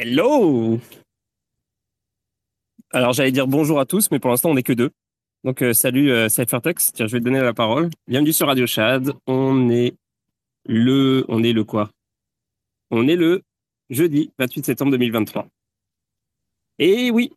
Hello Alors j'allais dire bonjour à tous, mais pour l'instant on n'est que deux. Donc euh, salut euh, Cyphertex, tiens je vais te donner la parole. Bienvenue sur Radio Chad. On est le, on est le quoi? On est le jeudi 28 septembre 2023. Et oui,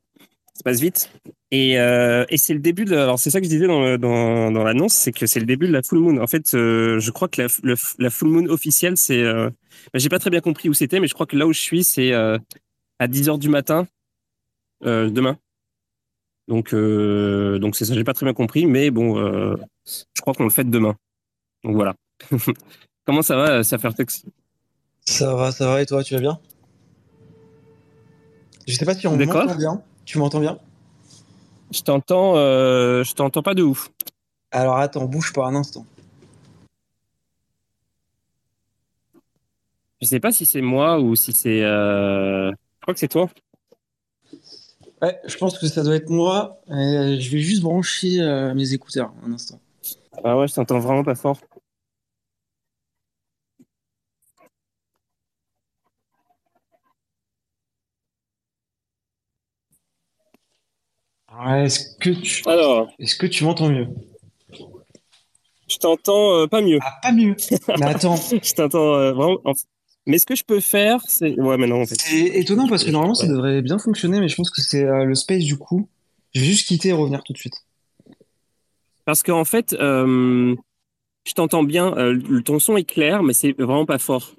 ça passe vite. Et, euh, et c'est le début de. Alors c'est ça que je disais dans, dans, dans l'annonce, c'est que c'est le début de la full moon. En fait, euh, je crois que la, le- la full moon officielle, c'est. Euh, bah, J'ai pas très bien compris où c'était, mais je crois que là où je suis, c'est à 10 heures du matin demain. Donc donc c'est ça. J'ai pas très bien compris, mais bon, je crois qu'on le fait demain. Donc voilà. Comment ça va, texte? Ça va, ça va, et toi, tu vas bien? Je sais pas si on m'entend bien. Tu m'entends bien? Je t'entends, euh, je t'entends pas de ouf. Alors attends, bouge pas un instant. Je sais pas si c'est moi ou si c'est. Euh... Je crois que c'est toi. Ouais, je pense que ça doit être moi. Euh, je vais juste brancher euh, mes écouteurs un instant. Ah ouais, je t'entends vraiment pas fort. Est-ce que tu, Alors, est-ce que tu m'entends mieux? Je t'entends euh, pas mieux. Ah, pas mieux. Mais attends, Je t'entends euh, vraiment. en- Mais ce que je peux faire, c'est. Ouais, mais non, en fait. c'est étonnant parce que normalement ça devrait bien fonctionner, mais je pense que c'est euh, le space du coup. Je vais juste quitter et revenir tout de suite. Parce qu'en fait, je t'entends bien. ton son est clair, mais c'est vraiment pas fort.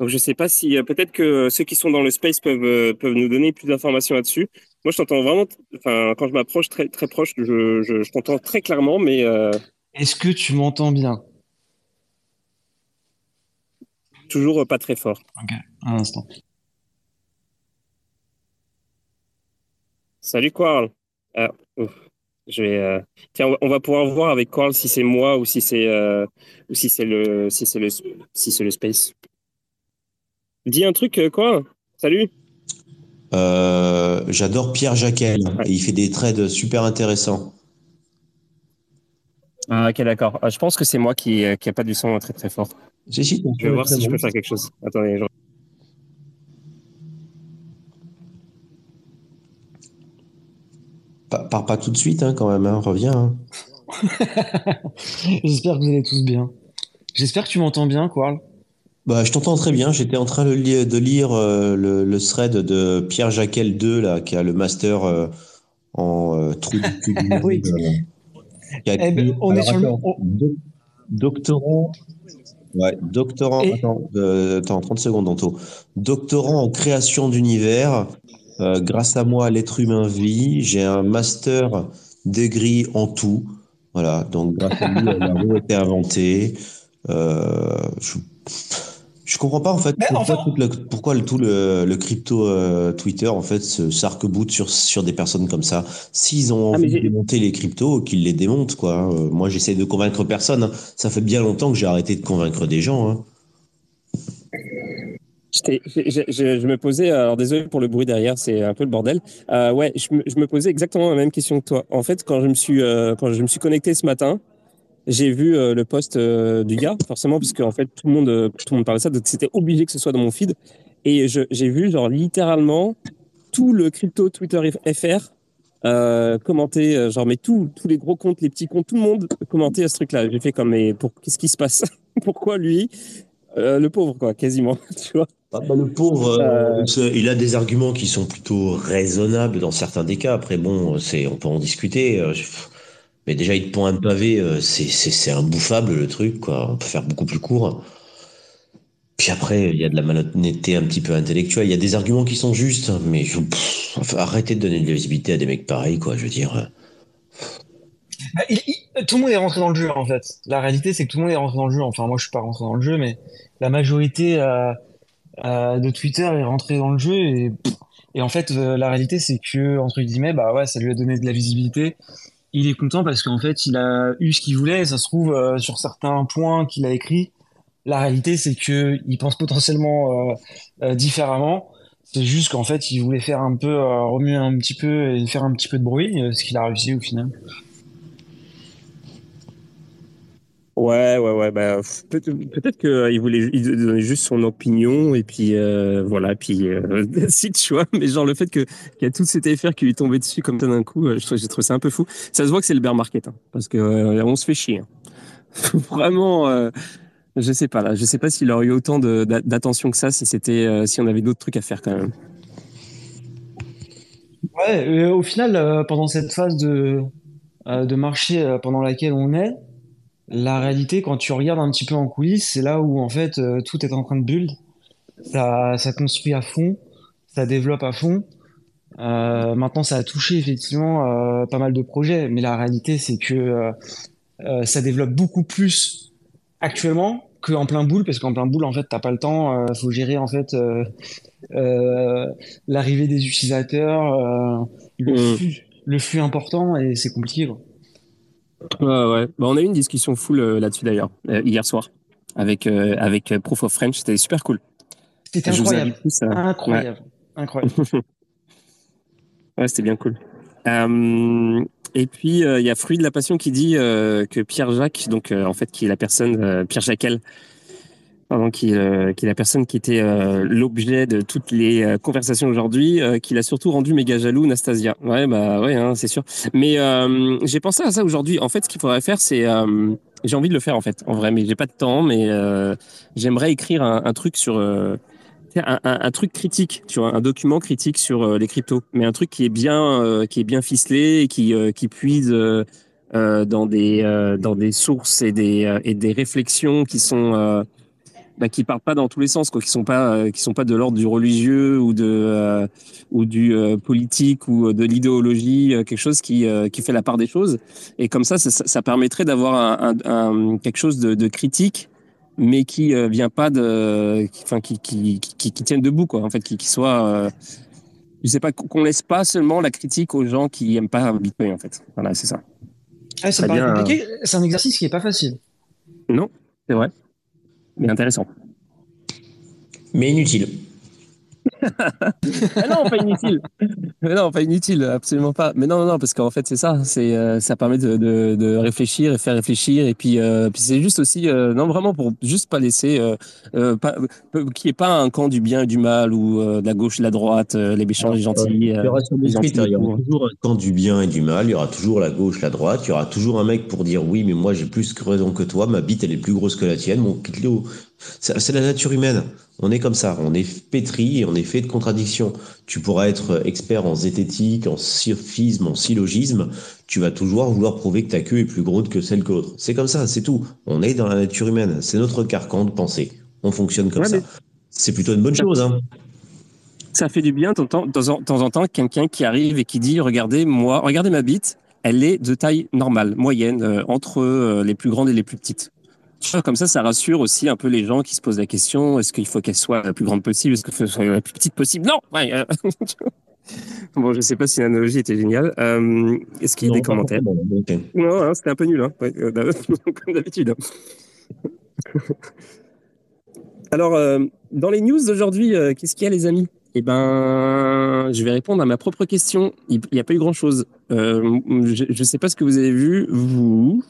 Donc je sais pas si peut-être que ceux qui sont dans le space peuvent peuvent nous donner plus d'informations là-dessus. Moi, je t'entends vraiment. Enfin, quand je m'approche très très proche, je je, je t'entends très clairement, mais euh, Est-ce que tu m'entends bien? Toujours euh, pas très fort. Ok, un instant. Salut Quarl. Ah, ouf. Je vais. euh, Tiens, on va- pouvoir voir avec Quarl si c'est moi ou si c'est euh, ou si c'est le si c'est le si c'est le space. Dis un truc, euh, quoi Salut. Euh, J'adore Pierre Jaquel. Ouais. Et il fait des trades super intéressants. Ah, ok, d'accord. Ah, je pense que c'est moi qui euh, qui a pas du son très très fort. Si, si, Je vais voir si je peux faire quelque chose. Attendez. je- Pa- Pars pas tout de suite, hein, quand même, hein, reviens. hein. J'espère que vous allez tous bien. J'espère que tu m'entends bien, Quarl. Bah, je t'entends très bien. J'étais en train de, li- de lire euh, le, le thread de Pierre Jaquel 2, là, qui a le master euh, en euh, trou Oui. euh, Eh ben, on est sur le- on- doctorant. Ouais, doctorant. Et- Attends, attends, 30 secondes, Anto. Doctorant en création d'univers. Grâce à moi, l'être humain vit. J'ai un master degree en tout. Voilà, donc grâce à lui, la roue a été inventée. Je, je comprends pas en fait Mais pourquoi, enfin- toute la- pourquoi le, tout le, le crypto euh, Twitter en fait s'arc-boute sur, sur des personnes comme ça. S'ils ont Ah, envie de démonter les cryptos, qu'ils les démontent quoi. Euh, moi, j'essaie de convaincre personne. hein. Ça fait bien longtemps que j'ai arrêté de convaincre des gens. hein. Je, je- je- je me posais, alors désolé pour le bruit derrière, c'est un peu le bordel. Euh, ouais, je me, posais exactement la même question que toi. En fait, quand je me suis, euh, quand je me suis connecté ce matin, j'ai vu euh, le post euh, du gars, forcément, parce qu'en fait tout le monde, euh, tout le monde parlait de ça, donc c'était obligé que ce soit dans mon feed. Et je- j'ai vu genre littéralement tout le crypto Twitter FR commenter, genre mais tous tous les gros comptes, les petits comptes, tout le monde commentait à ce truc-là. J'ai fait comme mais pour qu'est-ce qui se passe? Pourquoi lui, le pauvre quoi, quasiment, tu vois? Ah bah, le pauvre, euh, il a des arguments qui sont plutôt raisonnables dans certains des cas. Après, bon, c'est, on peut en discuter. Mais déjà, il te pond un pavé, euh, c'est, imbouffable le truc, quoi. On peut faire beaucoup plus court. Puis après, il y a de la malhonnêteté un petit peu intellectuelle. Il y a des arguments qui sont justes, mais pff, enfin, arrêtez de donner de la visibilité à des mecs pareils, quoi. Je veux dire. Bah, tout le monde est rentré dans le jeu en fait. La réalité c'est que tout le monde est rentré dans le jeu. Enfin moi je suis pas rentré dans le jeu, mais la majorité euh, euh, de Twitter est rentrée dans le jeu et, en fait la réalité c'est que entre guillemets bah ouais ça lui a donné de la visibilité. Il est content parce qu'en fait il a eu ce qu'il voulait. Ça se trouve euh, sur certains points qu'il a écrit. La réalité c'est que il pense potentiellement euh, euh, différemment. C'est juste qu'en fait il voulait faire un peu remuer un petit peu et faire un petit peu de bruit, ce qu'il a réussi au final. Ouais, ouais, ouais. Bah, peut-être peut qu'il voulait il donnait juste son opinion et puis euh, voilà, puis euh, si tu vois. Mais genre le fait que qu'il y a tout cet effet qui lui tombait dessus comme ça d'un coup, je j'ai trouvé ça un peu fou. Ça se voit que c'est le bear market, hein, parce que on se fait chier. Hein. Vraiment, je sais pas là. Je sais pas s'il aurait eu autant d'attention que ça si c'était si on avait d'autres trucs à faire quand même. Ouais, au final, pendant cette phase de de marché pendant laquelle on est la réalité, quand tu regardes un petit peu en coulisses, c'est là où en fait euh, tout est en train de build. Ça, ça construit à fond, ça développe à fond. Euh, maintenant, ça a touché effectivement euh, pas mal de projets, mais la réalité, c'est que ça développe beaucoup plus actuellement qu'en plein boule, parce qu'en plein boule, en fait, t'as pas le temps. Il faut gérer en fait l'arrivée des utilisateurs, le, mmh. flux, le flux important, et c'est compliqué. Quoi. Ouais, ouais. Bah, on a eu une discussion full euh, là-dessus d'ailleurs, euh, hier soir, avec, euh, avec Proof of French. C'était super cool. C'était incroyable. incroyable. Incroyable. ouais, c'était bien cool. et puis, il y a Fruit de la Passion qui dit que Pierre Jacques, donc en fait, qui est la personne, Pierre Jacquel, euh, qui est la personne qui était euh, l'objet de toutes les euh, conversations aujourd'hui, qui l'a surtout rendu méga jaloux, Nastasia. Ouais, bah ouais, hein, c'est sûr. Mais j'ai pensé à ça aujourd'hui. En fait, ce qu'il faudrait faire, c'est j'ai envie de le faire en fait, en vrai, mais j'ai pas de temps. Mais j'aimerais écrire un, truc sur un, truc critique, tu vois, un document critique sur les cryptos, mais un truc qui est bien, qui est bien ficelé, et qui qui puise. dans des dans des sources et des et des réflexions qui sont bah, qui partent pas dans tous les sens, quoi, qui sont pas euh, qui sont pas de l'ordre du religieux ou de euh, ou du euh, politique ou de l'idéologie, quelque chose qui qui fait la part des choses. Et comme ça, ça, ça permettrait d'avoir un, un, quelque chose de, de critique mais qui vient pas de, enfin qui, qui, qui, qui, tienne debout quoi, en fait, qui, qui soit, je sais pas, qu'on laisse pas seulement la critique aux gens qui aiment pas Bitcoin en fait. Voilà, c'est ça. Ah, ça paraît compliqué. C'est un exercice qui est pas facile. Non, c'est vrai mais intéressant. Mais inutile. Non, pas inutile. non, pas inutile, absolument pas. Mais non, non, parce qu'en fait, c'est ça. C'est, euh, ça permet de, de, de, réfléchir et faire réfléchir. Et puis, euh, puis c'est juste aussi, euh, non, vraiment pour juste pas laisser, pas, qu'il n'y ait pas un camp du bien et du mal ou de la gauche et de la droite, les méchants, les gentils. il y aura, toujours un camp du bien et du mal. Il y aura toujours la gauche, la droite. Il y aura toujours un mec pour dire oui, mais moi j'ai plus de raison que toi. Ma bite, elle est plus grosse que la tienne. Mon c'est la nature humaine. On est comme ça. On est pétri et on est fait de contradictions. Tu pourras être expert en zététique, en sophisme, en syllogisme. Tu vas toujours vouloir prouver que ta queue est plus grosse que celle que l'autre. C'est comme ça, c'est tout. On est dans la nature humaine. C'est notre carcan de pensée. On fonctionne comme ça. C'est plutôt une bonne chose. Hein. Ça fait du bien de temps, en temps quelqu'un qui arrive et qui dit regardez moi, regardez ma bite, elle est de taille normale, moyenne, euh, entre euh, les plus grandes et les plus petites. Comme ça, ça rassure aussi un peu les gens qui se posent la question est-ce qu'il faut qu'elle soit la plus grande possible Est-ce qu'il faut qu'elle soit la plus petite possible? Non ouais, euh, Bon, je sais pas si l'analogie était géniale. Euh, est-ce qu'il y a des commentaires? Non, hein, c'était un peu nul, hein, euh, comme d'habitude. Hein. Alors, dans les news d'aujourd'hui, qu'est-ce qu'il y a, les amis? Eh ben, je vais répondre à ma propre question. Il n'y a pas eu grand-chose. je ne sais pas ce que vous avez vu, vous.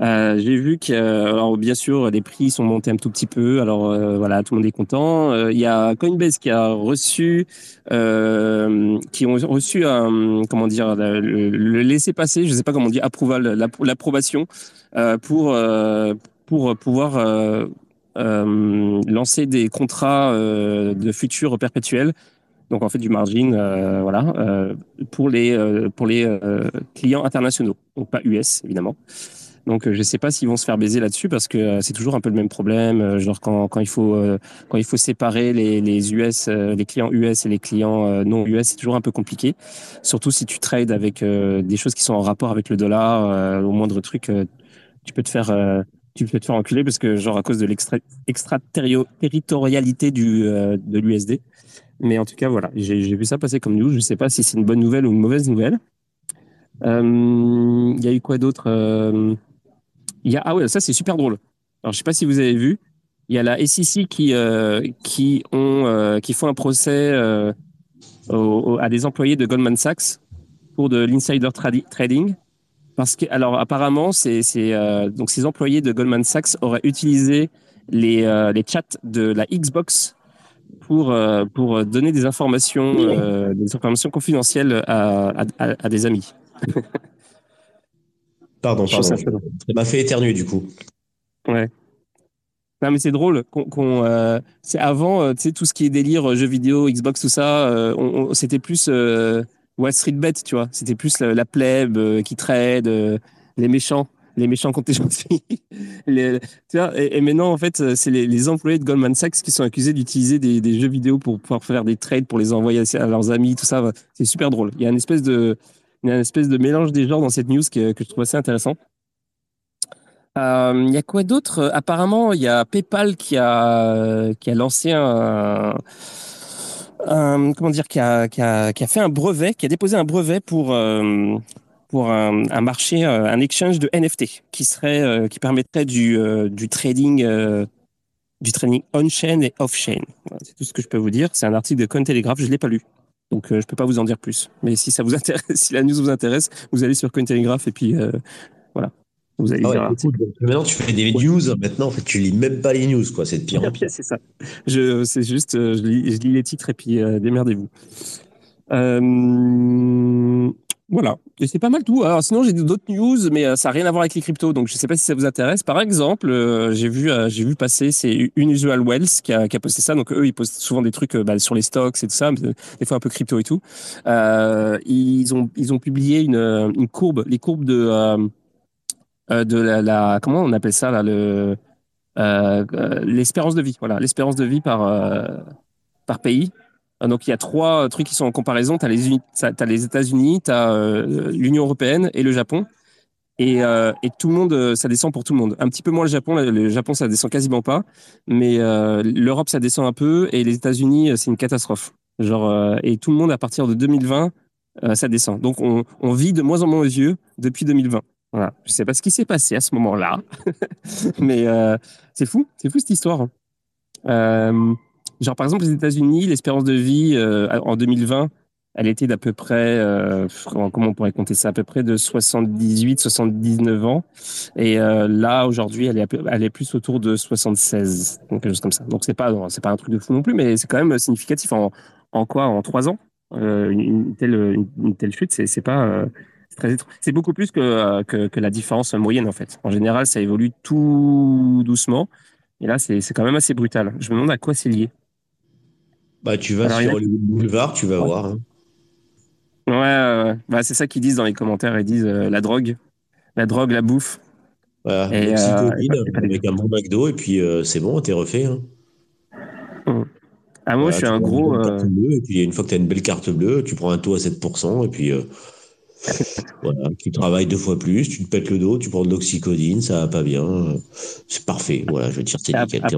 Euh, j'ai vu que, alors bien sûr, les prix sont montés un tout petit peu. Alors euh, voilà, tout le monde est content. Euh, il y a Coinbase qui a reçu, qui ont reçu un, comment dire, le, le laisser passer. Je sais pas comment on dit, approval, l'approbation pour pour pouvoir lancer des contrats de futur perpétuels donc en fait du margin, voilà, pour les pour les clients internationaux, donc pas US évidemment. Donc euh, je sais pas s'ils vont se faire baiser là-dessus parce que euh, c'est toujours un peu le même problème. Euh, genre quand, quand il faut quand il faut séparer les, les US, les clients US et les clients non US, c'est toujours un peu compliqué. Surtout si tu trades avec des choses qui sont en rapport avec le dollar, au moindre truc, tu peux te faire tu peux te faire enculer parce que genre à cause de l'extraterritorialité du de l'USD. Mais en tout cas voilà, j'ai vu ça passer comme news. Je ne sais pas si c'est une bonne nouvelle ou une mauvaise nouvelle. Il y a eu quoi d'autre il y a, ah ouais, ça c'est super drôle. Alors je sais pas si vous avez vu, il y a la SEC qui euh, qui ont euh, qui font un procès euh, à des employés de Goldman Sachs pour de l'insider trading Parce que, alors, apparemment, c'est, donc ces employés de Goldman Sachs auraient utilisé les, les chats de la Xbox pour, pour donner des informations, des informations confidentielles à- à des amis. Pardon, pardon. ça m'a fait éternuer du coup. Ouais. Non, mais c'est drôle qu'on, qu'on, euh, c'est avant, euh, tu sais, tout ce qui est délire, euh, jeux vidéo, Xbox, tout ça, euh, on, on- c'était plus Wall Street Bet, tu vois. C'était plus la, la plèbe qui trade, les méchants, les méchants contre les gentils. Les- tu vois, et, et maintenant, en fait, c'est les, les employés de Goldman Sachs qui sont accusés d'utiliser des, des jeux vidéo pour pouvoir faire des trades, pour les envoyer à, leurs amis, tout ça. C'est super drôle. Il y a une espèce de, une espèce de mélange des genres dans cette news que, je trouve assez intéressant. Euh, Il y a quoi d'autre? Apparemment, il y a PayPal qui a qui a lancé un, comment dire qui a, qui a qui a fait un brevet, qui a déposé un brevet pour euh, pour un, un marché, euh, un exchange de NFT qui serait qui permettrait du du trading du trading on-chain et off-chain. C'est tout ce que je peux vous dire. C'est un article de Cointelegraph, je l'ai pas lu. Donc euh, je peux pas vous en dire plus. Mais si ça vous intéresse, si la news vous intéresse, vous allez sur Cointelegraph et puis euh, voilà. Vous allez Ah ouais, écoute, maintenant tu fais des news, maintenant en fait tu lis même pas les news quoi, c'est de pire en pire. c'est ça. Je, c'est juste, euh, je lis, je lis les titres et puis euh, démerdez-vous. Euh, voilà. Et c'est pas mal tout. Alors sinon j'ai d'autres news, mais euh, ça n'a rien à voir avec les cryptos, donc je sais pas si ça vous intéresse. Par exemple, euh, j'ai vu, euh, j'ai vu passer, c'est Unusual Wealth qui a, qui a posté ça. Donc eux, ils postent souvent des trucs bah, sur les stocks et tout ça, des fois un peu crypto et tout. Ils ont, ils ont publié une, une courbe, les courbes de, de la, la, comment on appelle ça là, le l'espérance de vie. Voilà, l'espérance de vie par par pays. Euh, Donc il y a trois trucs qui sont en comparaison. Tu as les, États-Unis, tu as l'Union européenne et le Japon. Et, euh, tout le monde, euh, ça descend pour tout le monde. Un petit peu moins le Japon. Le, Japon, ça descend quasiment pas. Mais euh, l'Europe, ça descend un peu. Et les États-Unis, euh, c'est une catastrophe. Genre, euh, et tout le monde, à partir de 2020, euh, ça descend. Donc on, on vit de moins en moins aux yeux depuis 2020. Voilà. Je sais pas ce qui s'est passé à ce moment-là. Mais euh, c'est fou, c'est fou cette histoire. hein. Euh, genre par exemple les États-Unis, l'espérance de vie euh, en 2020, elle était d'à peu près, euh, comment on pourrait compter ça, à peu près de 78, 79 ans. Et euh, là aujourd'hui, elle est, plus autour de 76, donc quelque chose comme ça. Donc c'est pas, c'est pas un truc de fou non plus, mais c'est quand même significatif en, quoi, en trois ans, une, telle, une, telle chute, c'est, c'est pas. c'est beaucoup plus que, que, que la différence moyenne en fait. En général, ça évolue tout doucement. Et là, c'est quand même assez brutal. Je me demande à quoi c'est lié. Bah tu vas Alors, sur a- le boulevard, tu vas Ouais. voir. hein. Ouais. Bah, c'est ça qu'ils disent dans les commentaires. Ils disent euh, la drogue, la drogue, la bouffe. Voilà, Et, euh, et pas- avec un bon McDo et puis euh, c'est bon, t'es refait. hein. Ah, moi, Voilà, je suis un gros. une belle carte bleue, et puis une fois que tu as une belle carte bleue, tu prends un taux à 7%, et puis voilà, tu travailles deux fois plus, tu te pètes le dos, tu prends de l'oxycodine, ça va pas bien. C'est parfait, voilà, je dire, c'est Ah, nickel, ah.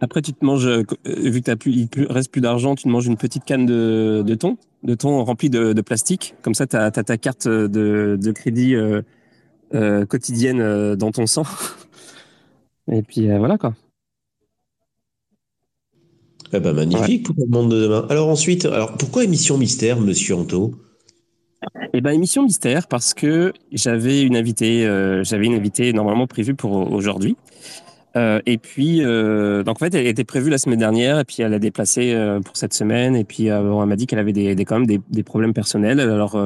Après, tu te manges, euh, vu que plus, il reste plus d'argent, tu te manges une petite canne de, de thon, de thon rempli de, de plastique. Comme ça, tu as, ta carte de, de crédit euh, euh, quotidienne euh, dans ton sang. Et puis euh, voilà quoi. Eh ben, magnifique pour le monde de demain. Alors ensuite, alors pourquoi émission mystère, monsieur Anto? Et ben émission mystère parce que j'avais une invitée, euh, j'avais une invitée normalement prévue pour aujourd'hui. Euh, et puis euh, donc en fait elle était prévue la semaine dernière et puis elle a déplacé euh, pour cette semaine et puis bon, elle m'a dit qu'elle avait des, des quand des, des problèmes personnels alors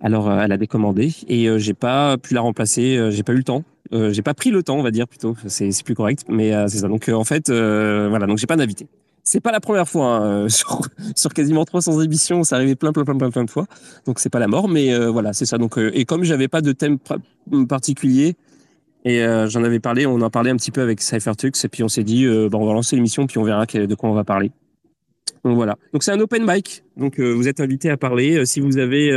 alors elle a décommandé et j'ai pas pu la remplacer, j'ai pas eu le temps. J'ai pas pris le temps, on va dire plutôt, c'est plus correct, mais c'est ça. Donc en fait, voilà, donc j'ai pas d'invité. C'est pas la première fois hein, sur, sur quasiment 300 émissions, ça arrivait plein, plein, plein, plein, plein de fois. Donc c'est pas la mort, mais voilà, c'est ça. Donc et comme j'avais pas de thème particulier et euh, j'en avais parlé, on en parlait un petit peu avec Cyphertux et puis on s'est dit, euh, bah, on va lancer l'émission puis on verra de quoi on va parler. Donc voilà. Donc c'est un open mic. Donc euh, vous êtes invité à parler. Euh, si vous avez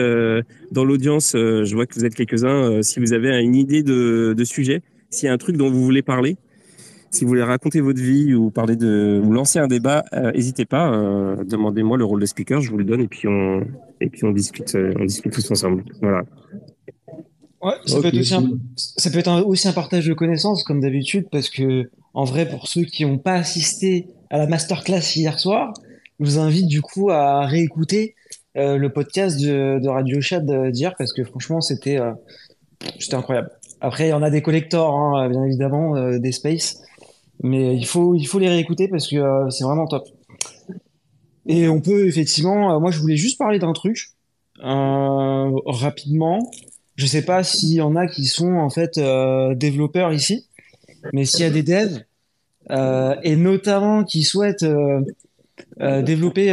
dans l'audience, je vois que vous êtes quelques-uns. si vous avez une idée de, de sujet, s'il y a un truc dont vous voulez parler, si vous voulez raconter votre vie ou parler de ou lancer un débat, n'hésitez pas. Demandez-moi le rôle de speaker, je vous le donne et puis on et puis on discute, on discute tous ensemble. Voilà. Ouais, ça, peut être aussi un, cool. ça peut être un- aussi un partage de connaissances, comme d'habitude, parce que, en vrai, pour ceux qui n'ont pas assisté à la masterclass hier soir, je vous invite du coup à réécouter euh, le podcast de, de Radio Chat d'hier, parce que franchement, c'était euh, c'était incroyable. Après, il y en a des collectors, hein, bien évidemment, euh, des Space, mais il faut, il faut les réécouter parce que euh, c'est vraiment top. Et on peut effectivement, euh, moi je voulais juste parler d'un truc euh, rapidement. Je sais pas s'il y en a qui sont en fait euh, développeurs ici, mais s'il y a des devs euh, et notamment qui souhaitent euh, développer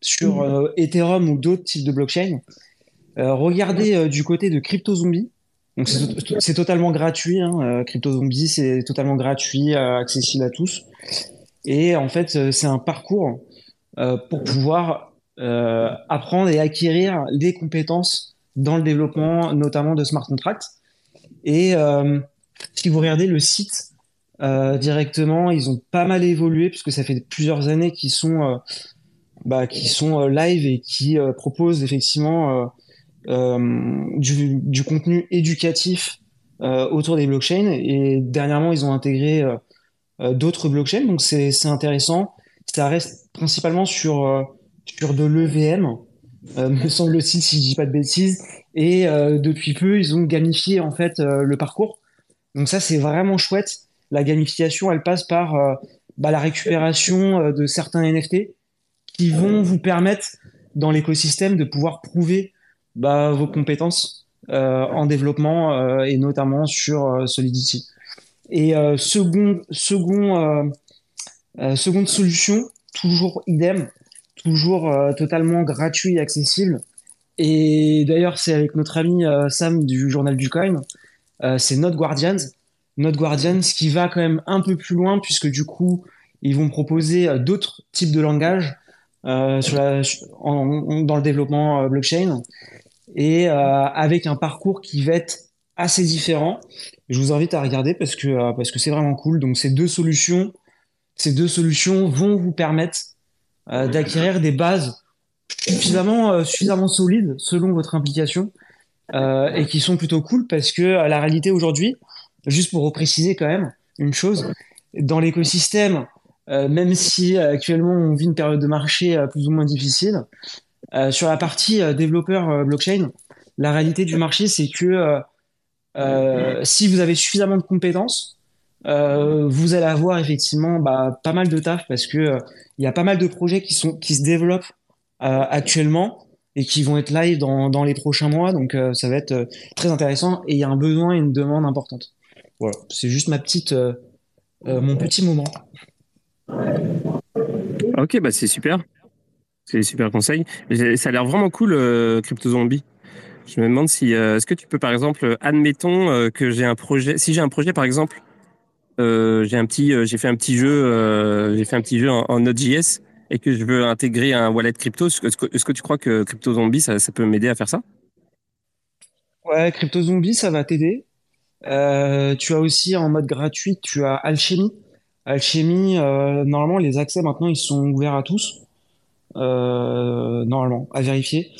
sur Ethereum ou d'autres types de blockchain, regardez du côté de CryptoZombie. Donc c'est to- c'est totalement gratuit. Hein. euh, CryptoZombie c'est totalement gratuit, accessible à tous. Et en fait c'est un parcours pour pouvoir apprendre et acquérir des compétences dans le développement, notamment de smart contracts. Et euh, si vous regardez le site euh, directement, ils ont pas mal évolué puisque ça fait plusieurs années qu'ils sont, euh, bah, sont live et qui proposent effectivement du, contenu éducatif autour des blockchains. Et dernièrement, ils ont intégré d'autres blockchains, donc c'est intéressant. Ça reste principalement sur sur de l'EVM, me semble-t-il, si je dis pas de bêtises. Et euh, depuis peu, ils ont gamifié en fait euh, le parcours. Donc ça, c'est vraiment chouette. La gamification, elle passe par euh, bah, la récupération euh, de certains NFT qui vont vous permettre dans l'écosystème de pouvoir prouver bah, vos compétences euh, en développement euh, et notamment sur euh, Solidity. Et euh, second, second, euh, euh, seconde solution, toujours idem, toujours euh, totalement gratuit et accessible. Et d'ailleurs, c'est avec notre ami euh, Sam du journal du coin, euh, c'est Node Guardians. Node Guardians qui va quand même un peu plus loin puisque du coup, ils vont proposer d'autres types de langages dans le développement blockchain et avec un parcours qui va être assez différent. Je vous invite à regarder parce que parce que c'est vraiment cool. Donc ces deux solutions, ces deux solutions vont vous permettre euh, d'acquérir des bases suffisamment euh, suffisamment solides selon votre implication euh, et qui sont plutôt cool parce que la réalité aujourd'hui, juste pour repréciser quand même une chose, dans l'écosystème, même si actuellement on vit une période de marché plus ou moins difficile, sur la partie développeur blockchain, la réalité du marché, c'est que si vous avez suffisamment de compétences, euh, vous allez avoir effectivement bah, pas mal de taf parce que euh, il y a pas mal de projets qui se développent euh, actuellement et qui vont être live dans, les prochains mois. Donc ça va être très intéressant et il y a un besoin et une demande importante. Voilà, c'est juste mon petit moment. Ok, bah c'est super. C'est super conseils. J'ai- Ça a l'air vraiment cool, Crypto Zombie. Je me demande si, est-ce que tu peux, par exemple, admettons que j'ai un projet. Si j'ai un projet, par exemple, euh, j'ai un petit, euh, j'ai fait un petit jeu, euh, j'ai fait un petit jeu en, en Node.js et que je veux intégrer un wallet crypto. Est-ce que, tu crois que Crypto Zombie, ça, ça peut m'aider à faire ça? Ouais, Crypto Zombie, ça va t'aider. Tu as aussi en mode gratuit, tu as Alchemy. Alchemy, normalement, les accès maintenant, ils sont ouverts à tous. Normalement, à vérifier.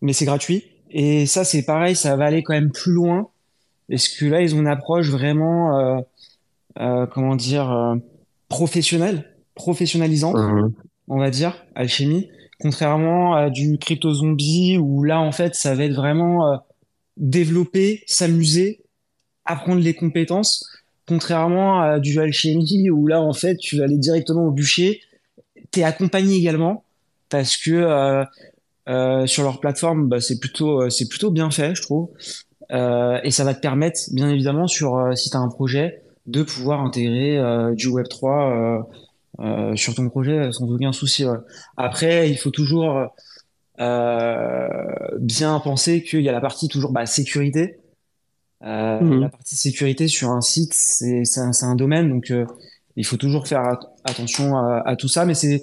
Mais c'est gratuit. Et ça, c'est pareil, ça va aller quand même plus loin. Parce que là, ils ont une approche vraiment, euh, euh, comment dire, euh, professionnelle, professionnalisante on va dire, Alchemy, contrairement à du crypto zombie où là, en fait, ça va être vraiment développer, s'amuser, apprendre les compétences, contrairement à du Alchemy où là, en fait, tu vas aller directement au bûcher. T'es accompagné également parce que euh, euh, sur leur plateforme, bah, c'est plutôt, euh, c'est plutôt bien fait, je trouve. Euh, et ça va te permettre, bien évidemment, sur euh, si tu as un projet, de pouvoir intégrer euh, du Web3 euh, euh, sur ton projet sans aucun souci. ouais. Après, il faut toujours bien penser qu'il y a la partie toujours bah, sécurité. Mhm. La partie sécurité sur un site, c'est un, domaine, donc il faut toujours faire at- attention à, à tout ça. Mais c'est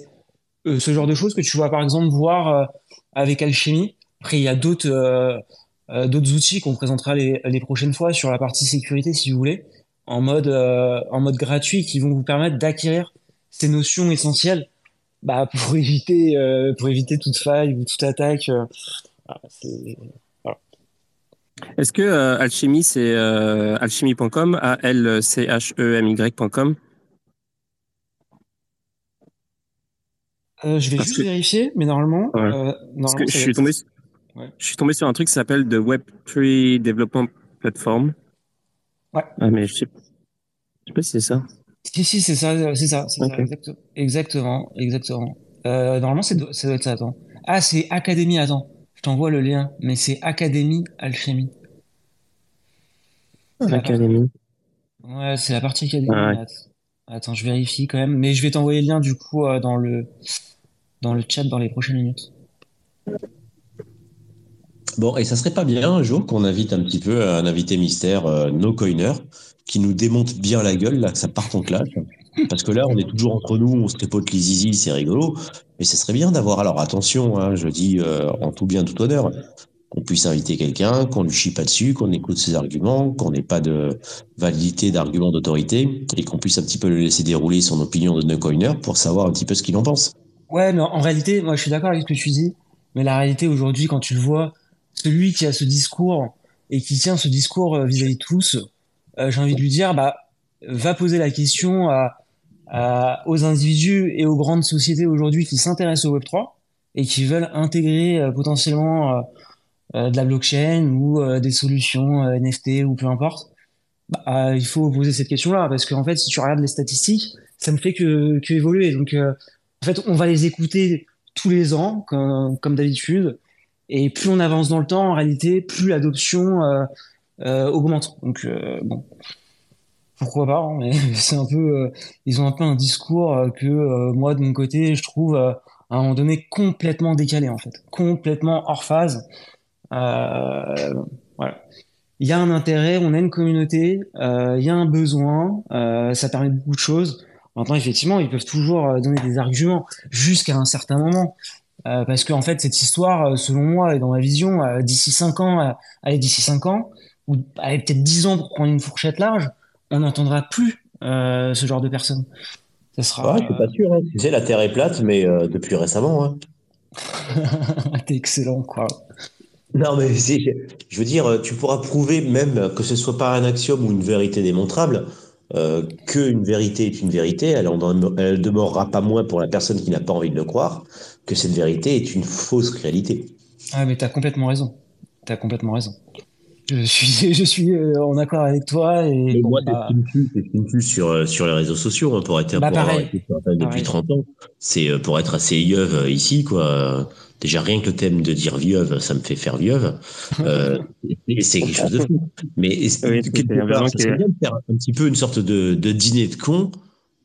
ce genre de choses que tu vas par exemple voir avec Alchemy. Après, il y a d'autres d'autres outils qu'on présentera les, les prochaines fois sur la partie sécurité, si vous voulez, en mode euh, en mode gratuit, qui vont vous permettre d'acquérir ces notions essentielles bah, pour éviter euh, pour éviter toute faille ou toute attaque. euh, c'est- Est-ce que euh, Alchemy, c'est euh, alchemy.com, A-L-C-H-E-M-Y.com Euh, je vais Parce juste que- vérifier, mais normalement, Ouais. euh, Parce normalement que je suis être- Je suis tombé sur un truc qui s'appelle The Web3 Development Platform. Ouais. Ah, mais je sais, je sais pas si c'est ça. Si, si, c'est ça, c'est ça, c'est ça, Ok. exact- exactement, exactement. Euh, normalement, c'est, ça doit être ça, attends. Ah, c'est Académie, attends. Je t'envoie le lien, mais c'est Académie Alchimie. Partie- Academy. Ouais, c'est la partie Académie. Ah ouais. Attends, Attends, je vérifie quand même, mais je vais t'envoyer le lien du coup euh, dans le dans le chat dans les prochaines minutes. Bon, et ça serait pas bien un jour qu'on invite un petit peu un invité mystère, euh, no coiner, qui nous démonte bien la gueule, là, que ça parte en clash. Parce que là, on est toujours entre nous, on se tripote les zizi, c'est rigolo. Mais ça serait bien d'avoir, alors attention, hein, je dis euh, en tout bien, tout honneur, qu'on puisse inviter quelqu'un, qu'on lui chie pas dessus, qu'on écoute ses arguments, qu'on n'ait pas de validité d'arguments d'autorité, et qu'on puisse un petit peu le laisser dérouler son opinion de no coiner pour savoir un petit peu ce qu'il en pense. Ouais, mais en réalité, moi je suis d'accord avec ce que tu dis, mais la réalité aujourd'hui, quand tu le vois, celui qui a ce discours et qui tient ce discours euh, vis-à-vis de tous, euh, j'ai envie de lui dire, bah, va poser la question à, aux individus et aux grandes sociétés aujourd'hui qui s'intéressent au Web3 et qui veulent intégrer euh, potentiellement euh, euh, de la blockchain ou euh, des solutions NFT ou peu importe. Bah, il faut poser cette question-là parce qu'en fait, si tu regardes les statistiques, ça ne fait que, que évoluer. Donc, en fait, on va les écouter tous les ans, comme, comme d'habitude. Et plus on avance dans le temps, en réalité, plus l'adoption euh, euh, augmente. Donc, euh, bon, pourquoi pas, hein, mais c'est un peu, ils ont un peu un discours que moi, de mon côté, je trouve à un moment donné complètement décalé, en fait, complètement hors phase. Voilà. Il y a un intérêt, on a une communauté, il y a un besoin, ça permet beaucoup de choses. Maintenant, effectivement, ils peuvent toujours donner des arguments jusqu'à un certain moment. Euh, parce qu'en fait, cette histoire, euh, selon moi et dans ma vision, euh, d'ici 5 ans, euh, allez, d'ici 5 ans, ou allez, peut-être 10 ans pour prendre une fourchette large, on n'entendra plus ce genre de personnes. Ça sera. Ouais, je suis pas sûr. Hein. Tu sais, la Terre est plate, mais depuis récemment. Hein. T'es excellent, quoi. Non, mais je veux dire, tu pourras prouver même que ce soit pas un axiome ou une vérité démontrable, euh, qu'une vérité est une vérité, elle elle demeurera pas moins pour la personne qui n'a pas envie de le croire, que cette vérité est une fausse réalité. Ah, mais t'as complètement raison. T'as complètement raison. Je suis, je suis euh, en accord avec toi et Mais bon, moi, c'est bah, ce qui me tue, c'est ce qui me tue sur, euh, sur les réseaux sociaux, hein, pour être, Bah, pour avoir été depuis Pareil. 30 ans. C'est euh, pour être assez yeuve euh, ici, quoi. Déjà, rien que le thème de dire vieuve, ça me fait faire vieuve. Euh, c'est quelque chose de fou. Mais est-ce- Oui, c'est bien de faire un petit peu une sorte de, de dîner de con,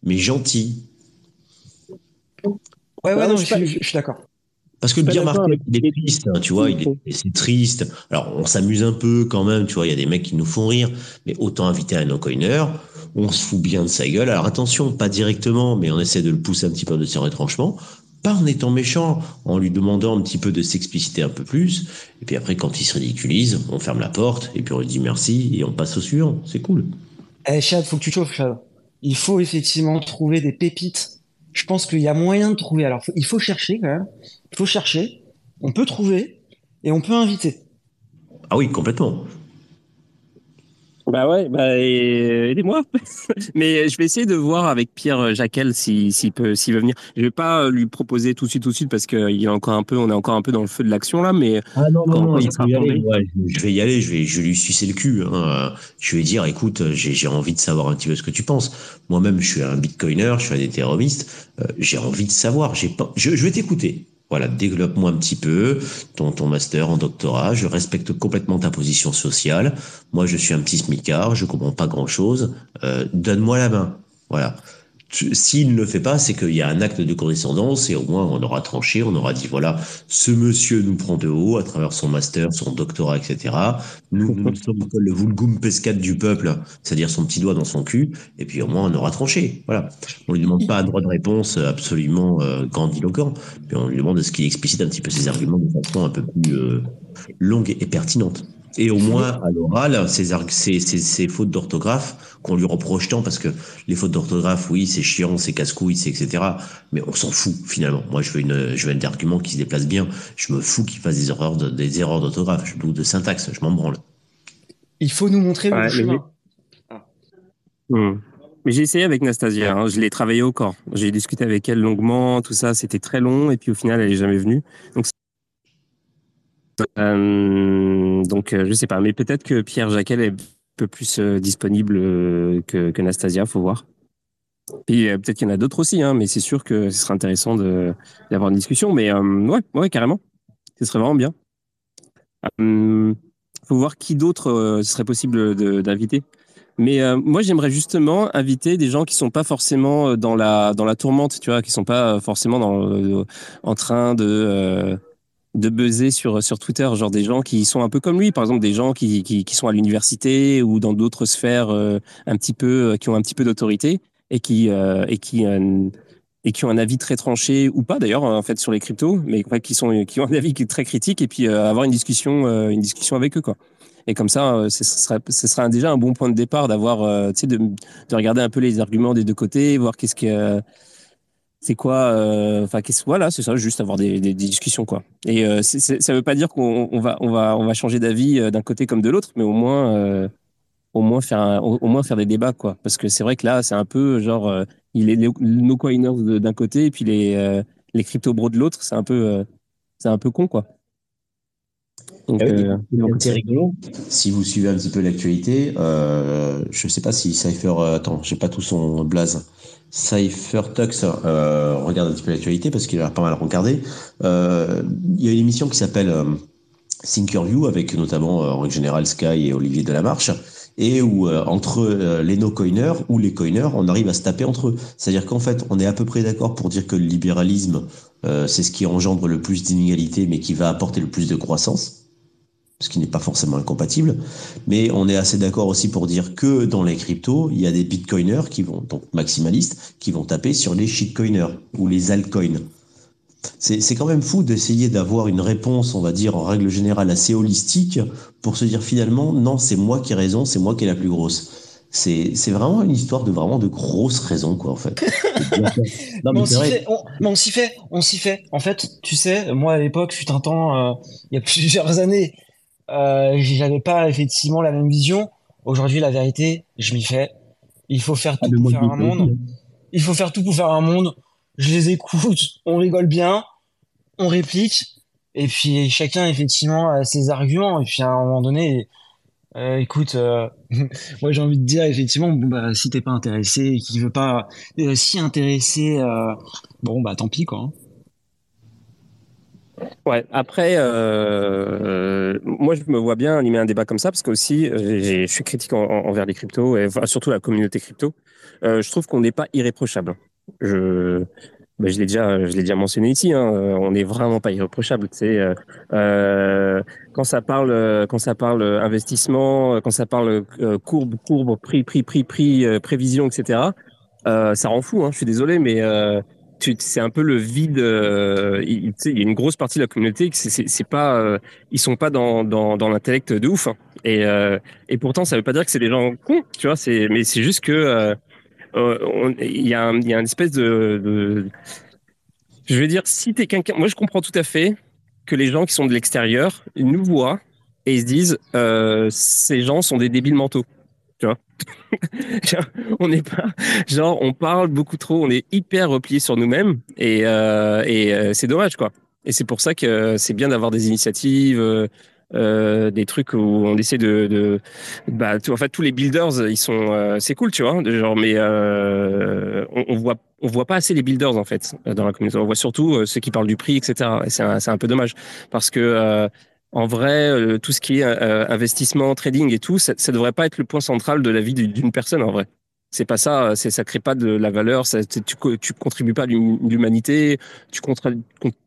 mais gentil. Ouais, ouais, non, je je suis pas- suis, je suis d'accord. Parce que marqué, avec il est triste, hein, tu vois, il est, c'est triste. Alors, on s'amuse un peu quand même, tu vois, il y a des mecs qui nous font rire, mais autant inviter un no-coiner, on se fout bien de sa gueule. Alors attention, pas directement, mais on essaie de le pousser un petit peu de ses retranchements, pas en étant méchant, en lui demandant un petit peu de s'expliciter un peu plus, et puis après, quand il se ridiculise, on ferme la porte, et puis on lui dit merci, et on passe au suivant. C'est cool. Eh, Chad, faut que tu chauffes, Chad. Il faut effectivement trouver des pépites. Je pense qu'il y a moyen de trouver. Alors, il faut chercher quand même. Il faut chercher. On peut trouver et on peut inviter. Ah oui, complètement. Bah ouais, bah et- aidez-moi. Mais je vais essayer de voir avec Pierre Jacquel si- s'il peut, s'il veut venir. Je vais pas lui proposer tout de suite, tout de suite parce qu'il est encore un peu, on est encore un peu dans le feu de l'action là. Mais Ah non, non, non, il faut y aller. Ouais, je vais y aller, je vais, je vais lui sucer le cul. Hein. Je vais lui dire, écoute, j'ai j'ai envie de savoir un petit peu ce que tu penses. Moi-même, je suis un bitcoiner, je suis un hétéromiste. Euh, j'ai envie de savoir. J'ai pas, je, je vais t'écouter. Voilà, développe-moi un petit peu ton, ton master en doctorat. Je respecte complètement ta position sociale. Moi, je suis un petit smicard, je comprends pas grand-chose. Euh, Donne-moi la main. Voilà. S'il ne le fait pas, c'est qu'il y a un acte de condescendance et au moins on aura tranché, on aura dit voilà, ce monsieur nous prend de haut à travers son master, son doctorat, etc. Nous, nous sommes le vulgum pescat du peuple, c'est-à-dire son petit doigt dans son cul, et puis au moins on aura tranché. Voilà. On lui demande pas un droit de réponse absolument euh, grandiloquent, mais on lui demande de ce qu'il explicite un petit peu ses arguments de façon un peu plus euh, longue et pertinente. Et au moins, à l'oral, ces, arg- ces, ces, ces fautes d'orthographe qu'on lui reproche tant, parce que les fautes d'orthographe, oui, c'est chiant, c'est casse-couille, c'est etc. Mais on s'en fout, finalement. Moi, je veux une, je veux un argument qui se déplace bien. Je me fous qu'il fasse des erreurs de- des erreurs d'orthographe, ou de syntaxe, je m'en branle. Il faut nous montrer Ouais, le mais chemin. Hmm. Mais j'ai essayé avec Nastasia, hein, je l'ai travaillé au corps. J'ai discuté avec elle longuement, tout ça, c'était très long, et puis au final, elle est jamais venue. Donc Euh, donc, je sais pas, mais peut-être que Pierre Jacquel est un peu plus disponible que, que Nastasia, faut voir. Puis peut-être qu'il y en a d'autres aussi, hein, mais c'est sûr que ce serait intéressant d'avoir une discussion. Mais ouais, ouais, carrément. Ce serait vraiment bien. Il faut voir qui d'autre serait possible d'inviter. Mais euh, moi, j'aimerais justement inviter des gens qui sont pas forcément euh, dans la dans la tourmente, tu vois, qui sont pas euh, forcément en train de de buzzer sur sur Twitter, genre des gens qui sont un peu comme lui, par exemple des gens qui qui, qui sont à l'université ou dans d'autres sphères un petit peu qui ont un petit peu d'autorité et qui et qui et qui ont un avis très tranché ou pas d'ailleurs en fait sur les cryptos, mais qui sont qui ont un avis très critique et puis avoir une discussion une discussion avec eux quoi. Et comme ça, euh, ce serait, ce serait déjà un bon point de départ d'avoir, euh, de, de, regarder un peu les arguments des deux côtés, voir qu'est-ce que c'est quoi euh, enfin qu'est-ce voilà c'est ça juste avoir des, des, discussions quoi. Et euh, ça veut pas dire qu'on on va on va on va changer d'avis d'un côté comme de l'autre mais au moins euh, au moins faire au, moins faire des débats quoi. Parce que c'est vrai que là c'est un peu genre il est nos coiners d'un côté et puis les les crypto bros de l'autre c'est un peu c'est un peu con quoi donc, ah euh, c'est rigolo. Si vous suivez un petit peu l'actualité, euh, je ne sais pas si Cypher, euh, attends, j'ai pas tout son blaze. Cypher Tux euh, regarde un petit peu l'actualité parce qu'il a pas mal regardé. Euh, il y a une émission qui s'appelle Thinkerview avec notamment en règle générale Sky et Olivier Delamarche et où entre les no-coiners ou les coiners, on arrive à se taper entre eux. C'est-à-dire qu'en fait, on est à peu près d'accord pour dire que le libéralisme, c'est ce qui engendre le plus d'inégalités, mais qui va apporter le plus de croissance ce qui n'est pas forcément incompatible, mais on est assez d'accord aussi pour dire que dans les cryptos, il y a des bitcoiners qui vont, donc maximalistes, qui vont taper sur les shitcoiners ou les altcoins. C'est quand même fou d'essayer d'avoir une réponse, on va dire, en règle générale assez holistique, pour se dire finalement, non, c'est moi qui ai raison, c'est moi qui ai la plus grosse. C'est vraiment une histoire de vraiment de grosses raisons, quoi, en fait. non, mais on s'y fait, on, s'y fait, on s'y fait. En fait, tu sais, moi à l'époque, fut un temps, euh, il y a plusieurs années, euh, j'avais pas effectivement la même vision. Aujourd'hui, la vérité, je m'y fais. Il faut faire ah, tout pour faire un monde. Il faut faire tout pour faire un monde. Je les écoute, on rigole bien, on réplique, et puis chacun effectivement a ses arguments. Et puis à un moment donné, euh, écoute, euh, moi j'ai envie de dire effectivement, bon bah si t'es pas intéressé et qu'il veut pas euh, s'y intéresser, bon bah tant pis quoi. Hein. Ouais, après, euh, moi je me vois bien animer un débat comme ça parce que aussi je suis critique envers les cryptos et surtout la communauté crypto. Euh, je trouve qu'on n'est pas irréprochable. Je, ben, je l'ai déjà, je l'ai déjà mentionné ici. Hein, on n'est vraiment pas irréprochable. Tu sais, euh, quand ça parle, quand ça parle investissement, quand ça parle courbe, courbe, prix, prix, prix, prix, prévision, etc. ça rend fou. Hein, je suis désolé, mais c'est un peu le vide. Euh, il, y a une grosse partie de la communauté qui c'est pas, euh, ils sont pas dans dans, dans l'intellect de ouf. Hein. Et euh, et pourtant, ça veut pas dire que c'est des gens cons, tu vois. C'est mais c'est juste que il y a un, y a une espèce de, de je veux dire, si t'es quelqu'un, moi je comprends tout à fait que les gens qui sont de l'extérieur nous voient et ils se disent ces gens sont des débiles mentaux, tu vois. on n'est pas genre on parle beaucoup trop, on est hyper replié sur nous-mêmes et, euh, et euh, c'est dommage quoi. Et c'est pour ça que c'est bien d'avoir des initiatives, euh, euh, des trucs où on essaie de, de bah tout, en fait tous les builders ils sont euh, c'est cool tu vois genre mais on, on, voit on voit pas assez les builders en fait dans la communauté on voit surtout ceux qui parlent du prix etc et c'est un, un peu dommage parce que en vrai, euh, tout ce qui est euh, investissement, trading et tout, ça, ça devrait pas être le point central de la vie d'une personne en vrai. C'est pas ça, c'est ça crée pas de la valeur, ça, tu, tu contribues pas à l'humanité, tu,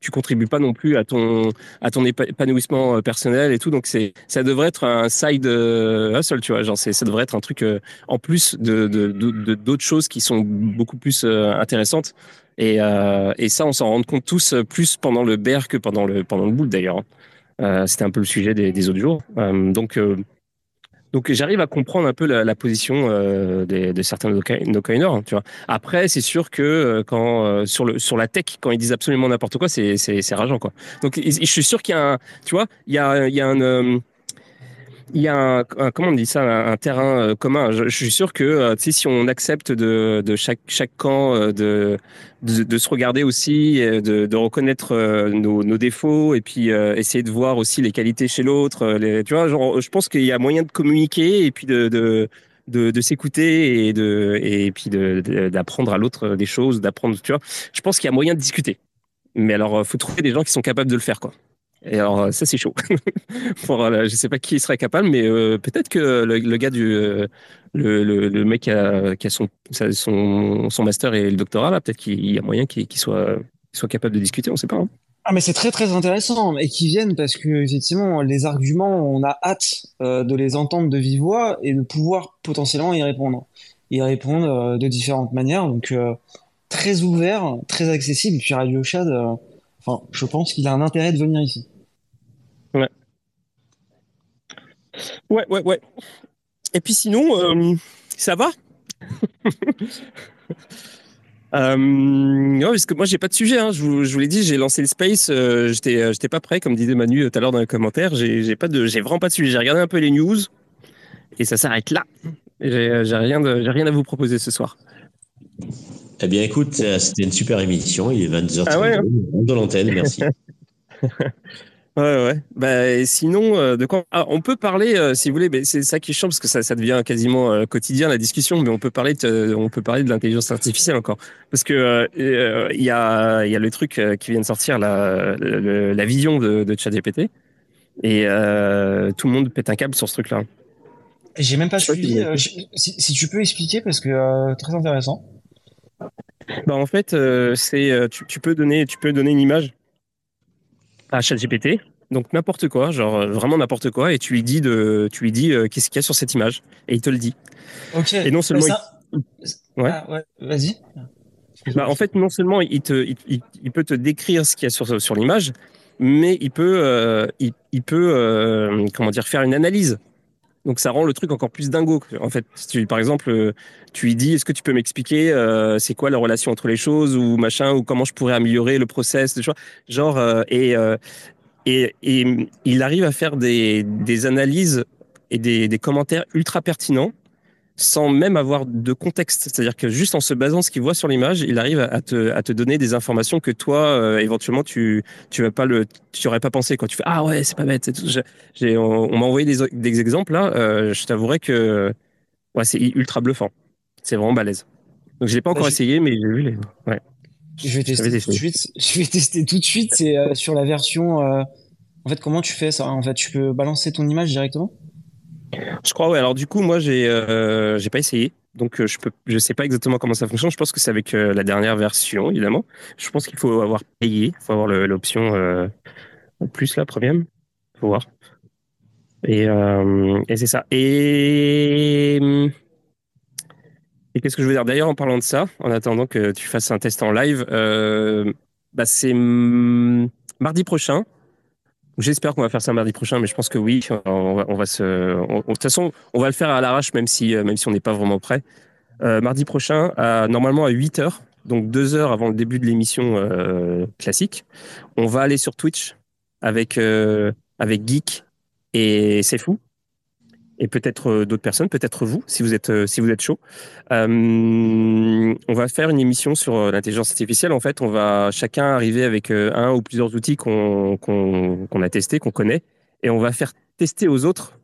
tu contribues pas non plus à ton à ton épanouissement euh, personnel et tout. Donc c'est ça devrait être un side hustle, tu vois, genre ça devrait être un truc en plus de d'autres de, de, choses qui sont beaucoup plus intéressantes. Et, et ça, on s'en rend compte tous plus pendant le bear que pendant le pendant le bull d'ailleurs. Hein. Euh, c'était un peu le sujet des, des autres jours. Euh, donc, euh, donc j'arrive à comprendre un peu la, position des, de certains no-coiners. Hein, tu vois. Après, c'est sûr que quand sur le sur la tech, quand ils disent absolument n'importe quoi, c'est rageant quoi. Donc je suis sûr qu'il y a tu vois, il y a il y a un il y a un, comment on dit ça, un, terrain euh, commun. Je, suis sûr que euh, si on accepte de, de chaque chaque camp euh, de, de, se regarder aussi, de, de reconnaître nos, nos, défauts et puis essayer de voir aussi les qualités chez l'autre. Tu vois, genre, je pense qu'il y a moyen de communiquer et puis de, de de, de s'écouter et de et puis d'apprendre à l'autre des choses, d'apprendre. Tu vois, je pense qu'il y a moyen de discuter. Mais alors, faut trouver des gens qui sont capables de le faire, quoi. Et alors, euh, ça, c'est chaud. Euh, je sais pas qui serait capable, mais euh, peut-être que le, gars du. le, le, mec qui a, qui son, son, master et le doctorat, là, peut-être qu'il y a moyen qu'il soit, capable de discuter, on sait pas. Hein. Ah mais c'est très très intéressant et qu'ils viennent parce que effectivement les arguments on a hâte de les entendre de vive voix et de pouvoir potentiellement y répondre. Y répondre de différentes manières donc très ouvert, très accessible. Puis Radio Chad, enfin je pense qu'il a un intérêt de venir ici. Ouais. Ouais, ouais, ouais. Et puis sinon, euh, ça va? Euh, parce que moi j'ai pas de sujet. Hein. Je, vous, je vous l'ai dit, j'ai lancé le space. Euh, j'étais, euh, j'étais pas prêt, comme disait Manu tout à l'heure dans les commentaires. J'ai, j'ai pas de, j'ai vraiment pas de sujet. J'ai regardé un peu les news et ça s'arrête là. J'ai, j'ai rien, de, j'ai rien à vous proposer ce soir. Eh bien, écoute, c'était une super émission. Il est 22h30 ah ouais, hein. de l'antenne. Merci. Ouais, ouais. Bah, sinon, euh, de quoi ah, On peut parler, euh, si vous voulez, mais c'est ça qui change parce que ça, ça devient quasiment euh, quotidien la discussion. Mais on peut parler, de, on peut parler de l'intelligence artificielle encore, parce que il y a, il y a le truc qui vient de sortir, la, la vision de, de ChatGPT, et tout le monde pète un câble sur ce truc-là. J'ai même pas suivi. Si, si, tu peux expliquer, parce que très intéressant. Bah en fait, c'est tu, tu peux donner, tu peux donner une image à ChatGPT. Donc n'importe quoi, genre euh, vraiment n'importe quoi, et tu lui dis de, tu lui dis euh, qu'est-ce qu'il y a sur cette image, et il te le dit. Ok. Et non seulement, ouais. Ah, ouais. Vas-y. Bah, en fait, non seulement il te, il, il, peut te décrire ce qu'il y a sur sur l'image, mais il peut, euh, il, il, peut, comment dire, faire une analyse donc ça rend le truc encore plus dingo. En fait, tu, par exemple, euh, tu lui dis, est-ce que tu peux m'expliquer euh, c'est quoi la relation entre les choses ou machin ou comment je pourrais améliorer le process, genre euh, et, et, et il arrive à faire des, des analyses et des, des commentaires ultra pertinents sans même avoir de contexte. C'est-à-dire que juste en se basant sur ce qu'il voit sur l'image, il arrive à te, à te donner des informations que toi, euh, éventuellement, tu tu vas pas le, tu aurais pas pensé quand tu fais ah ouais c'est pas bête. J'ai, on, m'a envoyé des, des, exemples là. Euh, je t'avouerai que ouais c'est ultra bluffant. C'est vraiment balèze. Donc je l'ai pas encore essayé, mais j'ai vu les. Ouais. Je vais tester tout de suite. Je vais tester tout de suite. C'est euh, sur la version. En fait, comment tu fais ça? En fait, tu peux balancer ton image directement? Je crois, ouais. Alors, du coup, moi, j'ai euh, pas essayé. Donc, euh, je peux, je sais pas exactement comment ça fonctionne. Je pense que c'est avec euh, la dernière version, évidemment. Je pense qu'il faut avoir payé. Il faut avoir l'option euh, plus, la première. faut voir. Et, et c'est ça. Et. Et qu'est-ce que je veux dire? D'ailleurs, en parlant de ça, en attendant que tu fasses un test en live, bah, c'est mardi prochain. J'espère qu'on va faire ça mardi prochain, mais je pense que oui. On va, on va se, de toute façon, on va le faire à l'arrache, même si, euh, même si on n'est pas vraiment prêt. Euh, mardi prochain, à, normalement à 8 heures, donc deux heures avant le début de l'émission euh, classique, on va aller sur Twitch avec euh, avec Geek et C'est Fou et peut-être euh, d'autres personnes, peut-être vous, si vous êtes, euh, si vous êtes chaud. Euh, on va faire une émission sur l'intelligence artificielle. En fait, on va chacun arriver avec un ou plusieurs outils qu'on qu'on a testés, qu'on connaît, et on va faire tester aux autres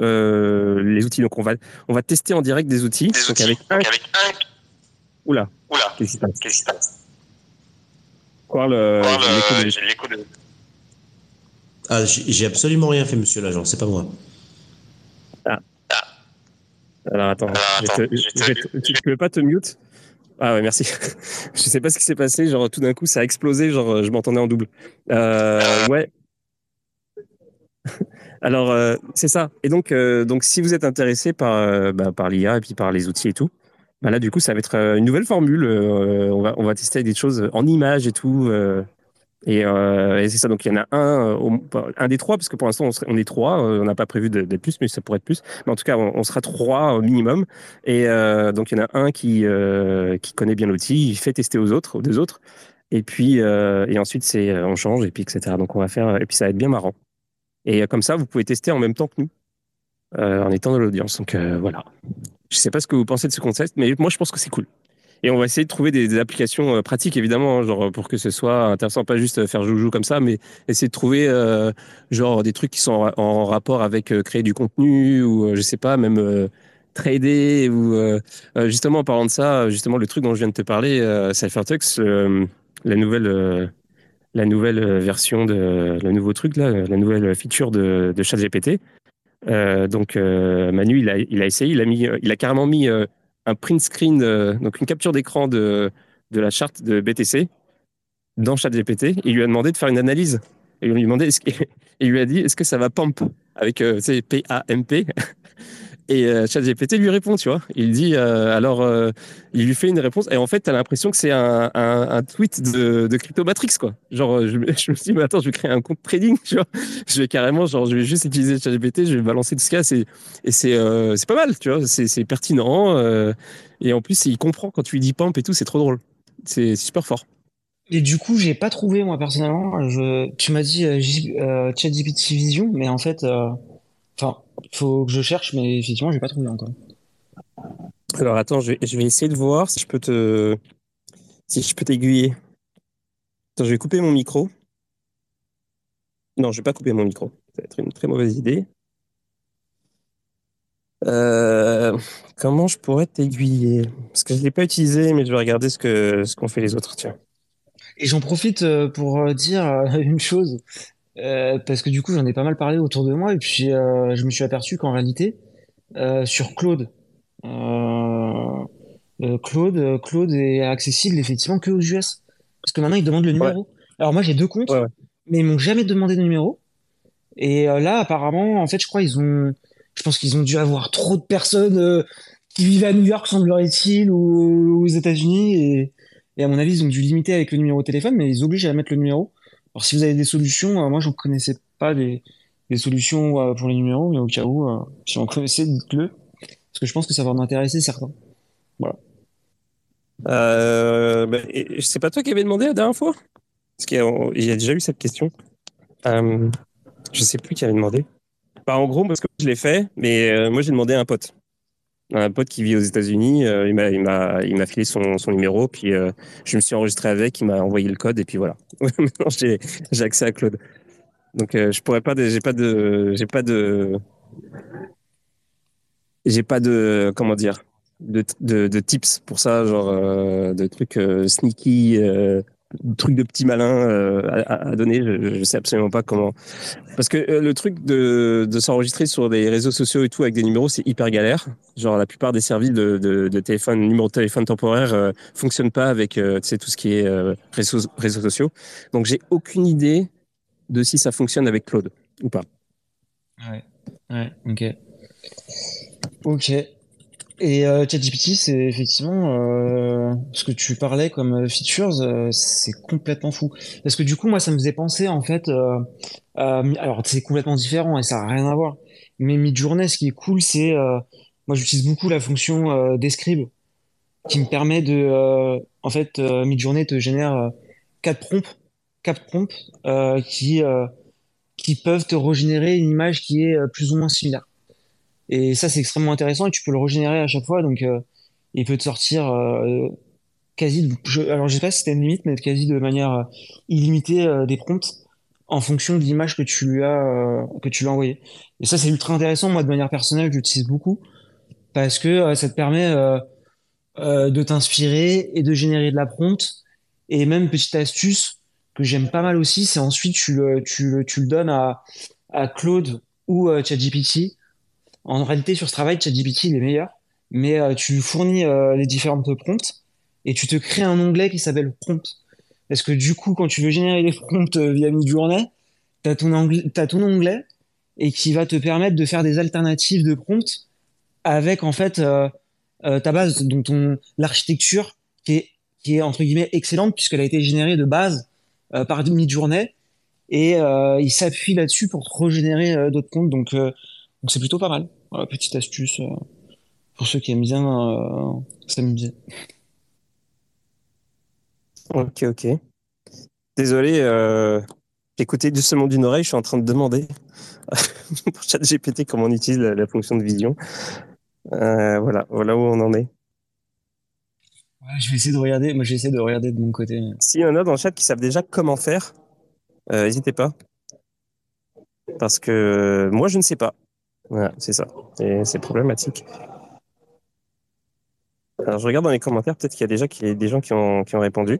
les outils. Donc, on va, on va tester en direct des outils. donc, avec un. Oula. Oula. Qu'est-ce qui se passe? Qu'est-ce qui se passe? Quoi, le, l'écho de... Ah, j'ai absolument rien fait, monsieur l'agent, c'est pas moi. Alors attends, tu ne peux pas te mute? Ah ouais, merci. je sais pas ce qui s'est passé, genre tout d'un coup ça a explosé, genre je m'entendais en double. Euh, ouais. Alors euh, c'est ça. Et donc, euh, donc si vous êtes intéressé par, bah, par l'IA et puis par les outils et tout, bah là du coup ça va être une nouvelle formule. on, va, on va tester des choses en images et tout. Euh, et, c'est ça. Donc il y en a un, euh, un des trois, parce que pour l'instant on, est trois. Euh, on n'a pas prévu d'être plus, mais ça pourrait être plus. Mais en tout cas, on, sera trois au minimum. Et donc il y en a un qui qui connaît bien l'outil, il fait tester aux autres, aux deux autres. Et puis et ensuite c'est on change et puis etc. Donc on va faire et puis ça va être bien marrant. Et comme ça, vous pouvez tester en même temps que nous. en étant dans l'audience. Donc voilà. Je sais pas ce que vous pensez de ce concept, mais moi je pense que c'est cool. Et on va essayer de trouver des, applications pratiques, évidemment, hein, genre pour que ce soit intéressant, pas juste faire joujou comme ça, mais essayer de trouver genre des trucs qui sont en, rapport avec créer du contenu ou je sais pas, même trader ou justement en parlant de ça, justement le truc dont je viens de te parler, CypherTux, la nouvelle la nouvelle version de le nouveau truc là, la nouvelle feature de, ChatGPT. Euh, donc euh, Manu, il a, il a essayé, il a mis, il a carrément mis euh, un print screen, donc une capture d'écran de, de la charte de BTC dans ChatGPT. Il lui a demandé de faire une analyse. Il lui a demandé, il lui a dit, est-ce que ça va pump avec P-A-M-P et euh, ChatGPT lui répond, tu vois. Il dit, euh, alors, euh, il lui fait une réponse. Et en fait, tu as l'impression que c'est un, tweet de, de Cryptomatrix, quoi. Genre, je, je, me suis dit, mais attends, je vais créer un compte trading, tu vois. Je vais carrément, genre, je vais juste utiliser ChatGPT, je vais balancer tout ce y a. Et c'est euh, pas mal, tu vois. C'est pertinent. et en plus, il comprend quand tu lui dis pump et tout, c'est trop drôle. C'est super fort. Et du coup, j'ai pas trouvé, moi, personnellement. Tu m'as dit ChatGPT Vision, mais en fait, enfin, il faut que je cherche, mais effectivement, je n'ai pas trouvé encore. Alors attends, je vais, je vais, essayer de voir si je peux te, si je peux t'aiguiller. Attends, je vais couper mon micro. Non, je vais pas couper mon micro. Ça va être une très mauvaise idée. Euh, comment je pourrais t'aiguiller? Parce que je l'ai pas utilisé, mais je vais regarder ce que ce qu'ont fait les autres. Tiens. Et j'en profite euh, pour euh, dire une chose. Euh, parce que du coup, j'en ai pas mal parlé autour de moi et puis euh, je me suis aperçu qu'en réalité, euh, sur Claude, euh, euh, Claude, Claude est accessible effectivement que aux US. Parce que maintenant, il demande le numéro. Alors moi, j'ai deux comptes, ouais, ouais. mais ils m'ont jamais demandé de numéro. Et là, apparemment, en fait, je crois ils ont, je pense qu'ils ont dû avoir trop de personnes qui vivent à New York, semblerait-il, ou aux États-Unis, et, et à mon avis, ils ont dû limiter avec le numéro de téléphone, mais ils obligent à mettre le numéro. Alors, si vous avez des solutions, euh, moi, j'en connaissais pas des, des solutions euh, pour les numéros, mais au cas où, euh, si on connaissait, dites-le. Parce que je pense que ça va en intéresser certains. Voilà. Euh, ben, c'est pas toi qui avais demandé la dernière fois? Parce qu'il y, a déjà eu cette question. Euh, je sais plus qui avait demandé. Bah, en gros, parce que je l'ai fait, mais moi j'ai demandé à un pote un pote qui vit aux États-Unis. Euh, il m'a, il m'a, il m'a filé son, son numéro, puis euh, je me suis enregistré avec. Il m'a envoyé le code, et puis voilà. Maintenant, j'ai, accès à Claude. Donc, euh, je pourrais pas, j'ai pas de, j'ai pas de, j'ai pas de, comment dire, de, de, de tips pour ça, genre de trucs sneaky, truc de petit malin euh, à, donner. Je, je sais absolument pas comment. Parce que euh, le truc de, s'enregistrer sur des réseaux sociaux et tout avec des numéros, c'est hyper galère. Genre la plupart des services de, de, de téléphone, numéro de téléphone temporaire, euh, fonctionnent pas avec tout ce qui est réseaux, réseaux sociaux. Donc j'ai aucune idée de si ça fonctionne avec Claude ou pas. Ouais. Ouais. Ok. Ok. Et euh, ChatGPT, c'est effectivement euh, ce que tu parlais comme euh, features, euh, c'est complètement fou. Parce que du coup, moi, ça me faisait penser en fait. Euh, euh, alors, c'est complètement différent et ça n'a rien à voir. Mais Midjourney, ce qui est cool, c'est moi, j'utilise beaucoup la fonction Describe, qui me permet de, en fait, Midjourney te génère quatre prompts, quatre prompts qui qui peuvent te régénérer une image qui est plus ou moins similaire. Et ça, c'est extrêmement intéressant et tu peux le régénérer à chaque fois. Donc, euh, il peut te sortir euh, quasi, de, je, alors je sais pas si c'était une limite, mais quasi de manière euh, illimitée des prompts en fonction de l'image que tu lui as que tu lui as envoyé. Et ça, c'est ultra intéressant. Moi, de manière personnelle, j'utilise beaucoup parce que ça te permet de t'inspirer et de générer de la prompt. Et même petite astuce que j'aime pas mal aussi, c'est ensuite tu le, tu le, tu le donnes à, à Claude ou ChatGPT en réalité, sur ce travail, ChatGPT, il est meilleur, mais euh, tu fournis euh, les différentes prompts et tu te crées un onglet qui s'appelle prompt. Parce que du coup, quand tu veux générer des prompts euh, via Midjourney, tu as, ton onglet et qui va te permettre de faire des alternatives de prompts avec en fait euh, euh, ta base, donc ton l'architecture qui est, qui est entre guillemets excellente puisqu'elle a été générée de base euh, par Midjourney et il s'appuie là-dessus pour régénérer d'autres prompts. Donc donc c'est plutôt pas mal. Voilà, petite astuce euh, pour ceux qui aiment bien euh, s'amuser. Ok, ok. Désolé, euh, Écoutez doucement d'une oreille, je suis en train de demander pour ChatGPT comment on utilise la, la fonction de vision. Euh, voilà, voilà où on en est. Ouais, je vais essayer de regarder. Moi, j'essaie de regarder de mon côté. S'il y en a dans le chat qui savent déjà comment faire, euh, n'hésitez pas. Parce que moi, je ne sais pas. Voilà, c'est ça. C'est problématique. Alors, je regarde dans les commentaires, peut-être qu'il y a déjà qui- des gens qui ont, qui ont répondu.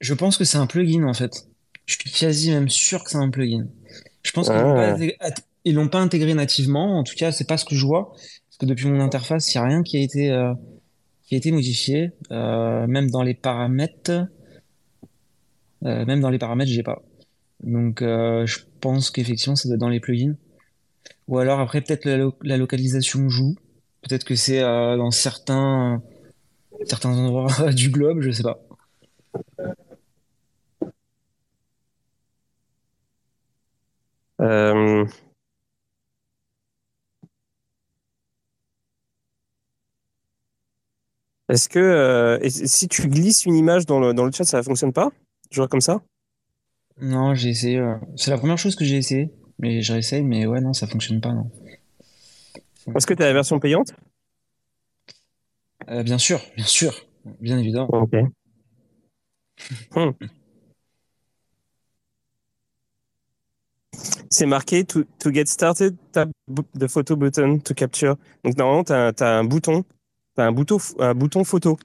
Je pense que c'est un plugin en fait. Je suis quasi même sûr que c'est un plugin. Je pense qu'ils Ah. pas, intég- at- ils l'ont pas intégré nativement. En tout cas, c'est pas ce que je vois. Parce que depuis mon interface, il n'y a rien qui a été, euh, qui a été modifié. Euh, même dans les paramètres, euh, même dans les paramètres, j'ai pas. Donc, euh, je pense qu'effectivement, ça doit être dans les plugins. Ou alors après, peut-être la, lo- la localisation joue. Peut-être que c'est euh, dans certains, certains endroits du globe, je sais pas. Euh, Est-ce que euh, et si tu glisses une image dans le, dans le chat, ça ne fonctionne pas? Genre comme ça? Non, j'ai essayé. euh, C'est la première chose que j'ai essayé. Mais je réessaye, mais ouais, non, ça fonctionne pas, non. Est-ce que tu as la version payante? Euh, bien sûr, bien sûr, bien évidemment. Ok. Hmm. C'est marqué to, to get started, tap the photo button to capture. Donc normalement, tu as, un bouton, t'as un bouton, un bouton photo.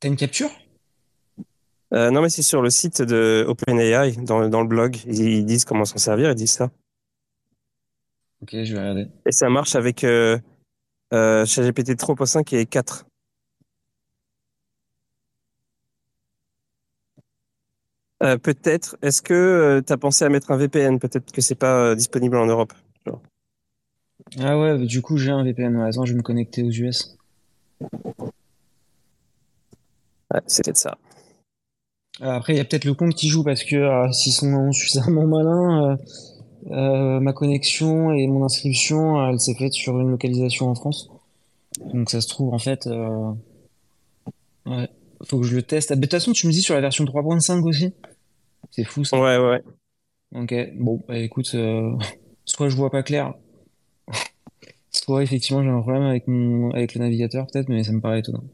T'as une capture? Euh, non, mais c'est sur le site de OpenAI, dans, dans le blog. Ils, ils disent comment s'en servir, ils disent ça. Ok, je vais regarder. Et ça marche avec euh, euh, ChatGPT 3.5 et 4. Euh, peut-être, est-ce que tu as pensé à mettre un VPN? Peut-être que c'est pas euh, disponible en Europe. Ah ouais, bah, du coup, j'ai un VPN. Attends, je vais me connecter aux US. Ouais, c'est peut-être ça. Euh, Après, il y a peut-être le compte qui joue parce que euh, s'ils sont suffisamment malins, euh, euh, ma connexion et mon inscription, euh, elle s'est faite sur une localisation en France. Donc ça se trouve, en fait, euh, ouais, faut que je le teste. Ah, De toute façon, tu me dis sur la version 3.5 aussi? C'est fou ça. Ouais, ouais. Ok, bon, bah écoute, euh, soit je vois pas clair, soit effectivement j'ai un problème avec mon, avec le navigateur peut-être, mais ça me paraît étonnant.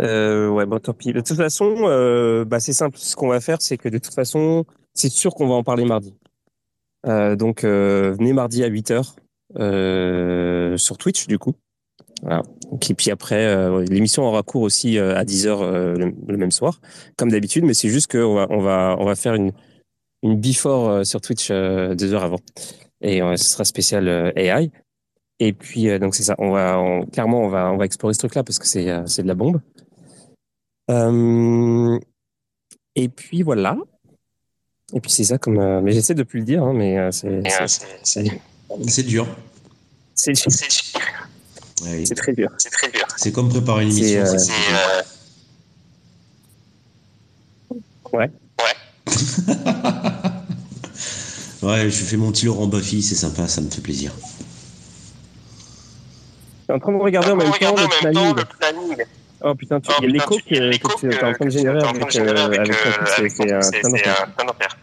Euh, ouais, bon, tant pis. De toute façon, euh, bah, c'est simple. Ce qu'on va faire, c'est que de toute façon, c'est sûr qu'on va en parler mardi. Euh, donc, euh, venez mardi à 8h euh, sur Twitch, du coup. Voilà. Et puis après, euh, l'émission aura cours aussi à 10h euh, le, même soir, comme d'habitude, mais c'est juste qu'on va, on va, on va faire une, une before sur Twitch deux heures avant. Et ce sera spécial AI. Et puis, donc c'est ça. On va, on- clairement, on va, on va explorer ce truc-là parce que c'est, c'est de la bombe. Euh, et puis voilà. Et puis c'est ça comme. euh, mais j'essaie de plus le dire, hein, mais euh, c'est, c'est, c'est, C'est dur. c'est, Ouais, très dur. C'est très dur. C'est comme préparer une émission. c'est- C'est euh, Ouais, je fais mon petit Laurent Buffy, c'est sympa, ça me fait plaisir. Je suis en train de regarder en même temps le planning. Oh putain, tu- Oh, il y a l'écho que, tu es en train de générer avec, euh, avec, avec ton euh, c'est, avec c'est un d'enfer.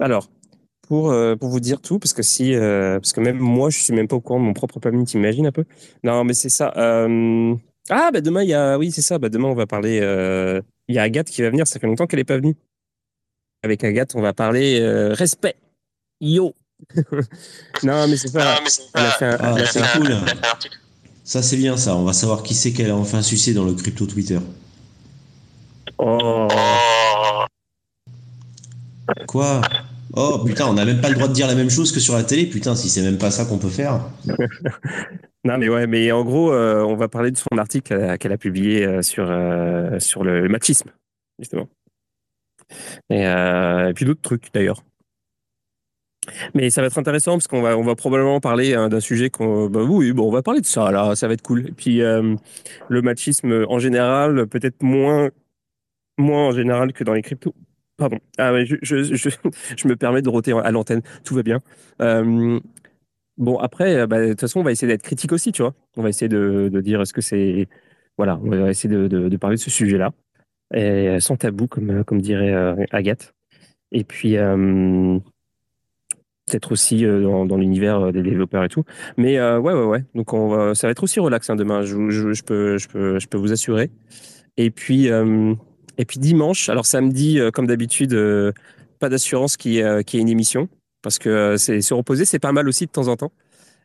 Alors, pour, euh, pour vous dire tout, parce que si, euh, parce que même moi, je suis même pas au courant de mon propre planning, t'imagines un peu? Non, mais c'est ça. Ah, bah demain, il y a, oui, c'est ça. Bah demain, on va parler. Il y a Agathe qui va venir. Ça fait longtemps qu'elle est pas venue. Avec Agathe, on va parler respect. Yo. non, mais c'est ça. Elle a pas. fait un, Ah, c'est fait un- cool. Un. Ça, c'est bien ça. On va savoir qui c'est qu'elle a enfin sucé dans le crypto Twitter. Oh. Quoi? Oh putain, on n'a même pas le droit de dire la même chose que sur la télé. Putain, si c'est même pas ça qu'on peut faire. Non, mais ouais, mais en gros, euh, on va parler de son article qu'elle a, qu'elle a publié euh, sur, euh, sur le machisme, justement. Et, euh, et puis d'autres trucs, d'ailleurs. Mais ça va être intéressant parce qu'on va, on va probablement parler hein, d'un sujet qu'on. Bah oui, bon, on va parler de ça, là, ça va être cool. Et puis, euh, le machisme en général, peut-être moins, moins en général que dans les cryptos. Pardon. Ah, ouais, je, je, je, je me permets de roter à l'antenne, tout va bien. Euh, Bon, après, bah, de toute façon, on va essayer d'être critique aussi, tu vois. On va essayer de, de dire est-ce que c'est. Voilà, on va essayer de, de, parler de ce sujet-là. Et sans tabou, comme, comme dirait Agathe. Et puis, peut-être aussi dans, dans l'univers des développeurs et tout. Mais ouais, ouais, ouais. Donc, on va, ça va être aussi relax hein, demain, je, peux, je, peux, je peux vous assurer. Et puis, et puis dimanche, alors samedi, comme d'habitude, pas d'assurance qui, qui est une émission parce que c'est se reposer, c'est pas mal aussi de temps en temps.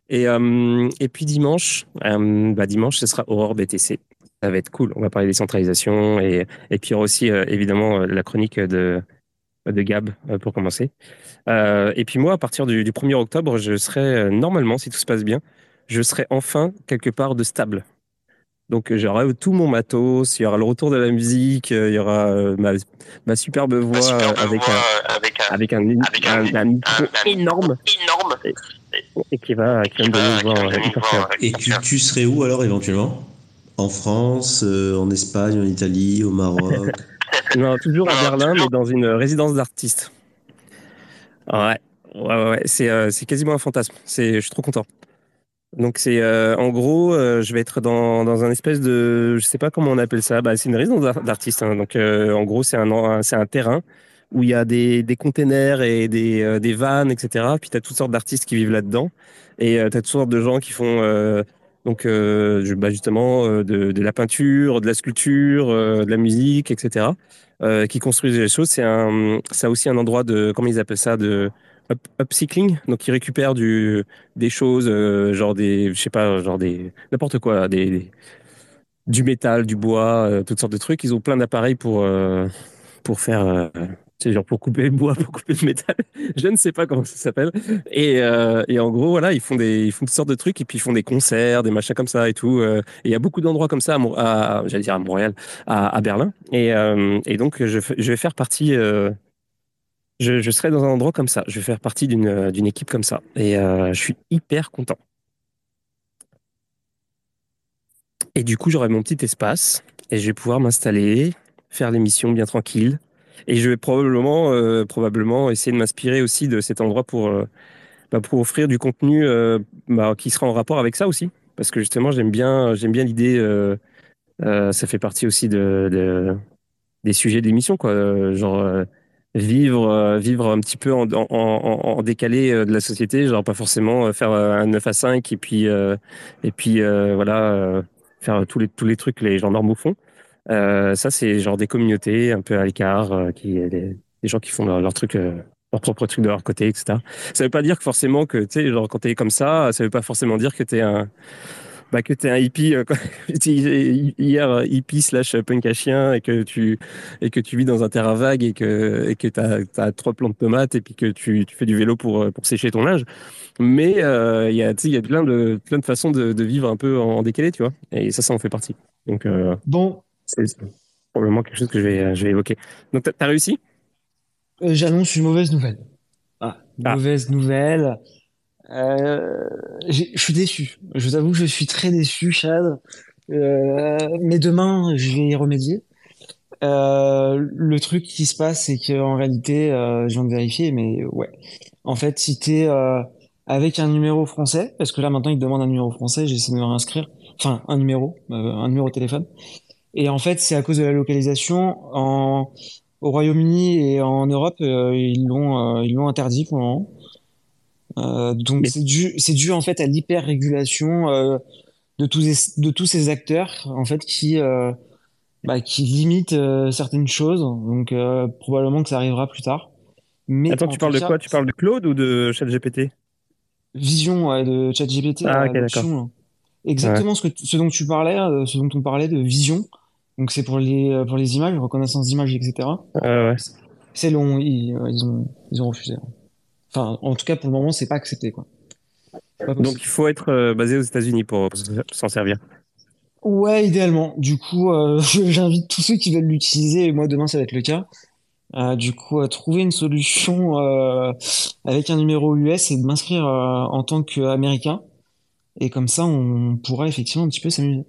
Et, euh, et puis dimanche, euh, bah dimanche, ce sera Aurore BTC. Ça va être cool. On va parler des centralisations et, et puis aussi euh, évidemment la chronique de, de Gab pour commencer. et puis moi, à partir du, du 1er octobre, je serai normalement, si tout se passe bien, je serai enfin quelque part de stable. Donc j'aurai tout mon matos, il y aura le retour de la musique, il y aura ma, ma, superbe voix, superbe avec, voix un, avec, un, avec, un, avec un, un, micro énorme, énorme. Et, et, qui va, qui va me donner une voix hyper claire. Et tu, tu, serais où alors éventuellement? En France, euh, en Espagne, en Italie, au Maroc? Non, toujours à Berlin, mais dans une résidence d'artiste. Ouais, ouais, ouais, ouais. c'est euh, quasiment un fantasme. Je suis trop content. Donc c'est euh, en gros, euh, je vais être dans, dans un espèce de, je sais pas comment on appelle ça, bah, c'est une résidence d'artiste. Hein. Donc euh, en gros c'est un, c'est un terrain où il y a des, des containers et des, des vannes, etc. Puis tu as toutes sortes d'artistes qui vivent là-dedans et tu as toutes sortes de gens qui font donc bah, justement de, de, la peinture, de la sculpture, de la musique, etc. qui construisent des choses. C'est c'est aussi un endroit de, comment ils appellent ça, de up, upcycling, donc ils récupèrent des choses, euh, genre des, je sais pas, genre des, n'importe quoi, des, du métal, du bois, euh, toutes sortes de trucs. Ils ont plein d'appareils pour, euh, pour faire, c'est genre pour couper le bois, pour couper le métal. je ne sais pas comment ça s'appelle. Et, et en gros, voilà, ils font des, ils font toutes sortes de trucs et puis ils font des concerts, des machins comme ça et tout. et il y a beaucoup d'endroits comme ça à, à j'allais dire à Montréal, à, à Berlin. Et, et donc je, vais faire partie je, je, serai dans un endroit comme ça. Je vais faire partie d'une euh, d'une équipe comme ça. Et euh, je suis hyper content. Et du coup, j'aurai mon petit espace et je vais pouvoir m'installer, faire l'émission bien tranquille. Et je vais probablement, euh, probablement essayer de m'inspirer aussi de cet endroit pour, euh, bah, pour offrir du contenu euh, bah, qui sera en rapport avec ça aussi. Parce que justement, j'aime bien, j'aime bien l'idée. Ça fait partie aussi de, de des sujets d'émission, quoi. Genre vivre vivre un petit peu en, décalé de la société genre pas forcément faire un 9 à 5 et puis et puis voilà faire tous les tous les trucs que les gens normaux font ça c'est genre des communautés un peu à l'écart qui des, des, gens qui font leur, truc leur propre truc de leur côté etc ça veut pas dire que forcément que tu sais genre quand t'es comme ça ça veut pas forcément dire que t'es un bah, que tu es un hippie, euh, hier euh, hippie slash punk à chien et que tu, et que tu vis dans un terrain vague et que, et que tu as, trois plants de tomates et puis que tu, tu fais du vélo pour, euh, pour sécher ton linge. Mais il euh, y, a, y a plein de, plein de façons de, vivre un peu en, décalé, tu vois. Et ça, ça en fait partie. Donc, euh, bon. C'est probablement quelque chose que je vais, je vais évoquer. Donc, tu as, réussi? J'annonce une mauvaise nouvelle. Ah, ah. mauvaise nouvelle. Euh, je suis déçu. Je vous avoue que je suis très déçu, Chad. Euh, mais demain, je vais y remédier. Euh, le truc qui se passe, c'est qu'en réalité, euh, je viens de vérifier, mais ouais. En fait, si t'es euh, avec un numéro français, parce que là maintenant, il demande un numéro français, j'essaie de me réinscrire. Enfin, un numéro, euh, un numéro de téléphone. Et en fait, c'est à cause de la localisation. En, au Royaume-Uni et en Europe, ils l'ont ils l'ont interdit pour le moment. Euh, donc c'est dû, c'est dû en fait à l'hyper-régulation euh, de tous de tous ces acteurs en fait qui euh, bah, qui limitent euh, certaines choses. Donc euh, probablement que ça arrivera plus tard. Mais Attends, tu parles de quoi? Tu parles de Claude ou de ChatGPT? Vision ouais, de ChatGPT. Ah, ok, d'accord. Hein. Exactement ouais. ce, que, ce dont tu parlais, ce dont on parlait de vision. Donc c'est pour les pour les images, reconnaissance d'images, etc. ouais. C'est long, ils, ils ont ils ont refusé. Enfin, en tout cas, pour le moment, c'est pas accepté, quoi. Pas Donc, il faut être euh, basé aux États-Unis pour, pour s'en servir. Ouais, idéalement. Du coup, euh, j'invite tous ceux qui veulent l'utiliser, et moi demain ça va être le cas. Euh, du coup, à trouver une solution euh, avec un numéro US et de m'inscrire euh, en tant qu'américain. Et comme ça, on pourra effectivement un petit peu s'amuser.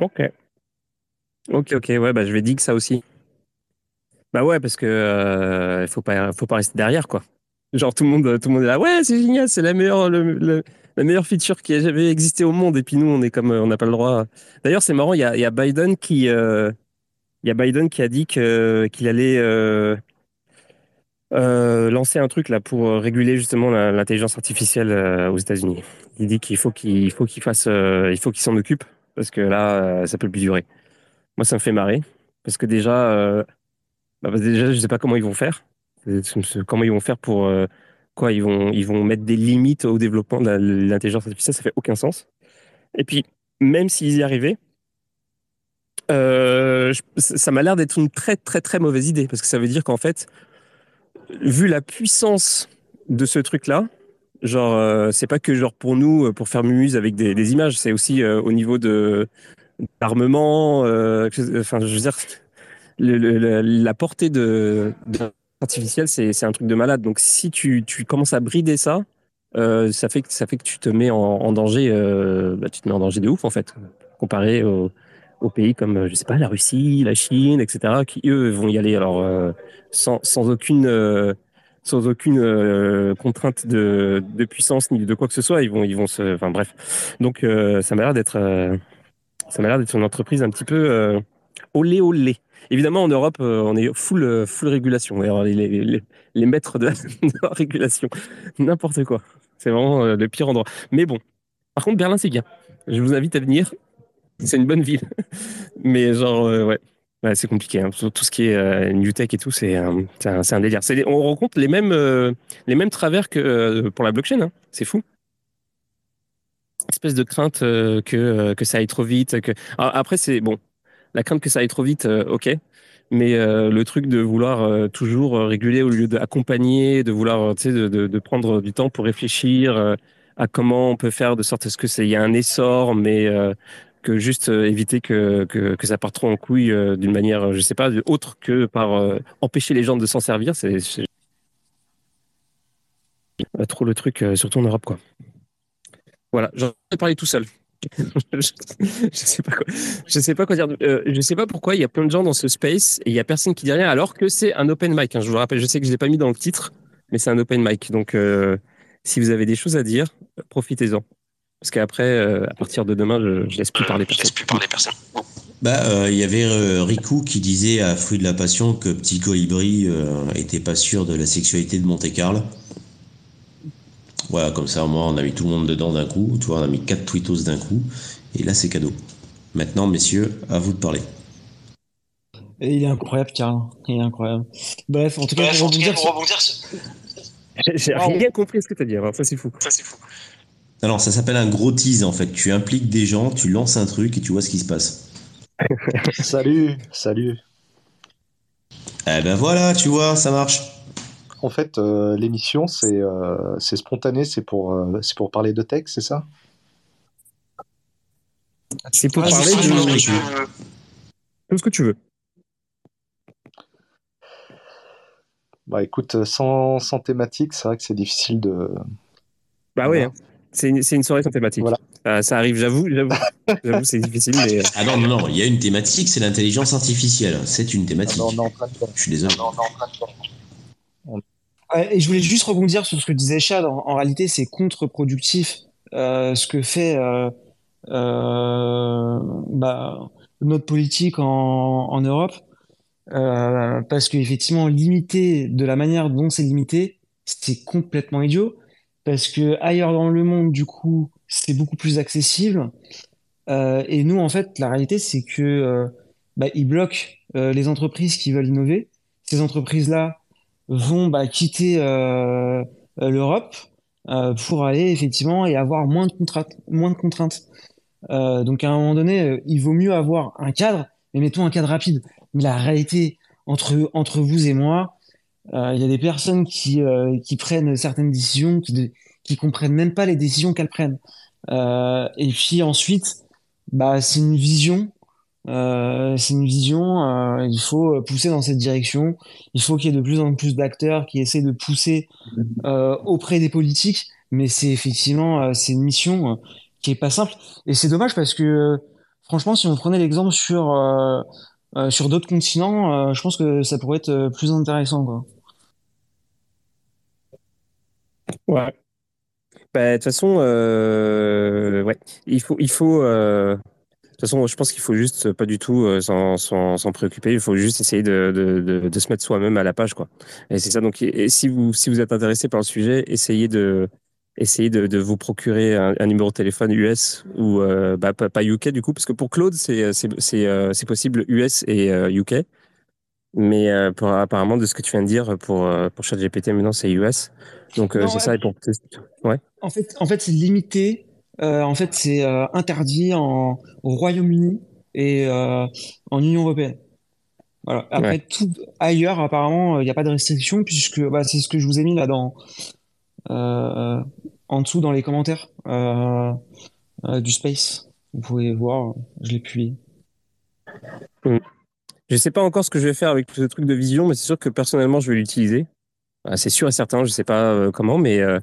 Ok. Ok, ok. Ouais, bah je vais dire que ça aussi. Bah ouais, parce que euh, faut pas, faut pas rester derrière, quoi. Genre tout le monde, tout le monde est là, ouais, c'est génial, c'est la meilleure, le, la meilleure feature qui a jamais existé au monde. Et puis nous, on est comme, on n'a pas le droit. D'ailleurs, c'est marrant, il y a, y a, Biden qui, euh, il y a Biden qui a dit que qu'il allait euh, euh, lancer un truc là pour réguler justement l'intelligence artificielle aux États-Unis. Il dit qu'il faut qu'il faut qu'il fasse, il faut qu'il s'en occupe parce que là, ça peut plus durer. Moi, ça me fait marrer parce que déjà, bah, déjà, je sais pas comment ils vont faire. Comment ils vont faire pour quoi ils vont ils vont mettre des limites au développement de l'intelligence artificielle, ça fait aucun sens. Et puis même s'ils y arrivaient, euh, ça m'a l'air d'être une très très très mauvaise idée parce que ça veut dire qu'en fait, vu la puissance de ce truc-là, genre euh, c'est pas que genre pour nous pour faire mumuse avec des, images, c'est aussi euh, au niveau de enfin, veux dire, le, la portée de, de artificielle, c'est un truc de malade. Donc si tu, tu commences à brider ça, euh, ça fait que ça fait que tu te mets en, danger, euh, bah, tu te mets en danger de ouf en fait, comparé aux, aux, pays comme je sais pas la Russie, la Chine, etc. qui eux vont y aller alors euh, sans, sans aucune euh, sans aucune euh, contrainte de, de puissance ni de quoi que ce soit, ils vont ils vont se, enfin bref. Donc ça m'a l'air d'être ça m'a l'air d'être une entreprise un petit peu olé olé. Évidemment, en Europe, euh, on est full, euh, full régulation. Les, maîtres de la, régulation. N'importe quoi. C'est vraiment euh, le pire endroit. Mais bon. Par contre, Berlin, c'est bien. Je vous invite à venir. C'est une bonne ville. Mais genre, ouais. C'est compliqué. Hein. Tout ce qui est New Tech et tout, c'est un, délire. on rencontre les mêmes, les mêmes travers que pour la blockchain. Hein. C'est fou espèce de crainte que, que ça aille trop vite. Que... après, c'est bon, la crainte que ça aille trop vite, euh, ok. Mais euh, le truc de vouloir euh, toujours réguler au lieu d'accompagner, de vouloir, de, prendre du temps pour réfléchir à comment on peut faire de sorte à ce que il y a un essor, mais que juste éviter que, que, ça parte trop en couille d'une manière, je sais pas, autre que par empêcher les gens de s'en servir. C'est trop le truc, surtout en Europe, quoi. Voilà, j'en ai parlé tout seul. je, sais pas quoi. Je sais pas quoi dire. Euh, je sais pas pourquoi il y a plein de gens dans ce space et il y a personne qui dit rien alors que c'est un open mic. Hein. Je vous rappelle, je sais que je l'ai pas mis dans le titre, mais c'est un open mic. Donc, euh, si vous avez des choses à dire, profitez-en. Parce qu'après, euh, à partir de demain, je, je laisse plus parler personne. laisse plus parler personne. Bah, il y avait Riku qui disait à Fruit de la Passion que Petit Colibri était pas sûr de la sexualité de Monte Carlo. Voilà, comme ça, moi, on a mis tout le monde dedans d'un coup. Tu vois, on a mis quatre tweetos d'un coup. Et là, c'est cadeau. Maintenant, messieurs, à vous de parler. Et il est incroyable, Karl. Il est incroyable. Bref, en tout cas, Bref, pour, rebondir, pour rebondir J'ai rien compris ce que tu as dit. Alors, ça, c'est fou. Ça, c'est fou. Alors, ça s'appelle un gros tease, en fait. Tu impliques des gens, tu lances un truc et tu vois ce qui se passe. salut, salut. Eh ben voilà, tu vois, ça marche en fait, euh, l'émission, c'est euh, spontané, c'est pour, euh, c'est pour parler de texte, c'est ça? C'est pour parler de tout ce que tu veux. Bah écoute, sans, sans thématique, c'est vrai que c'est difficile de. Bah oui, hein. C'est une, une, soirée sans thématique. Voilà. ça arrive, j'avoue, j'avoue, c'est difficile. Mais... Ah non, non, non, il y a une thématique, c'est l'intelligence artificielle. C'est une thématique. Non, non, Je suis désolé. Non, non, et je voulais juste rebondir sur ce que disait Chad. En, réalité, c'est contre-productif euh, ce que fait euh, euh, bah, notre politique en, en Europe, euh, parce qu'effectivement, limiter de la manière dont c'est limité, c'est complètement idiot. Parce que ailleurs dans le monde, du coup, c'est beaucoup plus accessible. Euh, et nous, en fait, la réalité, c'est que euh, bah, ils bloquent les entreprises qui veulent innover. Ces entreprises-là, vont bah, quitter euh, euh, l'Europe euh, pour aller effectivement et avoir moins de contraintes. Moins de contraintes. donc à un moment donné, il vaut mieux avoir un cadre, mais mettons un cadre rapide. Mais la réalité entre entre vous et moi, il y a des personnes qui qui prennent certaines décisions, qui qui comprennent même pas les décisions qu'elles prennent. et puis ensuite, bah c'est une vision euh, c'est une vision, euh, il faut pousser dans cette direction. Il faut qu'il y ait de plus en plus d'acteurs qui essaient de pousser euh, auprès des politiques, mais c'est effectivement euh, c'est une mission euh, qui est pas simple. Et c'est dommage parce que franchement, si on prenait l'exemple sur sur d'autres continents, je pense que ça pourrait être plus intéressant. Quoi. Ouais. Bah, de toute façon, euh, ouais, il faut, il faut. euh, de toute façon, je pense qu'il faut juste pas du tout euh, s'en s'en- s'en préoccuper. Il faut juste essayer de, de, de, se mettre soi-même à la page, quoi. Et c'est ça. Donc, et, si vous, si vous êtes intéressé par le sujet, essayez de, essayez de, de vous procurer un, numéro de téléphone US ou bah, pas, UK du coup, parce que pour Claude, c'est c'est c'est c'est possible US et UK. Mais euh, pour, apparemment, de ce que tu viens de dire, pour, euh, pour ChatGPT, maintenant, c'est US. Donc, euh, c'est ouais, ça. Et pour... Ouais. En fait, en fait, c'est limité. Euh, en fait, c'est interdit en, au Royaume-Uni et en Union européenne. Voilà. Après, Ouais. tout ailleurs, apparemment, il n'y a pas de restriction puisque bah, c'est ce que je vous ai mis là dans en dessous dans les commentaires du Space. Vous pouvez voir, je l'ai publié. Mm. Je sais pas encore ce que je vais faire avec ce truc de vision, mais c'est sûr que personnellement, je vais l'utiliser. Ah, C'est sûr et certain, je sais pas euh, comment, mais euh,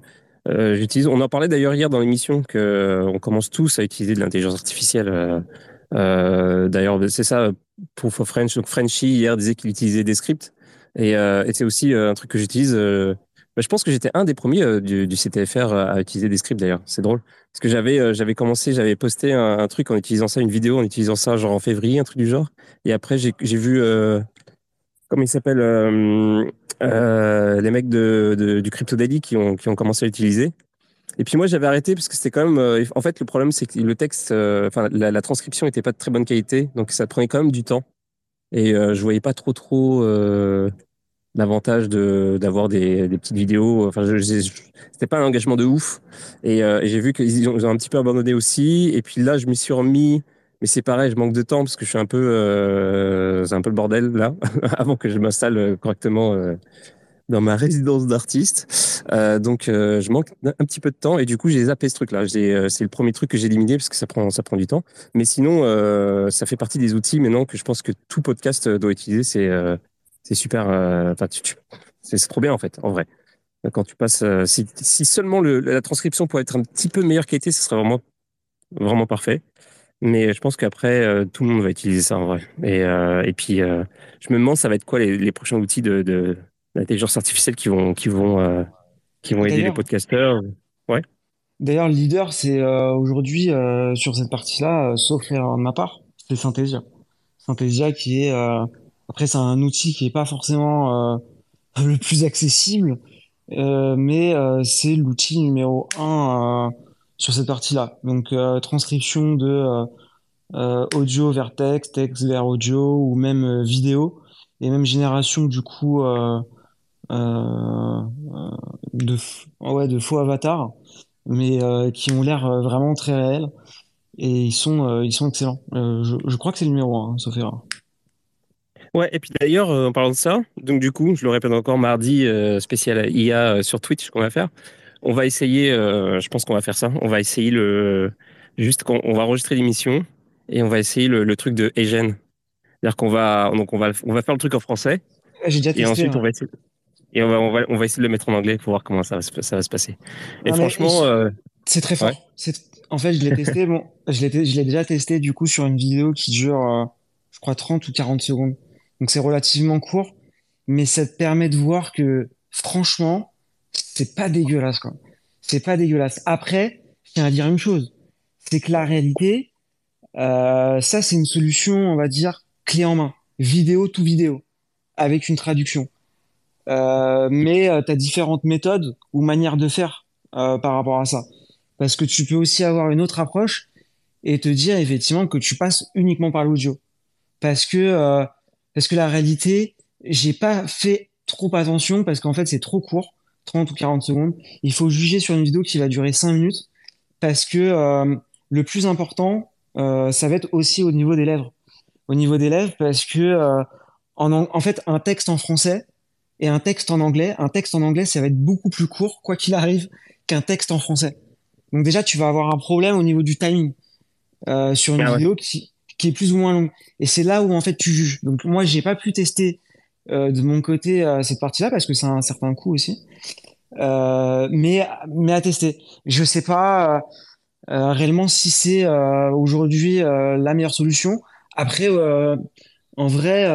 euh, j'utilise. On en parlait d'ailleurs hier dans l'émission que on commence tous à utiliser de l'intelligence artificielle. d'ailleurs, c'est ça pour French. Donc Frenchy hier disait qu'il utilisait des scripts et, c'est aussi un truc que j'utilise. Euh, bah, je pense que j'étais un des premiers euh, du, du CTFR à utiliser des scripts d'ailleurs. C'est drôle parce que j'avais euh, j'avais commencé, j'avais posté un, truc en utilisant ça, une vidéo en utilisant ça genre en février, un truc du genre. Et après j'ai vu euh, comment il s'appelle euh, euh, les mecs de, de- du Crypto Daily qui ont, qui ont commencé à l'utiliser. Et puis moi j'avais arrêté parce que c'était quand même. euh, en fait, le problème c'est que le texte, euh, enfin la, la transcription était pas de très bonne qualité, donc ça prenait quand même du temps. Et euh, je voyais pas trop trop euh, l'avantage de d'avoir des, des petites vidéos. Enfin, je, je- c'était pas un engagement de ouf. Et, euh, j'ai vu qu'ils ont, ils ont un petit peu abandonné aussi. Et puis là, je m'y suis remis. Mais c'est pareil, je manque de temps parce que je suis un peu, euh, c'est un peu le bordel là, avant que je m'installe euh, correctement euh, dans ma résidence d'artiste. Euh, donc, euh, je manque un petit peu de temps et du coup, j'ai zappé ce truc-là. C'est le premier truc que j'ai éliminé parce que ça prend, ça prend du temps. Mais sinon, ça fait partie des outils maintenant que je pense que tout podcast doit utiliser. C'est, c'est super. euh, Enfin, tu- tu- c'est trop bien en fait, en vrai. Quand tu passes, euh, si, si seulement le, la transcription pourrait être un petit peu meilleure qualité, ce serait vraiment, vraiment parfait. Mais je pense qu'après, euh, tout le monde va utiliser ça en vrai. Et, euh, et puis, euh, je me demande, ça va être quoi les, les prochains outils de, d'intelligence artificielle qui vont, qui vont, qui vont aider les podcasteurs. Ouais. d'ailleurs, le leader, c'est aujourd'hui sur cette partie-là, sauf erreur de ma part, c'est Synthesia. Synthesia qui est après c'est un outil qui est pas forcément euh, le plus accessible, euh, mais euh, c'est l'outil numéro un sur cette partie-là. Donc transcription de audio vers texte, texte vers audio ou même vidéo et même génération du coup de ouais de faux avatars, mais qui ont l'air vraiment très réels et ils sont euh, ils sont excellents. Euh, je, je crois que c'est le numéro un, sauf erreur. Ouais, et puis d'ailleurs, euh, en parlant de ça, donc du coup, je le répète encore, mardi, euh, spécial IA euh, sur Twitch qu'on va faire. On va essayer, euh, je pense qu'on va faire ça. On va essayer le, juste qu'on on va enregistrer l'émission et on va essayer le, le truc de Egen. C'est-à-dire qu'on va, donc on va, on va faire le truc en français Ah, J'ai déjà et testé. ensuite on va essayer, et on va, on va, on va essayer de le mettre en anglais pour voir comment ça va se, ça va se passer. Et Non, franchement, euh, C'est très fort. Ouais. C'est, en fait, je l'ai testé, bon, je l'ai, te- je l'ai déjà testé, du coup, sur une vidéo qui dure, euh, je crois, 30 ou 40 secondes. Donc, c'est relativement court, mais ça te permet de voir que, franchement, c'est pas dégueulasse, quoi. C'est pas dégueulasse. Après, je tiens à dire une chose. C'est que la réalité, euh, ça, c'est une solution, on va dire, clé en main. Vidéo tout vidéo. Avec une traduction. Euh, mais tu as différentes méthodes ou manières de faire euh, par rapport à ça. Parce que tu peux aussi avoir une autre approche et te dire effectivement que tu passes uniquement par l'audio. Parce que, euh, parce que la réalité, j'ai pas fait trop attention parce qu'en fait c'est trop court, 30 ou 40 secondes. Il faut juger sur une vidéo qui va durer 5 minutes parce que euh, le plus important, euh, ça va être aussi au niveau des lèvres. Au niveau des lèvres parce que euh, en, fait un texte en français et un texte en anglais, un texte en anglais ça va être beaucoup plus court quoi qu'il arrive qu'un texte en français. Donc déjà tu vas avoir un problème au niveau du timing sur une Ah ouais. vidéo qui, plus ou moins longue. Et c'est là où en fait tu juges. Donc moi j'ai pas pu tester euh, de mon côté euh, cette partie-là parce que c'est un certain coût aussi. Euh, mais mais à tester. Je sais pas réellement si c'est aujourd'hui la meilleure solution. Après en vrai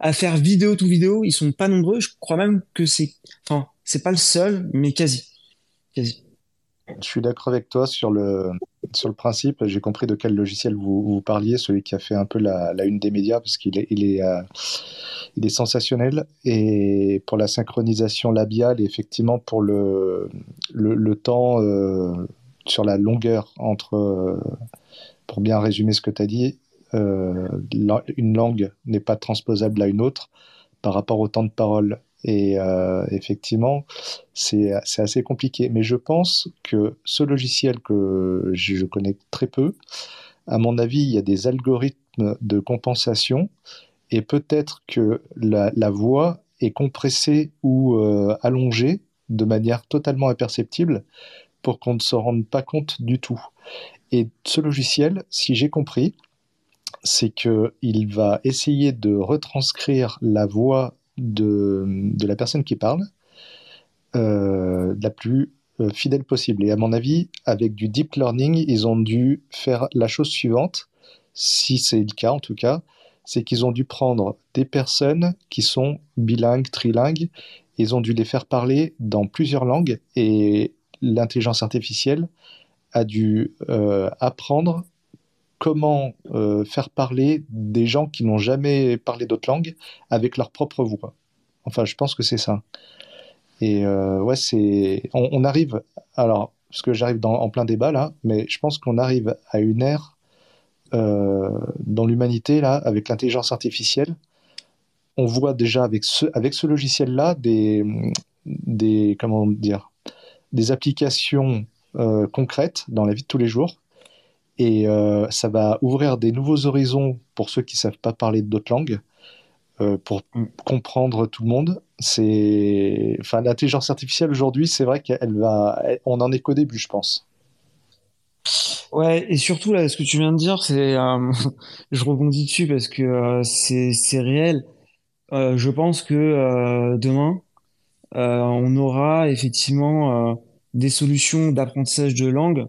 à faire vidéo tout vidéo, ils sont pas nombreux. Je crois même que c'est enfin c'est pas le seul, mais quasi. quasi. Je suis d'accord avec toi sur le, sur le principe. J'ai compris de quel logiciel vous, parliez, celui qui a fait un peu la, une des médias, parce qu'il est, il est, euh, il est sensationnel. Et pour la synchronisation labiale, et effectivement pour le, le, temps euh, sur la longueur entre, euh, pour bien résumer ce que tu as dit, une langue n'est pas transposable à une autre par rapport au temps de parole. Et euh, effectivement, c'est assez compliqué. Mais je pense que ce logiciel que je connais très peu, à mon avis, il y a des algorithmes de compensation et peut-être que la, voix est compressée ou euh, allongée de manière totalement imperceptible pour qu'on ne se rende pas compte du tout. Et ce logiciel, si j'ai compris, c'est qu'il va essayer de retranscrire la voix de, la personne qui parle euh, la plus euh, fidèle possible. Et à mon avis, avec du deep learning, ils ont dû faire la chose suivante, si c'est le cas en tout cas, c'est qu'ils ont dû prendre des personnes qui sont bilingues, trilingues, ils ont dû les faire parler dans plusieurs langues et l'intelligence artificielle a dû euh, apprendre comment euh, faire parler des gens qui n'ont jamais parlé d'autres langues avec leur propre voix. Enfin, je pense que c'est ça. Et euh, ouais, c'est. On, arrive. Alors, parce que j'arrive en plein débat là, mais je pense qu'on arrive à une ère euh, dans l'humanité là, avec l'intelligence artificielle. On voit déjà avec ce, avec ce logiciel-là des, des, comment dire, des applications concrètes dans la vie de tous les jours et euh, ça va ouvrir des nouveaux horizons pour ceux qui ne savent pas parler d'autres langues, euh, pour comprendre tout le monde. C'est, enfin, l'intelligence artificielle aujourd'hui, c'est vrai qu'elle va, on en est qu'au début, je pense. Ouais, et surtout là, ce que tu viens de dire, c'est, euh, je rebondis dessus parce que euh, c'est, c'est réel. Euh, je pense que euh, demain, on aura effectivement des solutions d'apprentissage de langue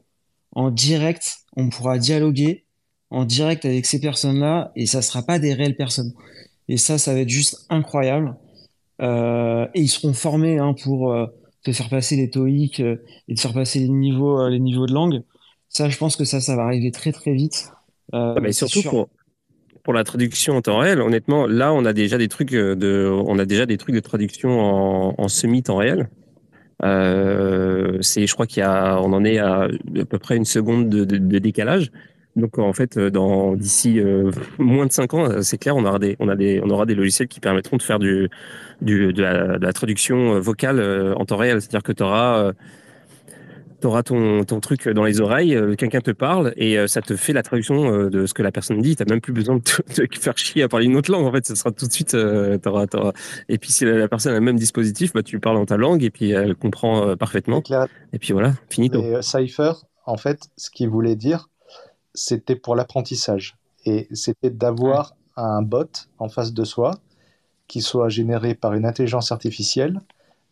en direct on pourra dialoguer en direct avec ces personnes-là et ça sera pas des réelles personnes. Et ça, ça va être juste incroyable. Euh, et ils seront formés hein, pour euh, te faire passer les TOEIC euh, et te faire passer les niveaux, les niveaux de langue. Ça, je pense que ça, ça va arriver très très vite. mais surtout pour, pour la traduction en temps réel, honnêtement, là, on a déjà des trucs de, on a déjà des trucs de traduction en, en semi-temps réel. Euh, c'est, je crois qu'il y a, on en est à à peu près une seconde de, de, de décalage. Donc en fait, dans d'ici euh, moins de cinq ans, c'est clair, on aura des, on a des, on aura des logiciels qui permettront de faire du, du de, la, de la traduction vocale euh, en temps réel. C'est-à-dire que tu auras tu auras ton, ton truc dans les oreilles, euh, quelqu'un te parle et euh, ça te fait la traduction euh, de ce que la personne dit. Tu même plus besoin de te, faire chier à parler une autre langue. En fait, ce sera tout de suite. T'auras, t'auras... Et puis, si la, personne a le même dispositif, bah, tu parles dans ta langue et puis elle comprend parfaitement. Et puis voilà, finito. Et Cypher, en fait, ce qu'il voulait dire, c'était pour l'apprentissage. Et c'était d'avoir un bot en face de soi qui soit généré par une intelligence artificielle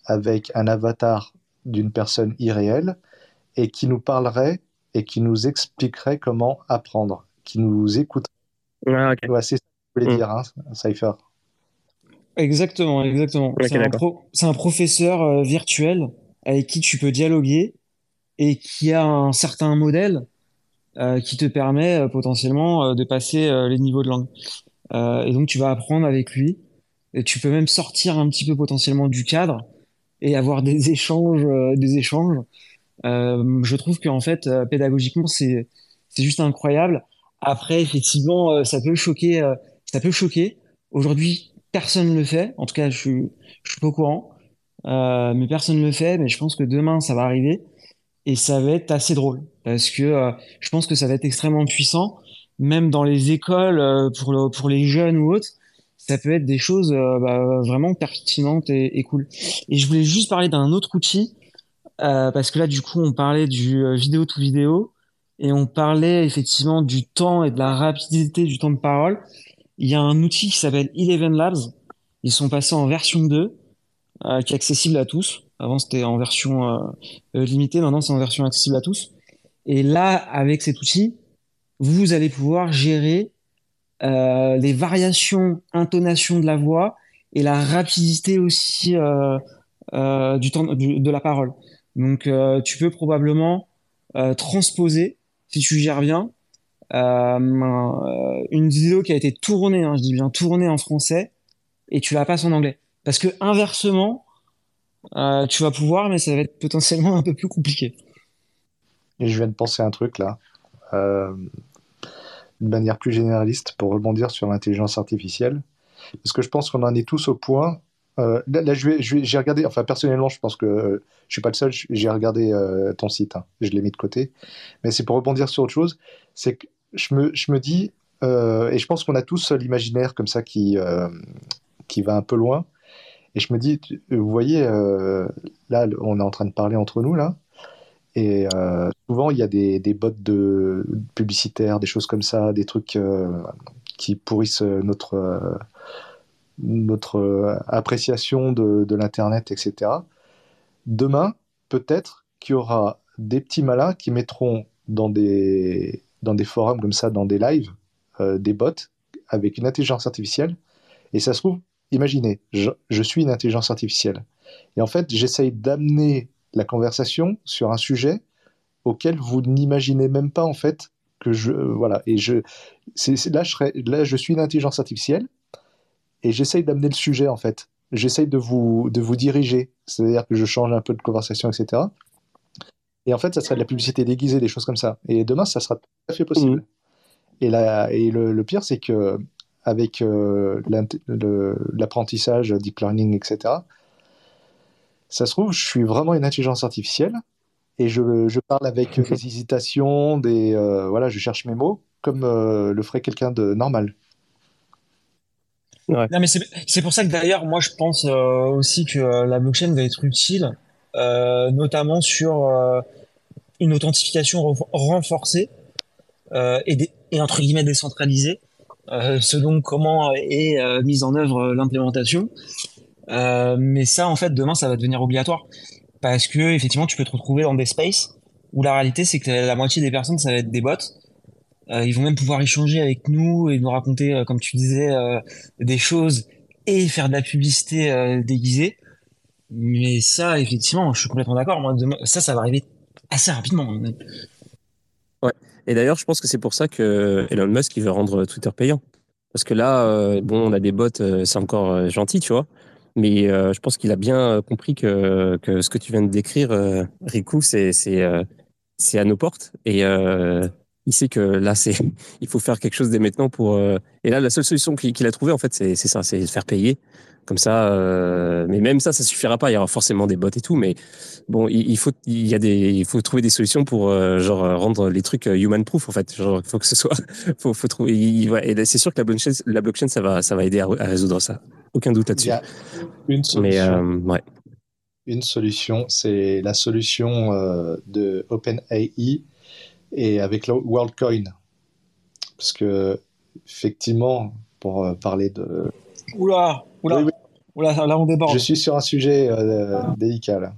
avec un avatar d'une personne irréelle et qui nous parlerait et qui nous expliquerait comment apprendre, qui nous écouterait. Ah, c'est ça que je voulais mm. dire, hein, Cypher. Exactement, exactement. c'est, un professeur euh, virtuel avec qui tu peux dialoguer et qui a un certain modèle euh, qui te permet euh, potentiellement de passer les niveaux de langue. et donc tu vas apprendre avec lui et tu peux même sortir un petit peu potentiellement du cadre et avoir des échanges, des échanges je trouve qu'en fait, euh, pédagogiquement, c'est c'est juste incroyable. Après, effectivement, euh, ça peut choquer, ça peut choquer. Aujourd'hui, personne ne le fait. En tout cas, je suis, je suis pas au courant. Euh, mais personne ne le fait. Mais je pense que demain, ça va arriver. Et ça va être assez drôle. Parce que euh, je pense que ça va être extrêmement puissant. Même dans les écoles, euh, pour, le, pour les jeunes ou autres, ça peut être des choses bah, vraiment pertinentes et, et, cool. Et je voulais juste parler d'un autre outil euh, parce que là, du coup, on parlait du euh, vidéo to vidéo et on parlait effectivement du temps et de la rapidité du temps de parole. Il y a un outil qui s'appelle Eleven Labs. Ils sont passés en version 2, euh, qui est accessible à tous. Avant, c'était en version euh, limitée. Maintenant, c'est en version accessible à tous. Et là, avec cet outil, vous allez pouvoir gérer les variations, intonation de la voix et la rapidité aussi du temps de la parole. Donc, euh, tu peux probablement euh, transposer, si tu gères bien, euh, une vidéo qui a été tournée, hein, je dis bien tournée en français, et tu la passes en anglais. Parce que inversement, tu vas pouvoir, mais ça va être potentiellement un peu plus compliqué. Et je viens de penser un truc là, de manière plus généraliste, pour rebondir sur l'intelligence artificielle. Parce que je pense qu'on en est tous au point euh, là, j'ai regardé, enfin personnellement, je pense que euh, je suis pas le seul, j'ai regardé euh, ton site, hein. je l'ai mis de côté, mais c'est pour rebondir sur autre chose, c'est que je me, je me dis, et je pense qu'on a tous l'imaginaire comme ça qui, qui va un peu loin, et je me dis, vous voyez, là, on est en train de parler entre nous, là, et souvent il y a des, des bots de publicitaires, des choses comme ça, des trucs qui pourrissent notre notre euh, appréciation de, l'Internet, etc. Demain, peut-être qu'il y aura des petits malins qui mettront dans des, dans des forums comme ça, dans des lives, euh, des bots avec une intelligence artificielle. Et ça se trouve, imaginez, je, suis une intelligence artificielle. Et en fait, j'essaye d'amener la conversation sur un sujet auquel vous n'imaginez même pas en fait que je voilà et je là là je suis une intelligence artificielle et j'essaye d'amener le sujet en fait. J'essaye de vous, de vous diriger, c'est-à-dire que je change un peu de conversation, etc. Et en fait, ça serait de la publicité déguisée, des choses comme ça. Et demain, ça sera tout à fait possible. Mmh. Et, la, et le, pire, c'est que avec euh, l'apprentissage, deep learning, etc., ça se trouve, je suis vraiment une intelligence artificielle et je, je parle avec des hésitations, des euh, voilà, je cherche mes mots comme euh, le ferait quelqu'un de normal. Non, mais c'est pour ça que d'ailleurs, moi, je pense euh, aussi que euh, la blockchain va être utile, euh, notamment sur euh, une authentification renforcée et, et, entre guillemets décentralisée, selon comment est mise en œuvre l'implémentation. mais ça, en fait, demain, ça va devenir obligatoire. Parce que effectivement, tu peux te retrouver dans des spaces où la réalité, c'est que la moitié des personnes, ça va être des bots. euh, ils vont même pouvoir échanger avec nous et nous raconter, euh, comme tu disais, euh, des choses et faire de la publicité déguisée. Mais ça, effectivement, je suis complètement d'accord. Moi, ça, ça va arriver assez rapidement. Ouais. Et d'ailleurs, je pense que c'est pour ça que Elon Musk veut rendre Twitter payant. Parce que là, bon, on a des bots, c'est encore gentil, tu vois. Mais je pense qu'il a bien compris que, que ce que tu viens de décrire, Riku, c'est c'est à nos portes. Et il sait que là, c'est, il faut faire quelque chose dès maintenant pour. Euh, et là, la seule solution qu'il a trouvée, en fait, c'est ça, c'est faire payer. Comme ça, euh... mais même ça, ça suffira pas. Il y aura forcément des bots et tout, mais bon, il, faut, il y a des, il faut trouver des solutions pour euh, genre rendre les trucs human proof en fait. Genre, faut que ce soit, faut, faut trouver. et c'est sûr que la blockchain, la blockchain, ça va, ça va aider à, résoudre ça. Aucun doute là-dessus. Une solution. Mais ouais. Une solution, c'est la solution de OpenAI et avec le WorldCoin. Parce que, effectivement, pour euh, parler de. Oula, oula, oula là on déborde. Je suis sur un sujet euh, délicat là.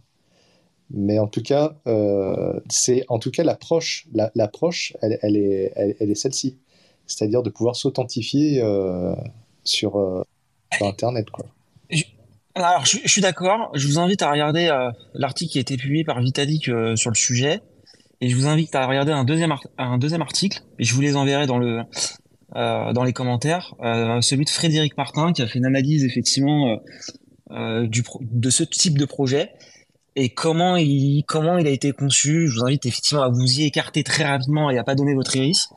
Mais en tout cas, euh, c'est en tout cas l'approche. L'approche, elle, elle, est, elle, est celle-ci, c'est-à-dire de pouvoir s'authentifier sur, sur, Internet, quoi. alors, je, je suis d'accord. Je vous invite à regarder l'article qui a été publié par Vitalik sur le sujet. Et je vous invite à regarder un deuxième, un deuxième article, et je vous les enverrai dans, le, euh, dans les commentaires, euh, celui de Frédéric Martin, qui a fait une analyse effectivement euh, euh du de ce type de projet, et comment il, comment il a été conçu. Je vous invite effectivement à vous y écarter très rapidement et à pas donner votre iris,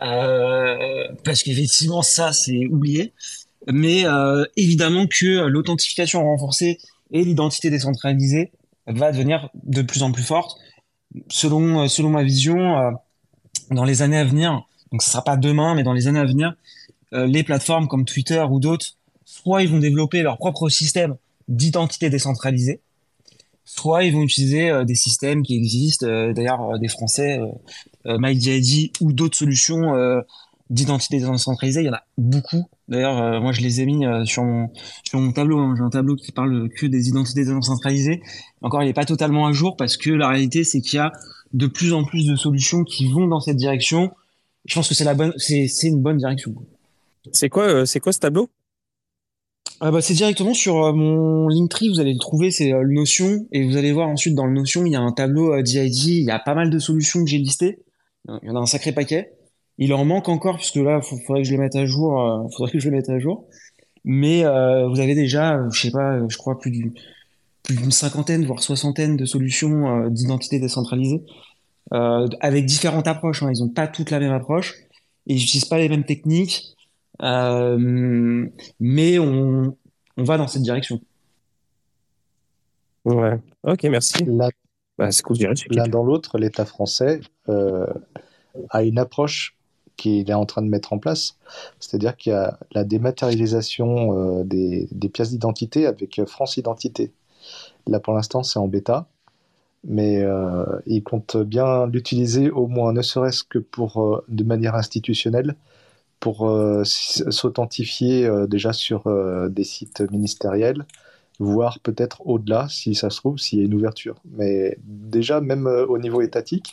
euh, parce qu'effectivement ça c'est oublié. Mais euh, évidemment que l'authentification renforcée et l'identité décentralisée va devenir de plus en plus forte selon, euh, selon ma vision, euh, dans les années à venir, donc ce sera pas demain, mais dans les années à venir, euh, les plateformes comme Twitter ou d'autres, soit ils vont développer leur propre système d'identité décentralisée, soit ils vont utiliser des systèmes qui existent, d'ailleurs des Français, MyDID ou d'autres solutions d'identité décentralisée, il y en a beaucoup. D'ailleurs, moi je les ai mis sur mon sur mon tableau. Hein. J'ai un tableau qui parle que des identités décentralisées. Encore, il n'est pas totalement à jour parce que la réalité, c'est qu'il y a de plus en plus de solutions qui vont dans cette direction. Je pense que c'est la bonne, c'est, une bonne direction. C'est quoi, euh, c'est quoi ce tableau? Ah bah, c'est directement sur euh, mon Linktree, vous allez le trouver, c'est euh, le Notion, et vous allez voir ensuite dans le Notion, il y a un tableau euh, DID, il y a pas mal de solutions que j'ai listées, il y en a un sacré paquet. Il en manque encore, puisque là, il faudrait que je les mette à jour, euh, faudrait que je les mette à jour. Mais euh, vous avez déjà, je sais pas, je crois plus d'une plus d'une cinquantaine, voire soixantaine de solutions euh, d'identité décentralisée, euh, avec différentes approches. Hein. Ils ont pas toutes la même approche, et ils n'utilisent pas les mêmes techniques. Euh, mais on, on va dans cette direction. Ouais. Ok, merci. L'un Bah, c'est cool, je dirais. l'un dans l'autre, l'État français euh, a une approche qu'il est en train de mettre en place, c'est-à-dire qu'il y a la dématérialisation euh, des, pièces d'identité avec euh, France Identité. Là, pour l'instant, c'est en bêta, mais euh, il compte bien l'utiliser au moins, ne serait-ce que pour, de manière institutionnelle, pour s'authentifier déjà sur des sites ministériels, voire peut-être au-delà, si ça se trouve, s'il y a une ouverture. Mais déjà, même au niveau étatique,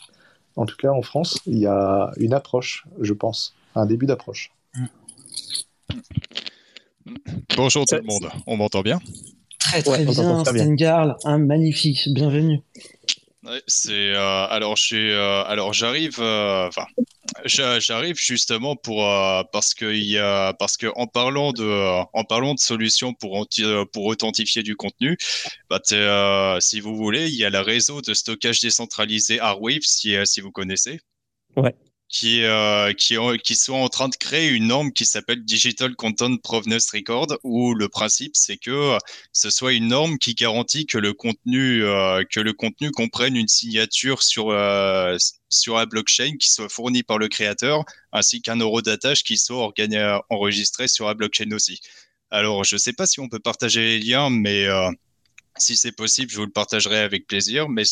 en tout cas en France, il y a une approche, je pense, un début d'approche. Bonjour tout le monde, on m'entend bien? Très très Ouais, on t'entend bien, très bien. Stengarl, un magnifique, bienvenue. Ouais, C'est euh, alors suis euh, alors j'arrive euh, enfin j'a- j'arrive justement pour euh, parce que il y a parce que en parlant de euh, en parlant de solutions pour euh, pour authentifier du contenu bah euh, si vous voulez il y a le réseau de stockage décentralisé Arweave si euh, si vous connaissez Ouais. Qui euh, qui ont- qui sont en train de créer une norme qui s'appelle Digital Content Provenance Record où le principe c'est que ce soit une norme qui garantit que le contenu euh, que le contenu comprenne une signature sur euh, sur la blockchain qui soit fournie par le créateur ainsi qu'un eurodatage qui soit enregistré sur la blockchain aussi. Alors je sais pas si on peut partager les liens mais euh, si c'est possible, je vous le partagerai avec plaisir, mais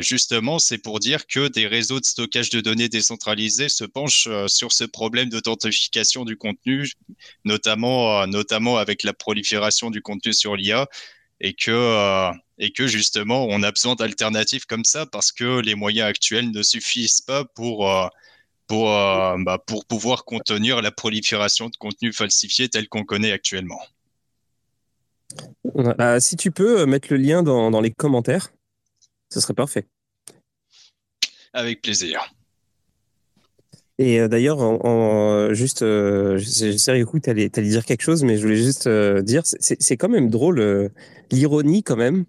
justement, c'est pour dire que des réseaux de stockage de données décentralisés se penchent euh, sur ce problème d'authentification du contenu, notamment, euh, avec la prolifération du contenu sur l'IA, et que, euh, et que justement, on a besoin d'alternatives comme ça parce que les moyens actuels ne suffisent pas pour, bah, pour pouvoir contenir la prolifération de contenu falsifié tel qu'on connaît actuellement. Bah, si tu peux euh, mettre le lien dans, dans les commentaires, ce serait parfait. Avec plaisir. Et euh, d'ailleurs, en, en- juste, euh, je sais, Riku, t'allais t'allais dire quelque chose, mais je voulais juste euh, dire, c'est- quand même drôle, euh, l'ironie quand même,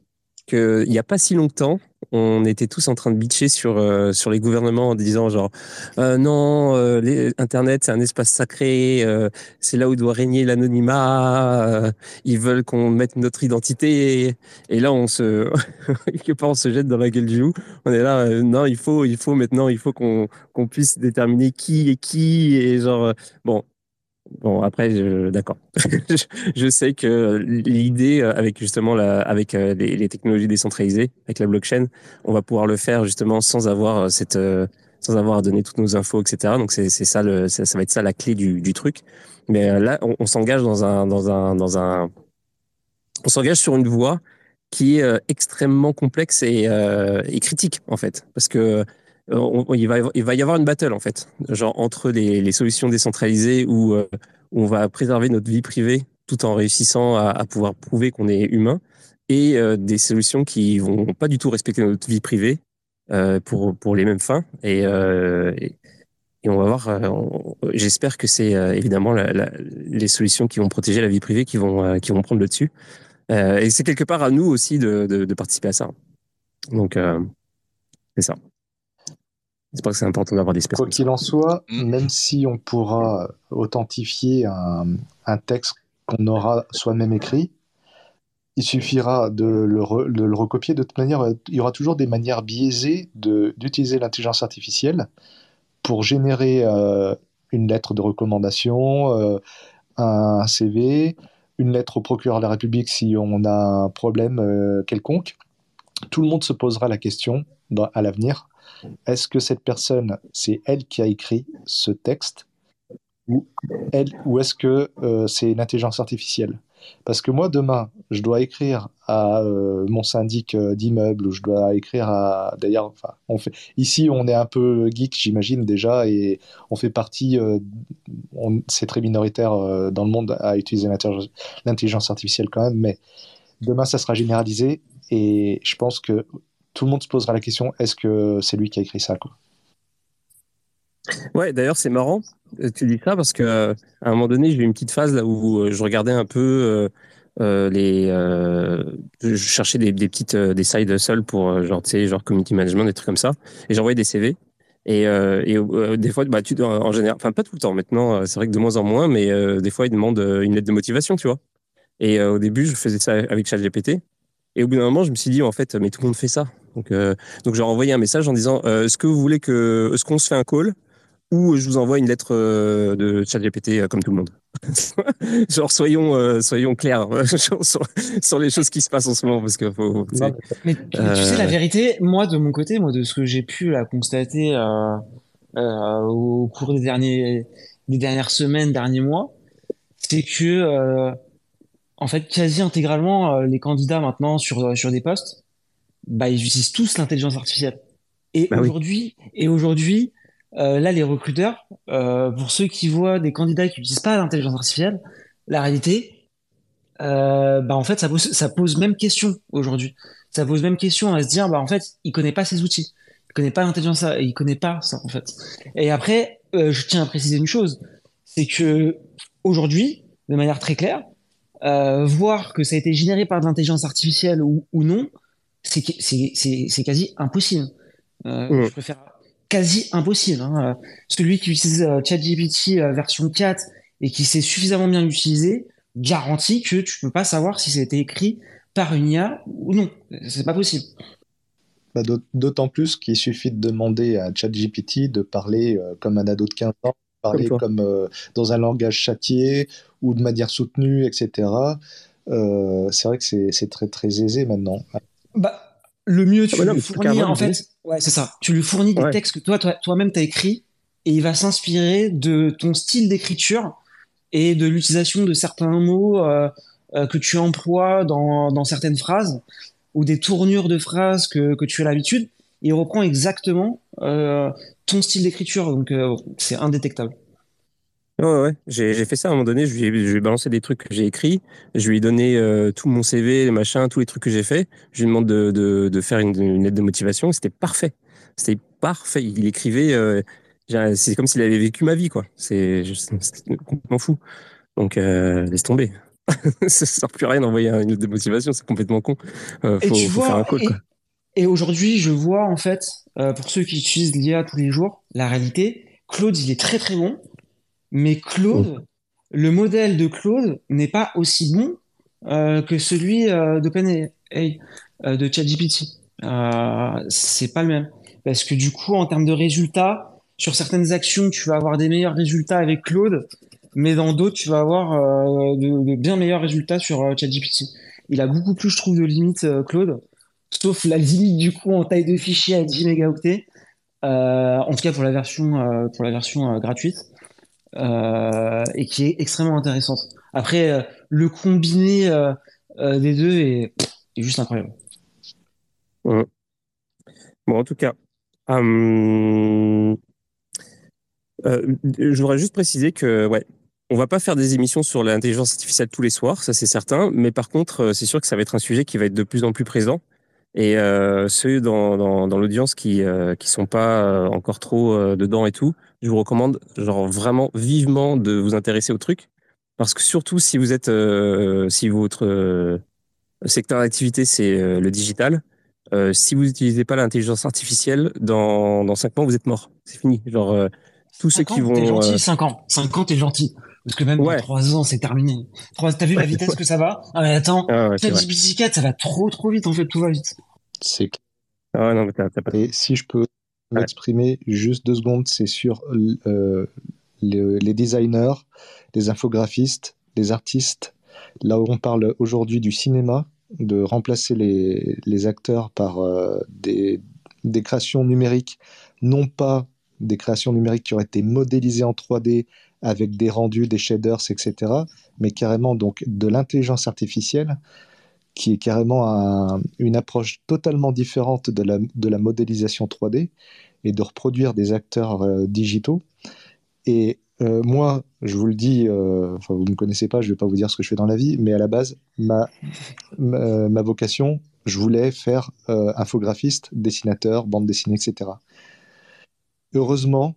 qu'il n'y a pas si longtemps, on était tous en train de bitcher sur, euh, sur les gouvernements en disant genre, euh, non, euh, Internet c'est un espace sacré, euh, c'est là où doit régner l'anonymat, ils veulent qu'on mette notre identité, et là on se, quelque part on se jette dans la gueule du loup, on est là, non, il faut, il faut maintenant, il faut qu'on qu'on puisse déterminer qui est qui et genre bon bon après d'accord. Je, sais que l'idée euh, avec justement la avec euh, les, technologies décentralisées avec la blockchain on va pouvoir le faire justement sans avoir euh, cette sans avoir à donner toutes nos infos etc donc c'est ça ça, va être ça la clé du, truc. Mais là on, s'engage dans un dans un dans un on s'engage sur une voie qui est extrêmement complexe et, et critique en fait. Parce que il, va, y avoir- une battle en fait genre entre les, solutions décentralisées où, euh, où on va préserver notre vie privée tout en réussissant à, pouvoir prouver qu'on est humain et euh, des solutions qui vont pas du tout respecter notre vie privée euh, pour, les mêmes fins et, on va voir j'espère que c'est évidemment les solutions qui vont protéger la vie privée qui vont, prendre le dessus et c'est quelque part à nous aussi de, de, participer à ça. Donc, c'est ça. C'est pour ça que c'est important d'avoir des espèces Quoi qu'il en soit, Mm. même si on pourra authentifier un, un texte qu'on aura soi-même écrit, il suffira de le, re- de le recopier. De toute manière, il y aura toujours des manières biaisées d'utiliser l'intelligence artificielle pour générer euh, une lettre de recommandation, euh, un CV, une lettre au procureur de la République si on a un problème euh, quelconque. Tout le monde se posera la question dans- à l'avenir est-ce que cette personne, c'est elle qui a écrit ce texte ou, ou est-ce que euh, c'est une intelligence artificielle? Parce que moi, demain, je dois écrire à euh, mon syndic euh, d'immeuble ou je dois écrire à. D'ailleurs, enfin, on. Ici, on est un peu geek, j'imagine déjà, et on fait partie. Euh, c'est très minoritaire dans le monde à utiliser l'intelligence artificielle quand même, mais demain, ça sera généralisé et je pense que tout le monde se posera la question est-ce que c'est lui qui a écrit ça quoi? Ouais, d'ailleurs, c'est marrant, tu dis ça, parce que à un moment donné, j'ai eu une petite phase là où je regardais un peu euh, les, euh, je cherchais des, des petites euh, des side pour genre tu sais genre community management des trucs comme ça et j'envoyais des CV et, et des fois bah tu en général enfin pas tout le temps maintenant c'est vrai que de moins en moins mais des fois ils demandent une lettre de motivation tu vois. Et au début je faisais ça avec ChatGPT et au bout d'un moment je me suis dit en fait mais tout le monde fait ça donc donc j'ai envoyé un message en disant est-ce que vous voulez que est-ce qu'on se fait un call ou je vous envoie une lettre euh, de ChatGPT euh, comme tout le monde? Genre soyons euh, soyons clairs sur, les choses qui se passent en ce moment parce que faut. Mais, tu sais la vérité, moi de mon côté, moi de ce que j'ai pu la constater au cours des derniers des dernières semaines, derniers mois, c'est que en fait quasi intégralement les candidats maintenant sur sur des postes, bah ils utilisent tous l'intelligence artificielle. Et bah aujourd'hui et aujourd'hui euh, là, les recruteurs, euh, pour ceux qui voient des candidats qui n'utilisent pas l'intelligence artificielle, la réalité, euh, bah en fait, ça pose, ça pose même question aujourd'hui. Ça pose même question à se dire, bah en fait, il connaît pas ces outils, il connaît pas l'intelligence, il connaît pas ça en fait. Et après, euh, je tiens à préciser une chose, c'est que aujourd'hui, de manière très claire, euh, voir que ça a été généré par de l'intelligence artificielle ou, ou non, c'est quasi impossible. Euh, mmh. Je préfère quasi impossible. Hein. Celui qui utilise euh, ChatGPT version 4 et qui sait suffisamment bien l'utiliser garantit que tu peux pas savoir si c'était écrit par une IA ou non. C'est pas possible. Bah, d'autant plus qu'il suffit de demander à ChatGPT de parler euh, comme un ado de 15 ans, parler comme, dans un langage châtié ou de manière soutenue, etc. c'est vrai que c'est très très aisé maintenant. Bah, le mieux, tu ah bah lui fournis, en fait, ouais, c'est ça. Tu lui fournis des textes que toi, toi, toi-même, t'as écrit et il va s'inspirer de ton style d'écriture et de l'utilisation de certains mots euh, euh, que tu emploies dans, dans certaines phrases ou des tournures de phrases que, que tu as l'habitude. Il reprend exactement euh, ton style d'écriture, donc euh, c'est indétectable. Ouais, ouais, j'ai fait ça à un moment donné. Je lui, ai, je lui ai balancé des trucs que j'ai écrits. Je lui ai donné euh, tout mon CV, les machins, tous les trucs que j'ai fait. Je lui demande de, de, de faire une, une, lettre de motivation. C'était parfait. C'était parfait. Il écrivait. Euh, c'est comme s'il avait vécu ma vie, quoi. C'est complètement fou. Donc, euh, laisse tomber. ça sert plus à rien d'envoyer une lettre de motivation. C'est complètement con. Faut, et tu faut vois, faire un call, quoi. Et, aujourd'hui, je vois, en fait, euh, pour ceux qui utilisent l'IA tous les jours, la réalité, Claude, il est très très bon mais Claude, le modèle de Claude n'est pas aussi bon euh, que celui euh, d'OpenAI, euh, de ChatGPT. Euh, c'est pas le même. Parce que du coup, en termes de résultats, sur certaines actions, tu vas avoir des meilleurs résultats avec Claude, mais dans d'autres, tu vas avoir euh, de, bien meilleurs résultats sur euh, ChatGPT. Il a beaucoup plus, je trouve, de limites, Claude, sauf la limite du coup en taille de fichier à 10 mégaoctets. en tout cas pour la version, pour la version gratuite. Euh, et qui est extrêmement intéressante. Après, euh, le combiné euh, des deux est, juste incroyable. Bon, en tout cas, je voudrais juste préciser que, ouais, on va pas faire des émissions sur l'intelligence artificielle tous les soirs, ça c'est certain, mais par contre, c'est sûr que ça va être un sujet qui va être de plus en plus présent. Et euh, ceux dans, dans, dans l'audience qui euh, qui sont pas euh, encore trop euh, dedans et tout, je vous recommande genre vraiment vivement de vous intéresser au truc parce que surtout si vous êtes si votre secteur d'activité c'est le digital, si vous n'utilisez pas l'intelligence artificielle dans dans cinq ans vous êtes mort, c'est fini. Genre tous ceux qui vont. T'es gentil, 5 ans. 5 ans, t'es gentil. Parce que même ouais. dans 3 ans, c'est terminé. T'as vu la vitesse que ça va? Ah mais attends, ah ouais, 4, ça va trop trop vite, en fait, tout va vite. C'est ah non, mais t'as, pas... Et si je peux m'exprimer juste deux secondes, c'est sur euh, les, les, designers, les infographistes, les artistes. Là où on parle aujourd'hui du cinéma, de remplacer les, les acteurs par euh, des, des créations numériques, non pas des créations numériques qui auraient été modélisées en 3D avec des rendus, des shaders, etc. Mais carrément donc de l'intelligence artificielle qui est carrément une approche totalement différente de la, modélisation 3D et de reproduire des acteurs euh, digitaux. Et euh, moi, je vous le dis, euh, vous ne me connaissez pas, je ne vais pas vous dire ce que je fais dans la vie, mais à la base, ma, vocation, je voulais faire infographiste, dessinateur, bande dessinée, etc. Heureusement,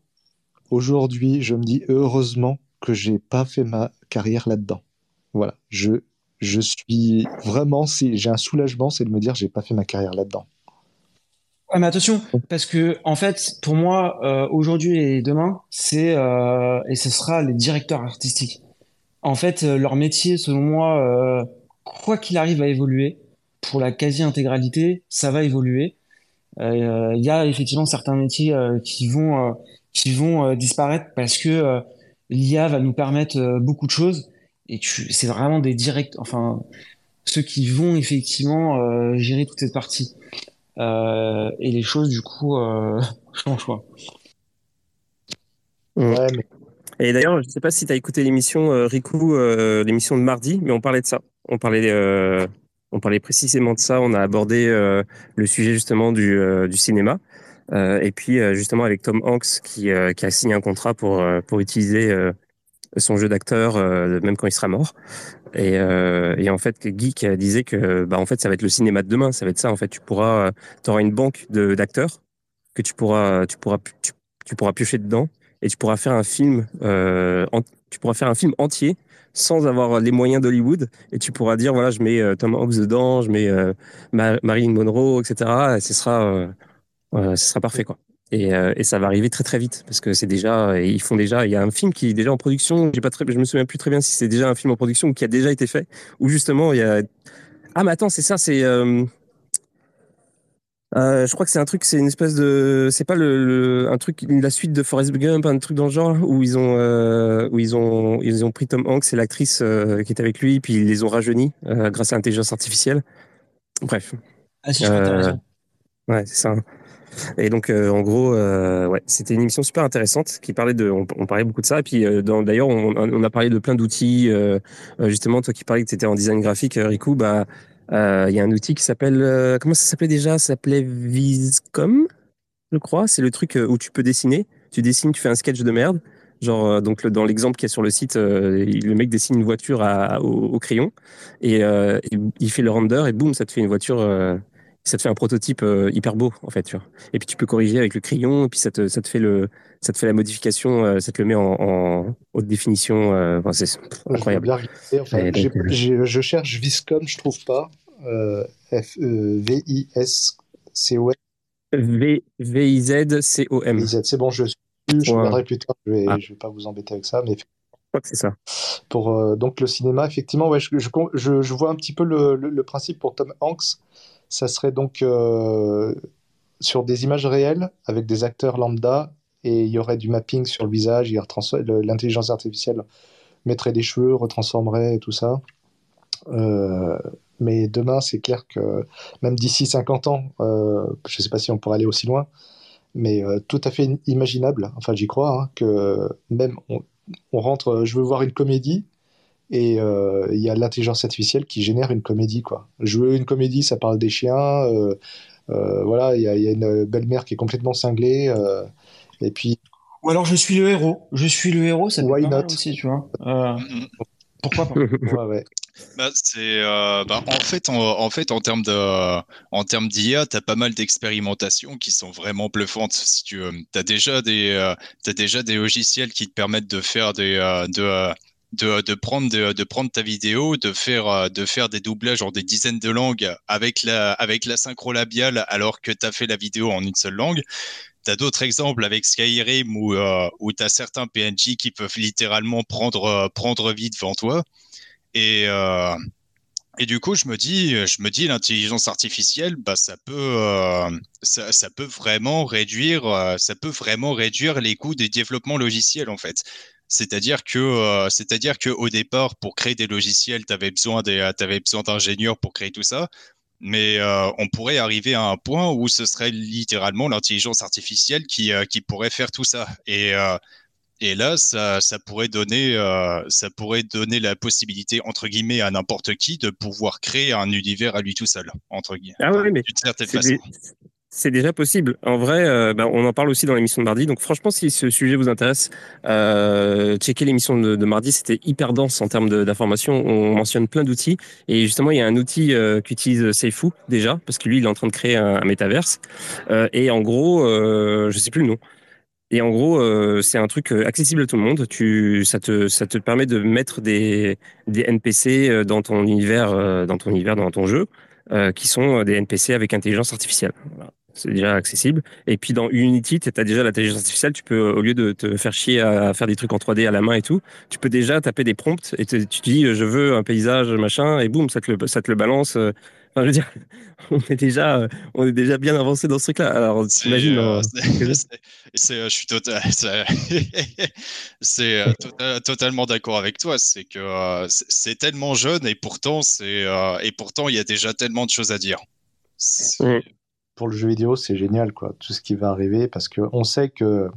aujourd'hui, je me dis heureusement que j'ai pas fait ma carrière là-dedans. Voilà, je, je suis vraiment, j'ai un soulagement, c'est de me dire j'ai pas fait ma carrière là-dedans. Mais attention, parce que en fait, pour moi, euh, aujourd'hui et demain, c'est euh, et ce sera les directeurs artistiques. En fait, euh, leur métier, selon moi, quoi qu'il arrive à évoluer, pour la quasi-intégralité, ça va évoluer. Il y a effectivement certains métiers qui vont qui vont disparaître parce que l'IA va nous permettre beaucoup de choses et c'est vraiment des directs, enfin, ceux qui vont effectivement euh, gérer toute cette partie. Euh, et les choses, du coup, euh, changent. Quoi. Ouais, Et d'ailleurs, je ne sais pas si tu as écouté l'émission Riku, l'émission de mardi, mais on parlait de ça. On parlait, on parlait précisément de ça. On a abordé le sujet justement du, du cinéma. Et puis justement avec Tom Hanks qui, qui a signé un contrat pour, pour utiliser son jeu d'acteur, euh, même quand il sera mort. Et, euh, et, en fait, Geek disait que bah, en fait, ça va être le cinéma de demain. Ça va être ça. En fait, tu pourras, tu auras une banque d'acteurs que tu pourras, tu pourras, tu, pourras piocher dedans et tu pourras faire un film, euh, tu pourras faire un film entier sans avoir les moyens d'Hollywood et tu pourras dire voilà, je mets Tom Hanks dedans, je mets Marilyn Monroe, etc. Et ce sera, ce sera parfait quoi. Euh, et, ça va arriver très très vite parce que c'est déjà ils font déjà il y a un film qui est déjà en production j'ai pas très je me souviens plus très bien si c'est déjà un film en production ou qui a déjà été fait ou justement il y a ah mais attends c'est ça c'est euh, euh, je crois que c'est un truc, c'est une espèce de, c'est pas le, un truc, la suite de Forrest Gump, un truc dans le genre où ils ont, où ils ont, ils ont pris Tom Hanks et l'actrice qui est avec lui, puis ils les ont rajeunis grâce à l'intelligence artificielle. Bref. Ah si, je Ouais, c'est ça. Et donc, euh, en gros, euh, ouais, c'était une émission super intéressante qui parlait de, on, parlait beaucoup de ça. Et puis, euh, d'ailleurs, on, a parlé de plein d'outils. justement, toi qui parlais que tu étais en design graphique, Riku, bah, il y a un outil qui s'appelle, comment ça s'appelait déjà? Ça s'appelait Viscom, je crois. C'est le truc où tu peux dessiner. Tu dessines, tu fais un sketch de merde. Genre, donc dans l'exemple qui est sur le site, le mec dessine une voiture à, au, crayon et, il fait le render et boum, ça te fait une voiture ça te fait un prototype euh, hyper beau en fait tu vois et puis tu peux corriger avec le crayon et puis ça te, ça te fait le ça te fait la modification euh, ça te le met en, en haute définition euh, enfin, c'est incroyable je, enfin, je cherche Viscom je trouve pas F V I S C O M V V I Z C O M c'est bon je je ouais. plus tard je vais ah. je vais pas vous embêter avec ça mais c'est ça. Pour donc le cinéma, effectivement, ouais, je, je, je, vois un petit peu le, le, le principe pour Tom Hanks ça serait donc euh, sur des images réelles avec des acteurs lambda et il y aurait du mapping sur le visage, l'intelligence artificielle mettrait des cheveux, retransformerait et tout ça. Euh, mais demain, c'est clair que même d'ici 50 ans, euh, je ne sais pas si on pourrait aller aussi loin, mais tout à fait imaginable, enfin j'y crois, hein, que même on, rentre, je veux voir une comédie, et euh, il y a l'intelligence artificielle qui génère une comédie quoi. veux une comédie, ça parle des chiens, euh, euh, voilà, il y, a une belle-mère qui est complètement cinglée, et puis. Ou alors je suis le héros, je suis le héros, ça Why not? aussi, tu vois. pourquoi pas ouais, ouais. Bah, c'est bah, en fait en, en, fait en termes de en termes d'IA t'as pas mal d'expérimentations qui sont vraiment bluffantes si tu t'as déjà des as déjà des logiciels qui te permettent de faire des de de, prendre, ta vidéo, de faire, euh, de faire des doublages en des dizaines de langues avec la, synchro labiale alors que tu as fait la vidéo en une seule langue. Tu as d'autres exemples avec Skyrim où, euh, tu as certains PNJ qui peuvent littéralement prendre, euh, vie devant toi. Et, euh, et du coup, je me dis, je me dis, l'intelligence artificielle, bah, ça peut, ça, ça, peut vraiment réduire, ça peut vraiment réduire les coûts des développements logiciels en fait. C'est-à-dire que, euh, c'est-à-dire que au départ, pour créer des logiciels, tu avais besoin des, avais besoin d'ingénieurs pour créer tout ça. Mais euh, on pourrait arriver à un point où ce serait littéralement l'intelligence artificielle qui, euh, qui pourrait faire tout ça. Et, Et là, ça, ça pourrait donner, euh, ça pourrait donner la possibilité entre guillemets à n'importe qui de pouvoir créer un univers à lui tout seul, entre guillemets. Ah oui, mais d'une certaine façon. des- c'est déjà possible. En vrai, euh, bah, on en parle aussi dans l'émission de mardi. Donc franchement, si ce sujet vous intéresse, euh, checkez l'émission de, mardi. C'était hyper dense en termes d'informations. On mentionne plein d'outils. Et justement, il y a un outil euh, qu'utilise Seifu déjà, parce que lui, il est en train de créer un, un métaverse. Euh, et en gros, je sais plus le nom. Et en gros, c'est un truc accessible à tout le monde. Ça te, ça te permet de mettre des, des NPC dans ton univers, dans ton univers, dans ton jeu, qui sont des NPC avec intelligence artificielle. C'est déjà accessible. Et puis dans Unity, tu as déjà l'intelligence artificielle. Tu peux, au lieu de te faire chier à faire des trucs en 3D à la main et tout, tu peux déjà taper des prompts et te- tu te dis, euh, je veux un paysage, machin, et boum, ça te le, ça te le balance. euh. Enfin, je veux dire, on est déjà, euh, on est déjà bien avancé dans ce truc-là. Alors, t'imagines, euh, euh, euh, je suis total, c'est, euh, tota- totalement d'accord avec toi. C'est que euh, c'est tellement jeune et pourtant c'est euh, et pourtant il y a déjà tellement de choses à dire. Pour le jeu vidéo, c'est génial, quoi, tout ce qui va arriver, parce que on sait que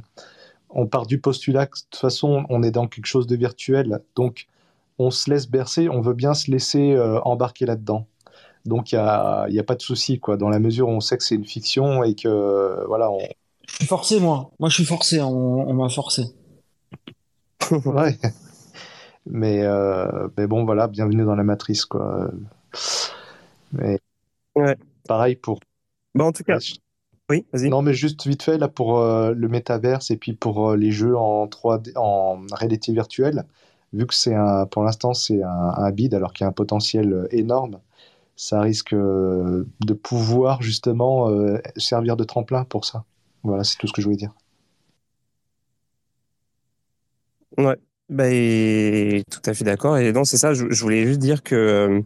on part du postulat que de toute façon, on est dans quelque chose de virtuel, donc on se laisse bercer, on veut bien se laisser euh, embarquer là-dedans. Donc il y a, il y a pas de souci, quoi, dans la mesure où on sait que c'est une fiction et que euh, voilà, on... Je suis forcé, moi. Moi, je suis forcé. On, on m'a forcé. ouais. Mais euh, mais bon, voilà, bienvenue dans la matrice, quoi. Mais Ouais. pareil pour Bon, en tout cas, oui, vas-y. Non, mais juste vite fait, là, pour euh, le métaverse et puis pour euh, les jeux en 3D, en réalité virtuelle, vu que c'est un, pour l'instant, c'est un, un bid, alors qu'il y a un potentiel euh, énorme, ça risque euh, de pouvoir justement servir de tremplin pour ça. Voilà, c'est tout ce que je voulais dire. Ouais, bah, tout à fait d'accord. Et non, c'est ça, je, je voulais juste dire que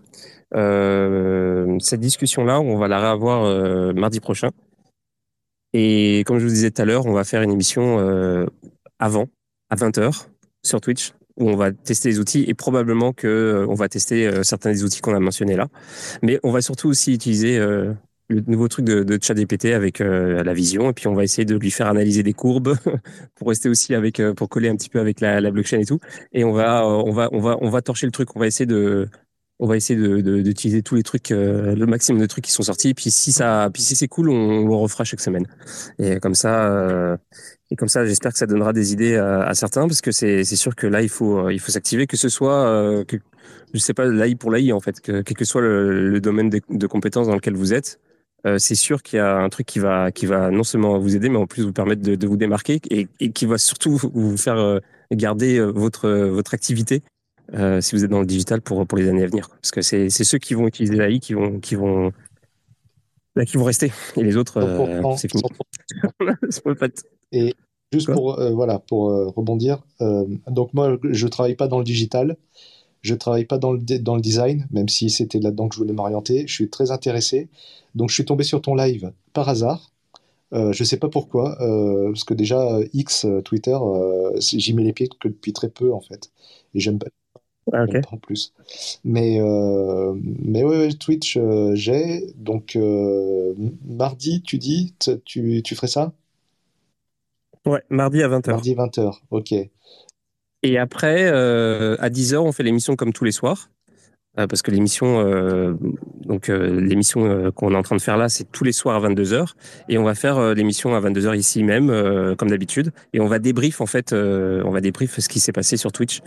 euh, cette discussion-là, on va la réavoir euh, mardi prochain. Et comme je vous disais tout à l'heure, on va faire une émission euh, avant, à 20h, sur Twitch, où on va tester les outils et probablement que on va tester certains des outils qu'on a mentionnés là. Mais on va surtout aussi utiliser le nouveau truc de, de ChatGPT avec la vision et puis on va essayer de lui faire analyser des courbes pour rester aussi avec pour coller un petit peu avec la, blockchain et tout et on va on va on va on va torcher le truc on va essayer de on va essayer de de- d'utiliser tous les trucs euh, le maximum de trucs qui sont sortis. Puis si ça puis si c'est cool on, on le refera chaque semaine. Et comme ça euh, et comme ça j'espère que ça donnera des idées à, certains parce que c'est sûr que là il faut euh, il faut s'activer que ce soit euh, que, je sais pas l'AI pour l'AI en fait que quel que soit le, domaine de, de compétences dans lequel vous êtes c'est sûr qu'il y a un truc qui va, qui va non seulement vous aider, mais en plus vous permettre de, de vous démarquer et, et qui va surtout vous- faire garder votre, votre activité euh, si vous êtes dans le digital pour, pour les années à venir. Parce que c'est ceux qui vont utiliser l'AI qui vont, qui, vont, bah, qui vont rester. Et les autres, euh, 100%, c'est fini. 100%. C'est pas le fait. Et juste Quoi pour, euh, voilà, pour euh, rebondir, donc moi, je travaille pas dans le digital, je travaille pas dans le, dans le design, même si c'était là-dedans que je voulais m'orienter. Je suis très intéressé. Donc, je suis tombé sur ton live par hasard. Euh, je sais pas pourquoi, euh, parce que déjà, euh, X, Twitter, j'y mets les pieds que depuis très peu, en fait. Et j'aime pas, Ah, en plus. Mais, euh, mais ouais, ouais, Twitch, euh, j'ai. Donc, euh, mardi, tu dis, tu, tu ferais ça? Ouais, mardi à 20h. Mardi 20h, ok. Et après, euh, à 10h, on fait l'émission comme tous les soirs. Euh, parce que l'émission, euh, donc euh, l'émission euh, qu'on est en train de faire là, c'est tous les soirs à 22h, et on va faire euh, l'émission à 22h ici même, euh, comme d'habitude, et on va débrief en fait, on va débrief ce qui s'est passé sur Twitch,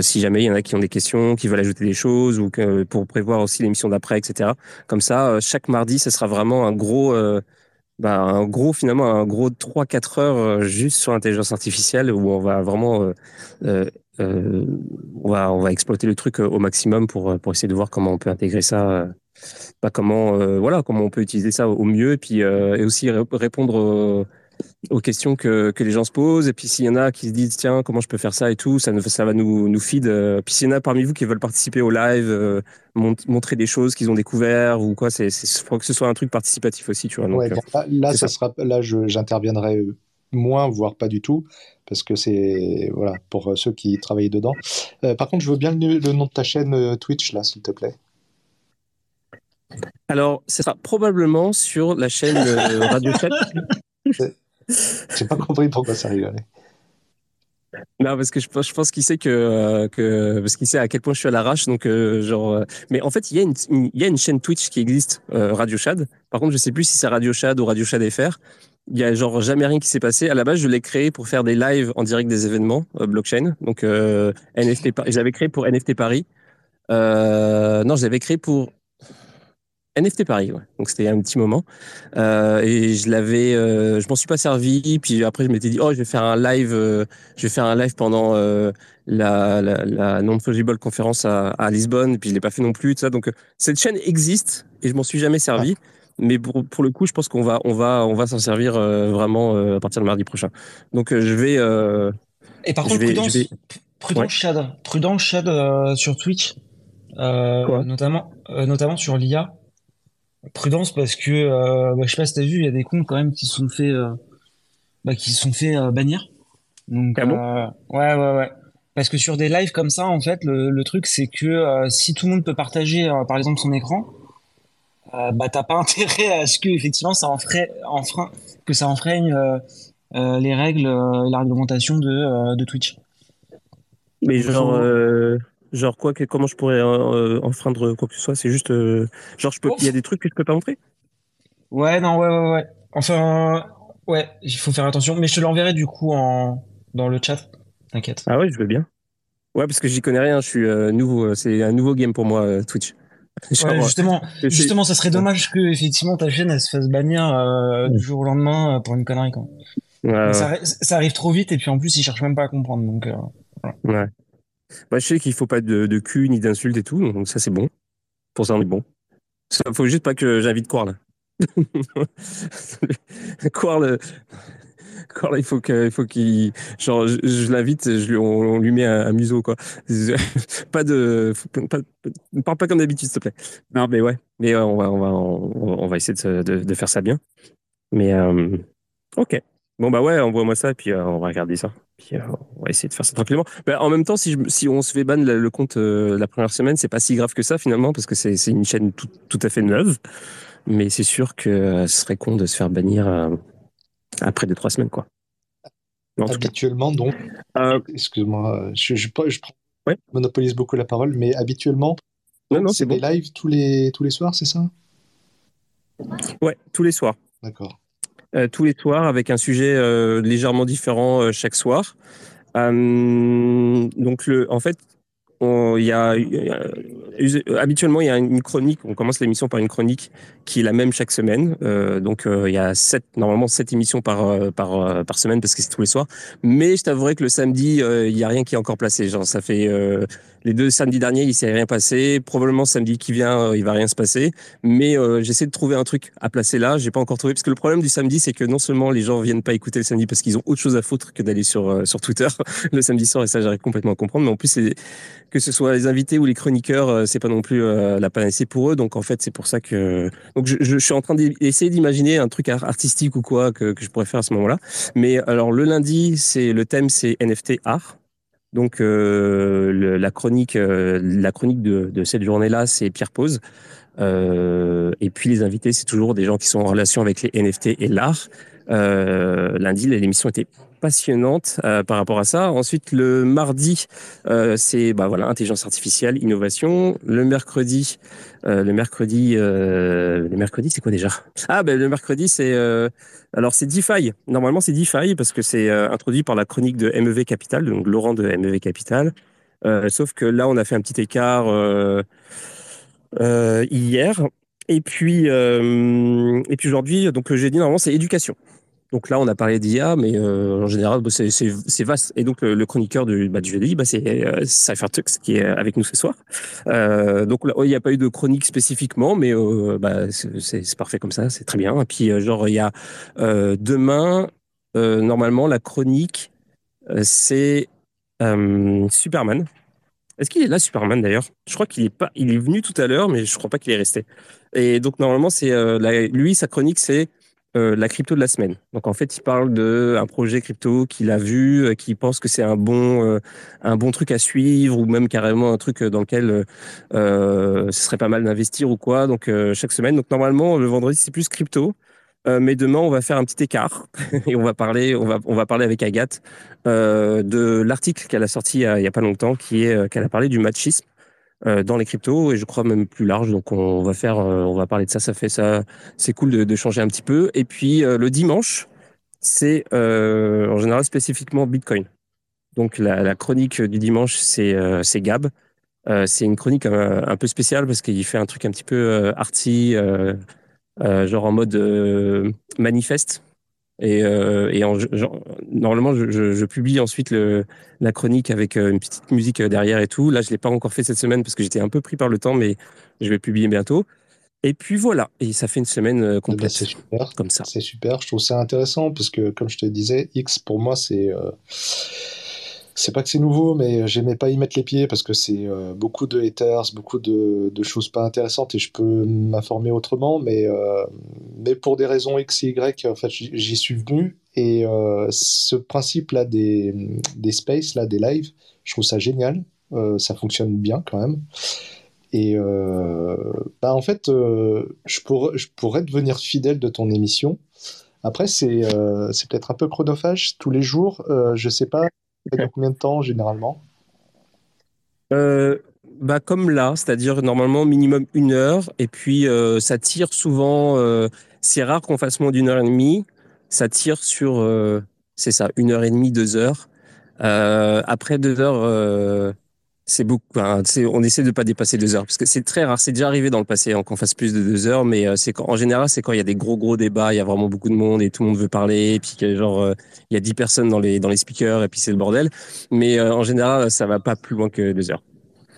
si jamais il y en a qui ont des questions, qui veulent ajouter des choses, ou que, pour prévoir aussi l'émission d'après, etc. Comme ça, chaque mardi, ce sera vraiment un gros, bah, un gros finalement un gros 3-4 heures juste sur l'intelligence artificielle où on va vraiment euh, on va on va exploiter le truc euh, au maximum pour euh, pour essayer de voir comment on peut intégrer ça euh, bah, comment euh, voilà comment on peut utiliser ça au mieux. Et puis euh, et aussi ré- répondre aux, aux questions que, que les gens se posent. Et puis s'il y en a qui se disent tiens comment je peux faire ça et tout ça va nous nous feed puis s'il y en a parmi vous qui veulent participer au live mont- montrer des choses qu'ils ont découvert ou quoi c'est faut que ce soit un truc participatif aussi tu vois donc Ouais, là, ça ça. sera, là, j'interviendrai moins, voire pas du tout, parce que c'est, voilà, pour euh, ceux qui travaillent dedans. Euh, par contre, je veux bien le, le nom de ta chaîne euh, Twitch, là, s'il te plaît. Alors, ce sera probablement sur la chaîne Radio Chat. J'ai pas compris pourquoi ça rigolait. Non, parce que je, pense- je pense qu'il sait que, euh, que parce qu'il sait à quel point je suis à l'arrache. Donc, euh, genre, euh, mais en fait, il y a une, une- il y a une chaîne Twitch qui existe, Radio Shad. Par contre, je sais plus si c'est Radio Shad ou Radio Shad FR. Il y a genre jamais rien qui s'est passé. À la base, je l'ai créé pour faire des lives en direct des événements euh, blockchain. Donc, euh, NFT, j'avais créé pour NFT Paris. Euh, non, je l'avais créé pour NFT Paris, donc c'était un petit moment. Euh, et je l'avais, euh, je m'en suis pas servi. Puis après, je m'étais dit, oh, je vais faire un live, je vais faire un live pendant la, non fungible conférence à, Lisbonne. Puis je l'ai pas fait non plus. Tout ça. Donc cette chaîne existe et je m'en suis jamais servi. Mais pour, pour le coup, je pense qu'on va, on va, on va s'en servir euh, vraiment euh, à partir de mardi prochain. Donc euh, je vais. Et par contre, vais- prudence, vais- prudence Ouais. Shad, prudence euh, sur Twitch, notamment, notamment sur l'IA. Prudence parce que, bah, je sais pas si t'as vu, il y a des comptes quand même qui se sont fait, bah, qui se sont fait bannir. Donc, Ah bon ouais, ouais, ouais. Parce que sur des lives comme ça, en fait, le, le truc c'est que si tout le monde peut partager, par exemple, son écran, euh, bah t'as pas intérêt à ce que effectivement ça que ça enfreigne euh, euh, les règles euh, et la réglementation de, euh, de Twitch. Mais genre, euh, genre quoi, que- comment je pourrais euh, enfreindre quoi que ce soit C'est juste, euh, genre, je peux, il y a des trucs que je peux pas montrer? Ouais, non, ouais, ouais, ouais. Enfin, ouais, il faut faire attention. Mais je te l'enverrai du coup en dans le chat. T'inquiète. Ah ouais, je veux bien. Ouais, parce que j'y connais rien. Je suis euh, nouveau. C'est un nouveau game pour moi, euh, Twitch. Genre, Ouais, justement, justement, ça serait dommage que effectivement ta chaîne elle se fasse bannir euh, du jour au lendemain euh, pour une connerie quoi. Ouais, Ça, arri- ça arrive trop vite et puis en plus ils cherchent même pas à comprendre donc. euh, ouais. Bah, je sais qu'il faut pas de, de cul ni d'insultes et tout, donc ça c'est bon. Pour ça on est bon. Ça, faut juste pas que j'invite Quarl. Quarl, Quarl, il faut que, il faut qu'il, genre, je, je l'invite, je on, on lui met un, un museau quoi. pas de, pas, ne parle pas comme d'habitude s'il te plaît. Non mais ouais, mais euh, on va, on va, on, on va essayer de, de, de faire ça bien. Mais euh, ok. Bon bah ouais, envoie-moi ça et puis euh, on va regarder ça. Puis euh, on va essayer de faire ça tranquillement. Bah, en même temps, si, je, si on se fait ban le, le compte euh, la première semaine, c'est pas si grave que ça finalement parce que c'est c'est une chaîne tout, tout à fait neuve. Mais c'est sûr que euh, ce serait con de se faire bannir euh, après deux trois semaines quoi. En Habituellement, donc, euh, excuse-moi, je, je, je prends- Ouais. monopolise beaucoup la parole, mais habituellement, non non c'est bon. des lives tous les, tous les soirs, c'est ça? Ouais, tous les soirs. D'accord. Euh, tous les soirs avec un sujet euh, légèrement différent chaque soir. Donc le, en fait, on- y a euh, habituellement il y a une chronique. On commence l'émission par une chronique qui est la même chaque semaine. Euh, donc euh, il y a sept, normalement sept émissions par euh, par euh, par semaine parce que c'est tous les soirs. Mais je t'avouerai que le samedi euh, il y a rien qui est encore placé. Genre ça fait euh, les deux samedis derniers il s'est rien passé. Probablement samedi qui vient euh, il va rien se passer. Mais euh, j'essaie de trouver un truc à placer là. J'ai pas encore trouvé parce que le problème du samedi c'est que non seulement les gens viennent pas écouter le samedi parce qu'ils ont autre chose à foutre que d'aller sur euh, sur Twitter le samedi soir et ça j'arrive complètement à comprendre. Mais en plus c'est que ce soit les invités ou les chroniqueurs, euh, c'est pas non plus euh, la panacée pour eux. Donc en fait, c'est pour ça que donc je, je suis en train d'essayer d'imaginer un truc ar- artistique ou quoi que, je pourrais faire à ce moment-là. Mais alors le lundi, c'est le thème, c'est NFT art. Donc euh, la chronique, la chronique de, de cette journée-là, c'est Pierre Pose. Et puis les invités, c'est toujours des gens qui sont en relation avec les NFT et l'art. Euh, lundi, l'émission était passionnante euh, par rapport à ça. Ensuite, le mardi, euh, c'est bah voilà intelligence artificielle, innovation. Le mercredi, le mercredi, le mercredi, c'est quoi déjà? Ah ben le mercredi, c'est alors c'est DeFi. Normalement, c'est DeFi parce que c'est introduit par la chronique de MEV Capital, donc Laurent de MEV Capital. Euh, sauf que là, on a fait un petit écart euh, euh, hier. Et puis, et puis aujourd'hui, donc j'ai dit normalement c'est éducation. Donc là, on a parlé d'IA, mais euh, en général, c'est- vaste. Et donc, le, le chroniqueur du, bah, du jeudi, bah, c'est euh, Cyphertux qui est avec nous ce soir. Euh, donc il n'y a pas eu de chronique spécifiquement, mais euh, bah, c'est parfait comme ça, c'est très bien. Et puis, euh, genre, il y a euh, demain, euh, normalement, la chronique, euh, c'est euh, Superman. Est-ce qu'il est là, Superman, d'ailleurs? Je crois qu'il est est venu tout à l'heure, mais je crois pas qu'il est resté. Et donc, normalement, c'est euh, lui, sa chronique, c'est euh, la crypto de la semaine. Donc en fait, il parle de un projet crypto qu'il a vu, euh, qu'il pense que c'est un bon euh, un bon truc à suivre ou même carrément un truc dans lequel euh, euh, ce serait pas mal d'investir ou quoi. Donc euh, chaque semaine. Donc normalement le vendredi c'est plus crypto. Euh, mais demain, on va faire un petit écart et on va parler, on va, on va parler avec Agathe euh, de l'article qu'elle a sorti il n'y a, pas longtemps, qui est euh, qu'elle a parlé du machisme euh, dans les cryptos et je crois même plus large. Donc on va faire, euh, on va parler de ça. Ça fait ça, c'est cool de, de, changer un petit peu. Et puis le dimanche, c'est en général spécifiquement Bitcoin. Donc la, la chronique du dimanche, c'est c'est Gab. c'est une chronique un, un, peu spéciale parce qu'il fait un truc un petit peu arty. Euh, genre en mode euh, manifeste. Et, euh, et en, genre, normalement, je, je, je, publie ensuite le, la chronique avec une petite musique derrière et tout. Là, je l'ai pas encore fait cette semaine parce que j'étais un peu pris par le temps, mais je vais publier bientôt. Et puis voilà, et ça fait une semaine complète. C'est super, comme ça. C'est super. Je trouve ça intéressant parce que, comme je te disais, X pour moi c'est euh, c'est pas que c'est nouveau, mais j'aimais pas y mettre les pieds parce que c'est euh, beaucoup de haters, beaucoup de, choses pas intéressantes et je peux m'informer autrement, mais, euh, mais pour des raisons X et Y, en fait, j'y suis venu et euh, ce principe-là des, des spaces, là, des lives, je trouve ça génial, ça fonctionne bien quand même. Et bah en fait, je, pourrais, je pourrais devenir fidèle de ton émission. Après, c'est peut-être un peu chronophage tous les jours. je sais pas combien de temps généralement? Euh, bah comme là, c'est-à-dire normalement minimum une heure, et puis euh, ça tire souvent. Euh, c'est rare qu'on fasse moins d'une heure et demie. Ça tire sur, c'est ça, une heure et demie, deux heures. Après deux heures, c'est beaucoup. On essaie de pas dépasser deux heures parce que c'est très rare. C'est déjà arrivé dans le passé hein, qu'on fasse plus de deux heures, mais euh, c'est en général c'est quand il y a des gros gros débats, il y a vraiment beaucoup de monde et tout le monde veut parler, et puis genre euh, il y a dix personnes dans les dans les speakers et puis c'est le bordel. Mais euh, en général ça va pas plus loin que deux heures.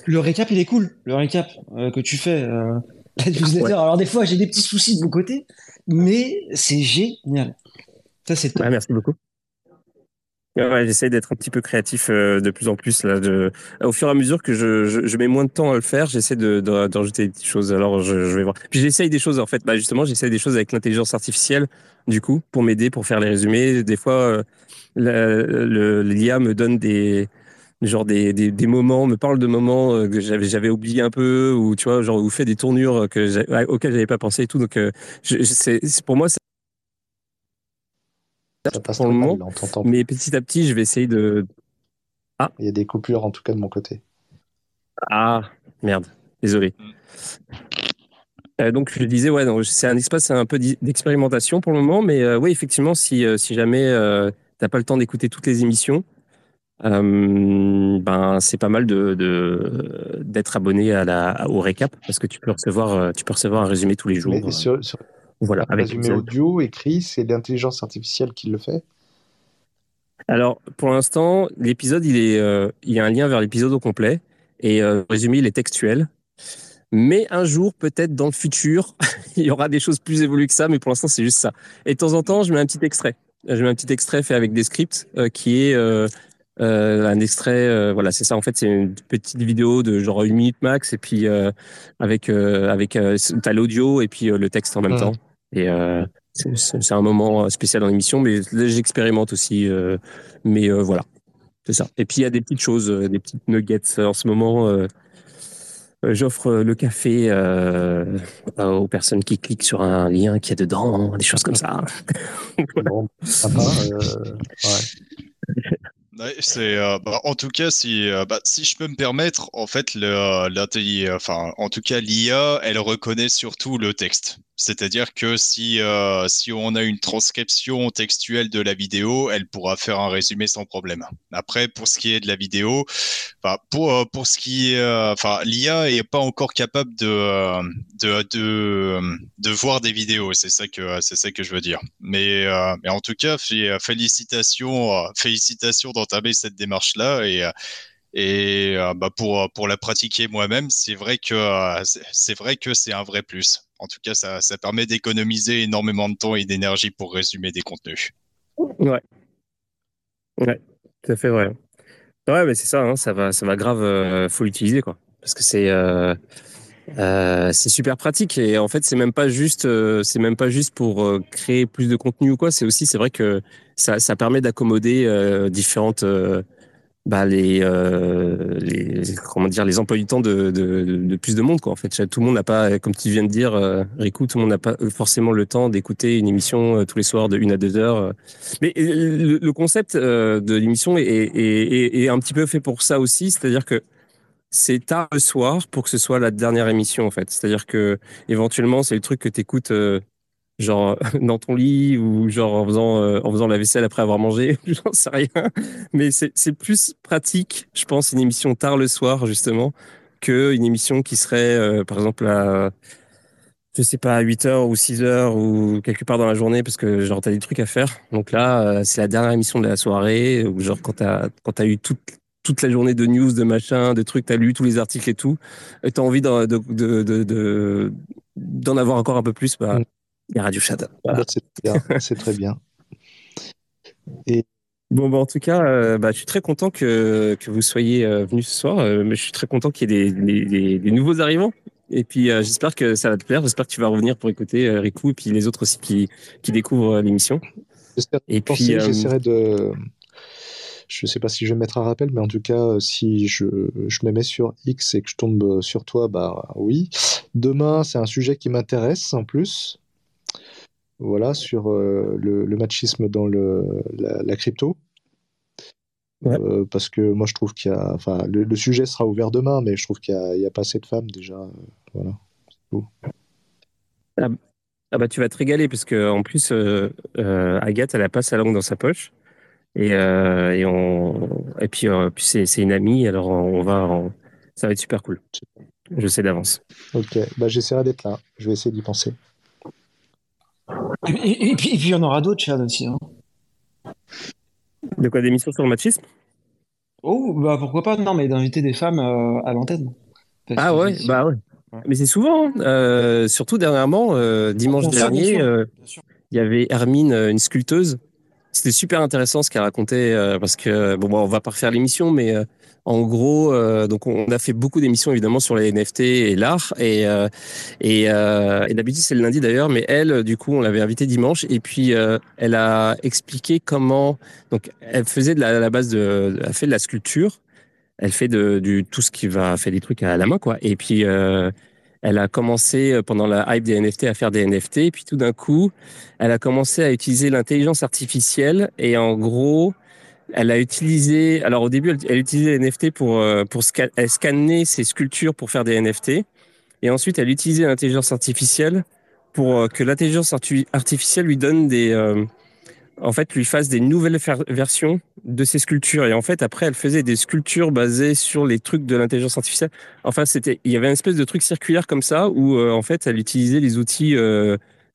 Le récap il est cool, le récap euh, que tu fais. la newsletter. Ouais. Alors des fois j'ai des petits soucis de mon côté, mais c'est génial. Ça c'est ouais, merci beaucoup. Ouais, j'essaie d'être un petit peu créatif euh, de plus en plus là. Au fur et à mesure que je, je, mets moins de temps à le faire, j'essaie de, de, des petites choses. Alors je, je vais voir. Puis j'essaye des choses en fait. Bah justement, j'essaie des choses avec l'intelligence artificielle du coup pour m'aider pour faire les résumés. Des fois, euh, l'IA me donne des genre des, des, des, moments, me parle de moments euh, que j'avais j'avais oublié un peu ou tu vois genre ou fait des tournures que auxquelles j'avais pas pensé tout. Donc euh, pour moi ça passe pour le moment. Mais petit à petit, je vais essayer de. Ah. Il y a des coupures en tout cas de mon côté. Ah, merde. Désolé. Euh, donc je disais, ouais, c'est un espace un peu d'expérimentation pour le moment, mais euh, oui, effectivement, si, euh, si jamais euh, t'as pas le temps d'écouter toutes les émissions, ben c'est pas mal de d'être abonné à la au récap parce que tu peux recevoir tu peux recevoir un résumé tous les jours. Mais sur, sur, voilà, avec résumé audio, écrit, c'est l'intelligence artificielle qui le fait Alors, pour l'instant, l'épisode, il, est, euh, il y a un lien vers l'épisode au complet. Et euh, résumé, il est textuel. Mais un jour, peut-être dans le futur, il y aura des choses plus évoluées que ça. Mais pour l'instant, c'est juste ça. Et de temps en temps, je mets un petit extrait. Je mets un petit extrait fait avec des scripts euh, qui est euh, un extrait, voilà, c'est ça. En fait, c'est une petite vidéo de genre une minute max, et puis avec avec t'as l'audio et puis le texte en même mmh. temps. Et euh, c'est un moment spécial dans l'émission, mais j'expérimente aussi. Euh, mais euh, voilà, c'est ça. Et puis il y a des petites choses, des petites nuggets en ce moment. J'offre le café aux personnes qui cliquent sur un lien qu'il y a dedans, des choses comme ça. voilà. bon, sympa, ouais. C'est euh, bah, en tout cas si euh, bah, si je peux me permettre en fait le enfin en tout cas l'IA elle reconnaît surtout le texte. C'est-à-dire que si euh, si on a une transcription textuelle de la vidéo elle pourra faire un résumé sans problème. Après pour ce qui est de la vidéo pour euh, pour ce qui euh, enfin l'IA est pas encore capable de de de, voir des vidéos. C'est ça que c'est ça que je veux dire. Mais mais en tout cas félicitations félicitations entamer cette démarche-là et et bah pour pour la pratiquer moi-même, c'est vrai que c'est vrai que c'est un vrai plus. En tout cas, ça, ça permet d'économiser énormément de temps et d'énergie pour résumer des contenus. Ouais. Ouais, tout à fait vrai. Ouais, mais c'est ça, hein, ça va, ça va grave, euh, faut l'utiliser quoi, parce que c'est euh, euh, c'est super pratique et en fait c'est même pas juste, euh, c'est même pas juste pour euh, créer plus de contenu ou quoi. C'est aussi, c'est vrai que ça, permet d'accommoder différentes bah, les, euh, comment dire les emplois du temps de, plus de monde quoi en fait. Tout le monde n'a pas comme tu viens de dire euh, Riku tout le monde n'a pas forcément le temps d'écouter une émission euh, tous les soirs de une à deux heures mais le, concept de l'émission est, un petit peu fait pour ça aussi c'est-à-dire que c'est tard le soir pour que ce soit la dernière émission en fait. C'est-à-dire que éventuellement c'est le truc que tu écoutes genre dans ton lit ou genre en faisant euh, en faisant la vaisselle après avoir mangé, j'en sais rien. Mais c'est c'est plus pratique, je pense, une émission tard le soir justement que une émission qui serait euh, par exemple à je sais pas à 8 heures ou 6 heures ou quelque part dans la journée parce que genre t'as des trucs à faire. Donc là, euh, c'est la dernière émission de la soirée ou genre quand t'as t'as eu toute toute la journée de news, de machin, de trucs, t'as lu tous les articles et tout, et t'as envie d'en de, de, de, avoir encore un peu plus, bah, mm. Radio Shadow. Voilà. C'est très bien. Et... Bon, bah, en tout cas, euh, bah, je suis très content que, que vous soyez euh, venus ce soir. Euh, mais je suis très content qu'il y ait des, des, des, nouveaux arrivants. Et puis, j'espère que ça va te plaire. J'espère que tu vas revenir pour écouter Riku et puis les autres aussi qui, qui découvrent l'émission. Et puis, j'essaierai de. Je ne sais pas si je vais mettre un rappel, mais en tout cas, si je, je me mets sur X et que je tombe sur toi, bah oui. Demain, c'est un sujet qui m'intéresse en plus voilà, sur euh, le, machisme dans le, la, crypto. Euh, parce que moi je trouve qu'il y a, enfin, le, sujet sera ouvert demain, mais je trouve qu'il n'y a, pas assez de femmes déjà. Euh, voilà. Ah, ah, bah tu vas te régaler parce que en plus Agathe elle a pas sa langue dans sa poche et et on et puis, puis c'est une amie alors on va ça va être super cool. Je sais d'avance. Ok, bah j'essaierai d'être là. Je vais essayer d'y penser. Et, puis, il y en aura d'autres, Chad, aussi. Hein. De quoi, des missions sur le machisme? Oh, bah pourquoi pas, non, mais d'inviter des femmes euh, à l'antenne. Ah ouais, bah ouais. Mais c'est souvent, hein. euh, surtout dernièrement, euh, dimanche dernier, il y avait Hermine, une sculpteuse. C'était super intéressant ce qu'elle racontait, parce que, bon, on va pas refaire l'émission, mais en gros, euh, donc on a fait beaucoup d'émissions évidemment sur les NFT et l'art et euh, euh, et, d'habitude c'est le lundi d'ailleurs, mais elle du coup on l'avait invitée dimanche et puis elle a expliqué comment donc elle faisait de la, base de elle fait de la sculpture, elle fait de du tout ce qui va faire des trucs à la main quoi et puis elle a commencé pendant la hype des NFT à faire des NFT, et puis tout d'un coup, elle a commencé à utiliser l'intelligence artificielle et en gros, elle a utilisé, alors au début, elle, elle utilisait les NFT pour, euh, pour scanner ses sculptures pour faire des NFT. Et ensuite, elle utilisait l'intelligence artificielle pour euh, que l'intelligence artificielle lui donne des, euh, en fait, lui fasse des nouvelles versions de ses sculptures. Et en fait, après, elle faisait des sculptures basées sur les trucs de l'intelligence artificielle. Enfin, c'était, il y avait une espèce de truc circulaire comme ça où, en fait, elle utilisait les outils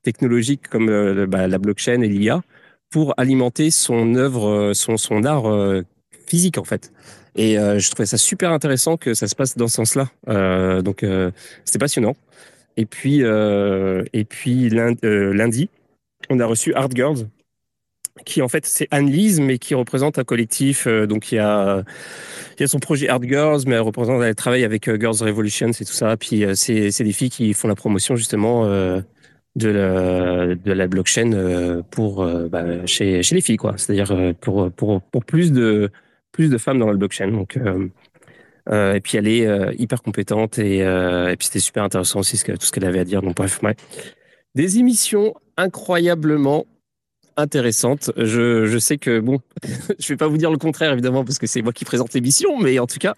technologiques comme bah, la blockchain et l'IA pour alimenter son œuvre, euh, son, son art euh, physique en fait. Et euh, je trouvais ça super intéressant que ça se passe dans ce sens-là. Euh, donc euh, c'était passionnant. Et puis et puis lundi, on a reçu Art Girls, qui en fait c'est Anne-Lise, mais qui représente un collectif. donc il y a son projet Art Girls, mais elle représente elle travaille avec Girls Revolution, c'est tout ça. Puis c'est c'est des filles qui font la promotion justement de la, blockchain euh, pour euh, bah, chez, chez les filles quoi c'est-à-dire euh, pour, pour pour plus de plus de femmes dans la blockchain donc euh, et puis elle est hyper compétente et, puis c'était super intéressant aussi tout ce qu'elle avait à dire donc bref des émissions incroyablement intéressantes je, je sais que bon je vais pas vous dire le contraire évidemment parce que c'est moi qui présente l'émission mais en tout cas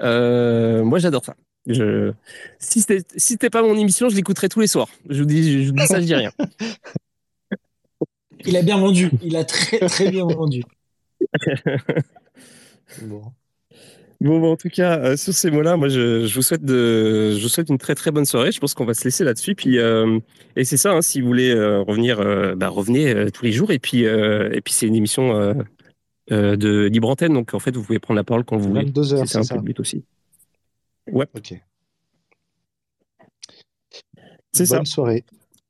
moi j'adore ça je... Si c'était si pas mon émission, je l'écouterais tous les soirs. Je vous dis, je vous dis ça, je dis rien. Il a bien vendu. Il a très très bien vendu. bon. Bon, en tout cas, euh, sur ces mots-là, moi, je, je, vous souhaite de, je vous souhaite une très très bonne soirée. Je pense qu'on va se laisser là-dessus. Puis, euh, et c'est ça, hein, si vous voulez euh, revenir, bah, revenez tous les jours. Et puis, et puis, c'est une émission de libre antenne, donc en fait, vous pouvez prendre la parole quand vous voulez. 22 heures, c'est un peu le but aussi. Ouais. Ok. C'est ça. Bonne soirée.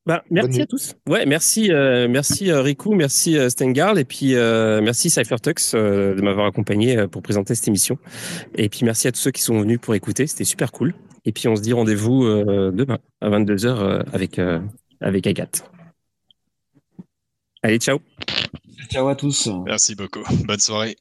Bah, merci à tous. Ouais, merci, euh, merci euh, Riku, merci euh, Stengarl et puis euh, merci CypherTux euh, de m'avoir accompagné pour présenter cette émission. Et puis merci à tous ceux qui sont venus pour écouter, c'était super cool. Et puis on se dit rendez-vous demain à 22h avec, avec Agathe. Allez, ciao. Ciao à tous. Merci beaucoup. Bonne soirée.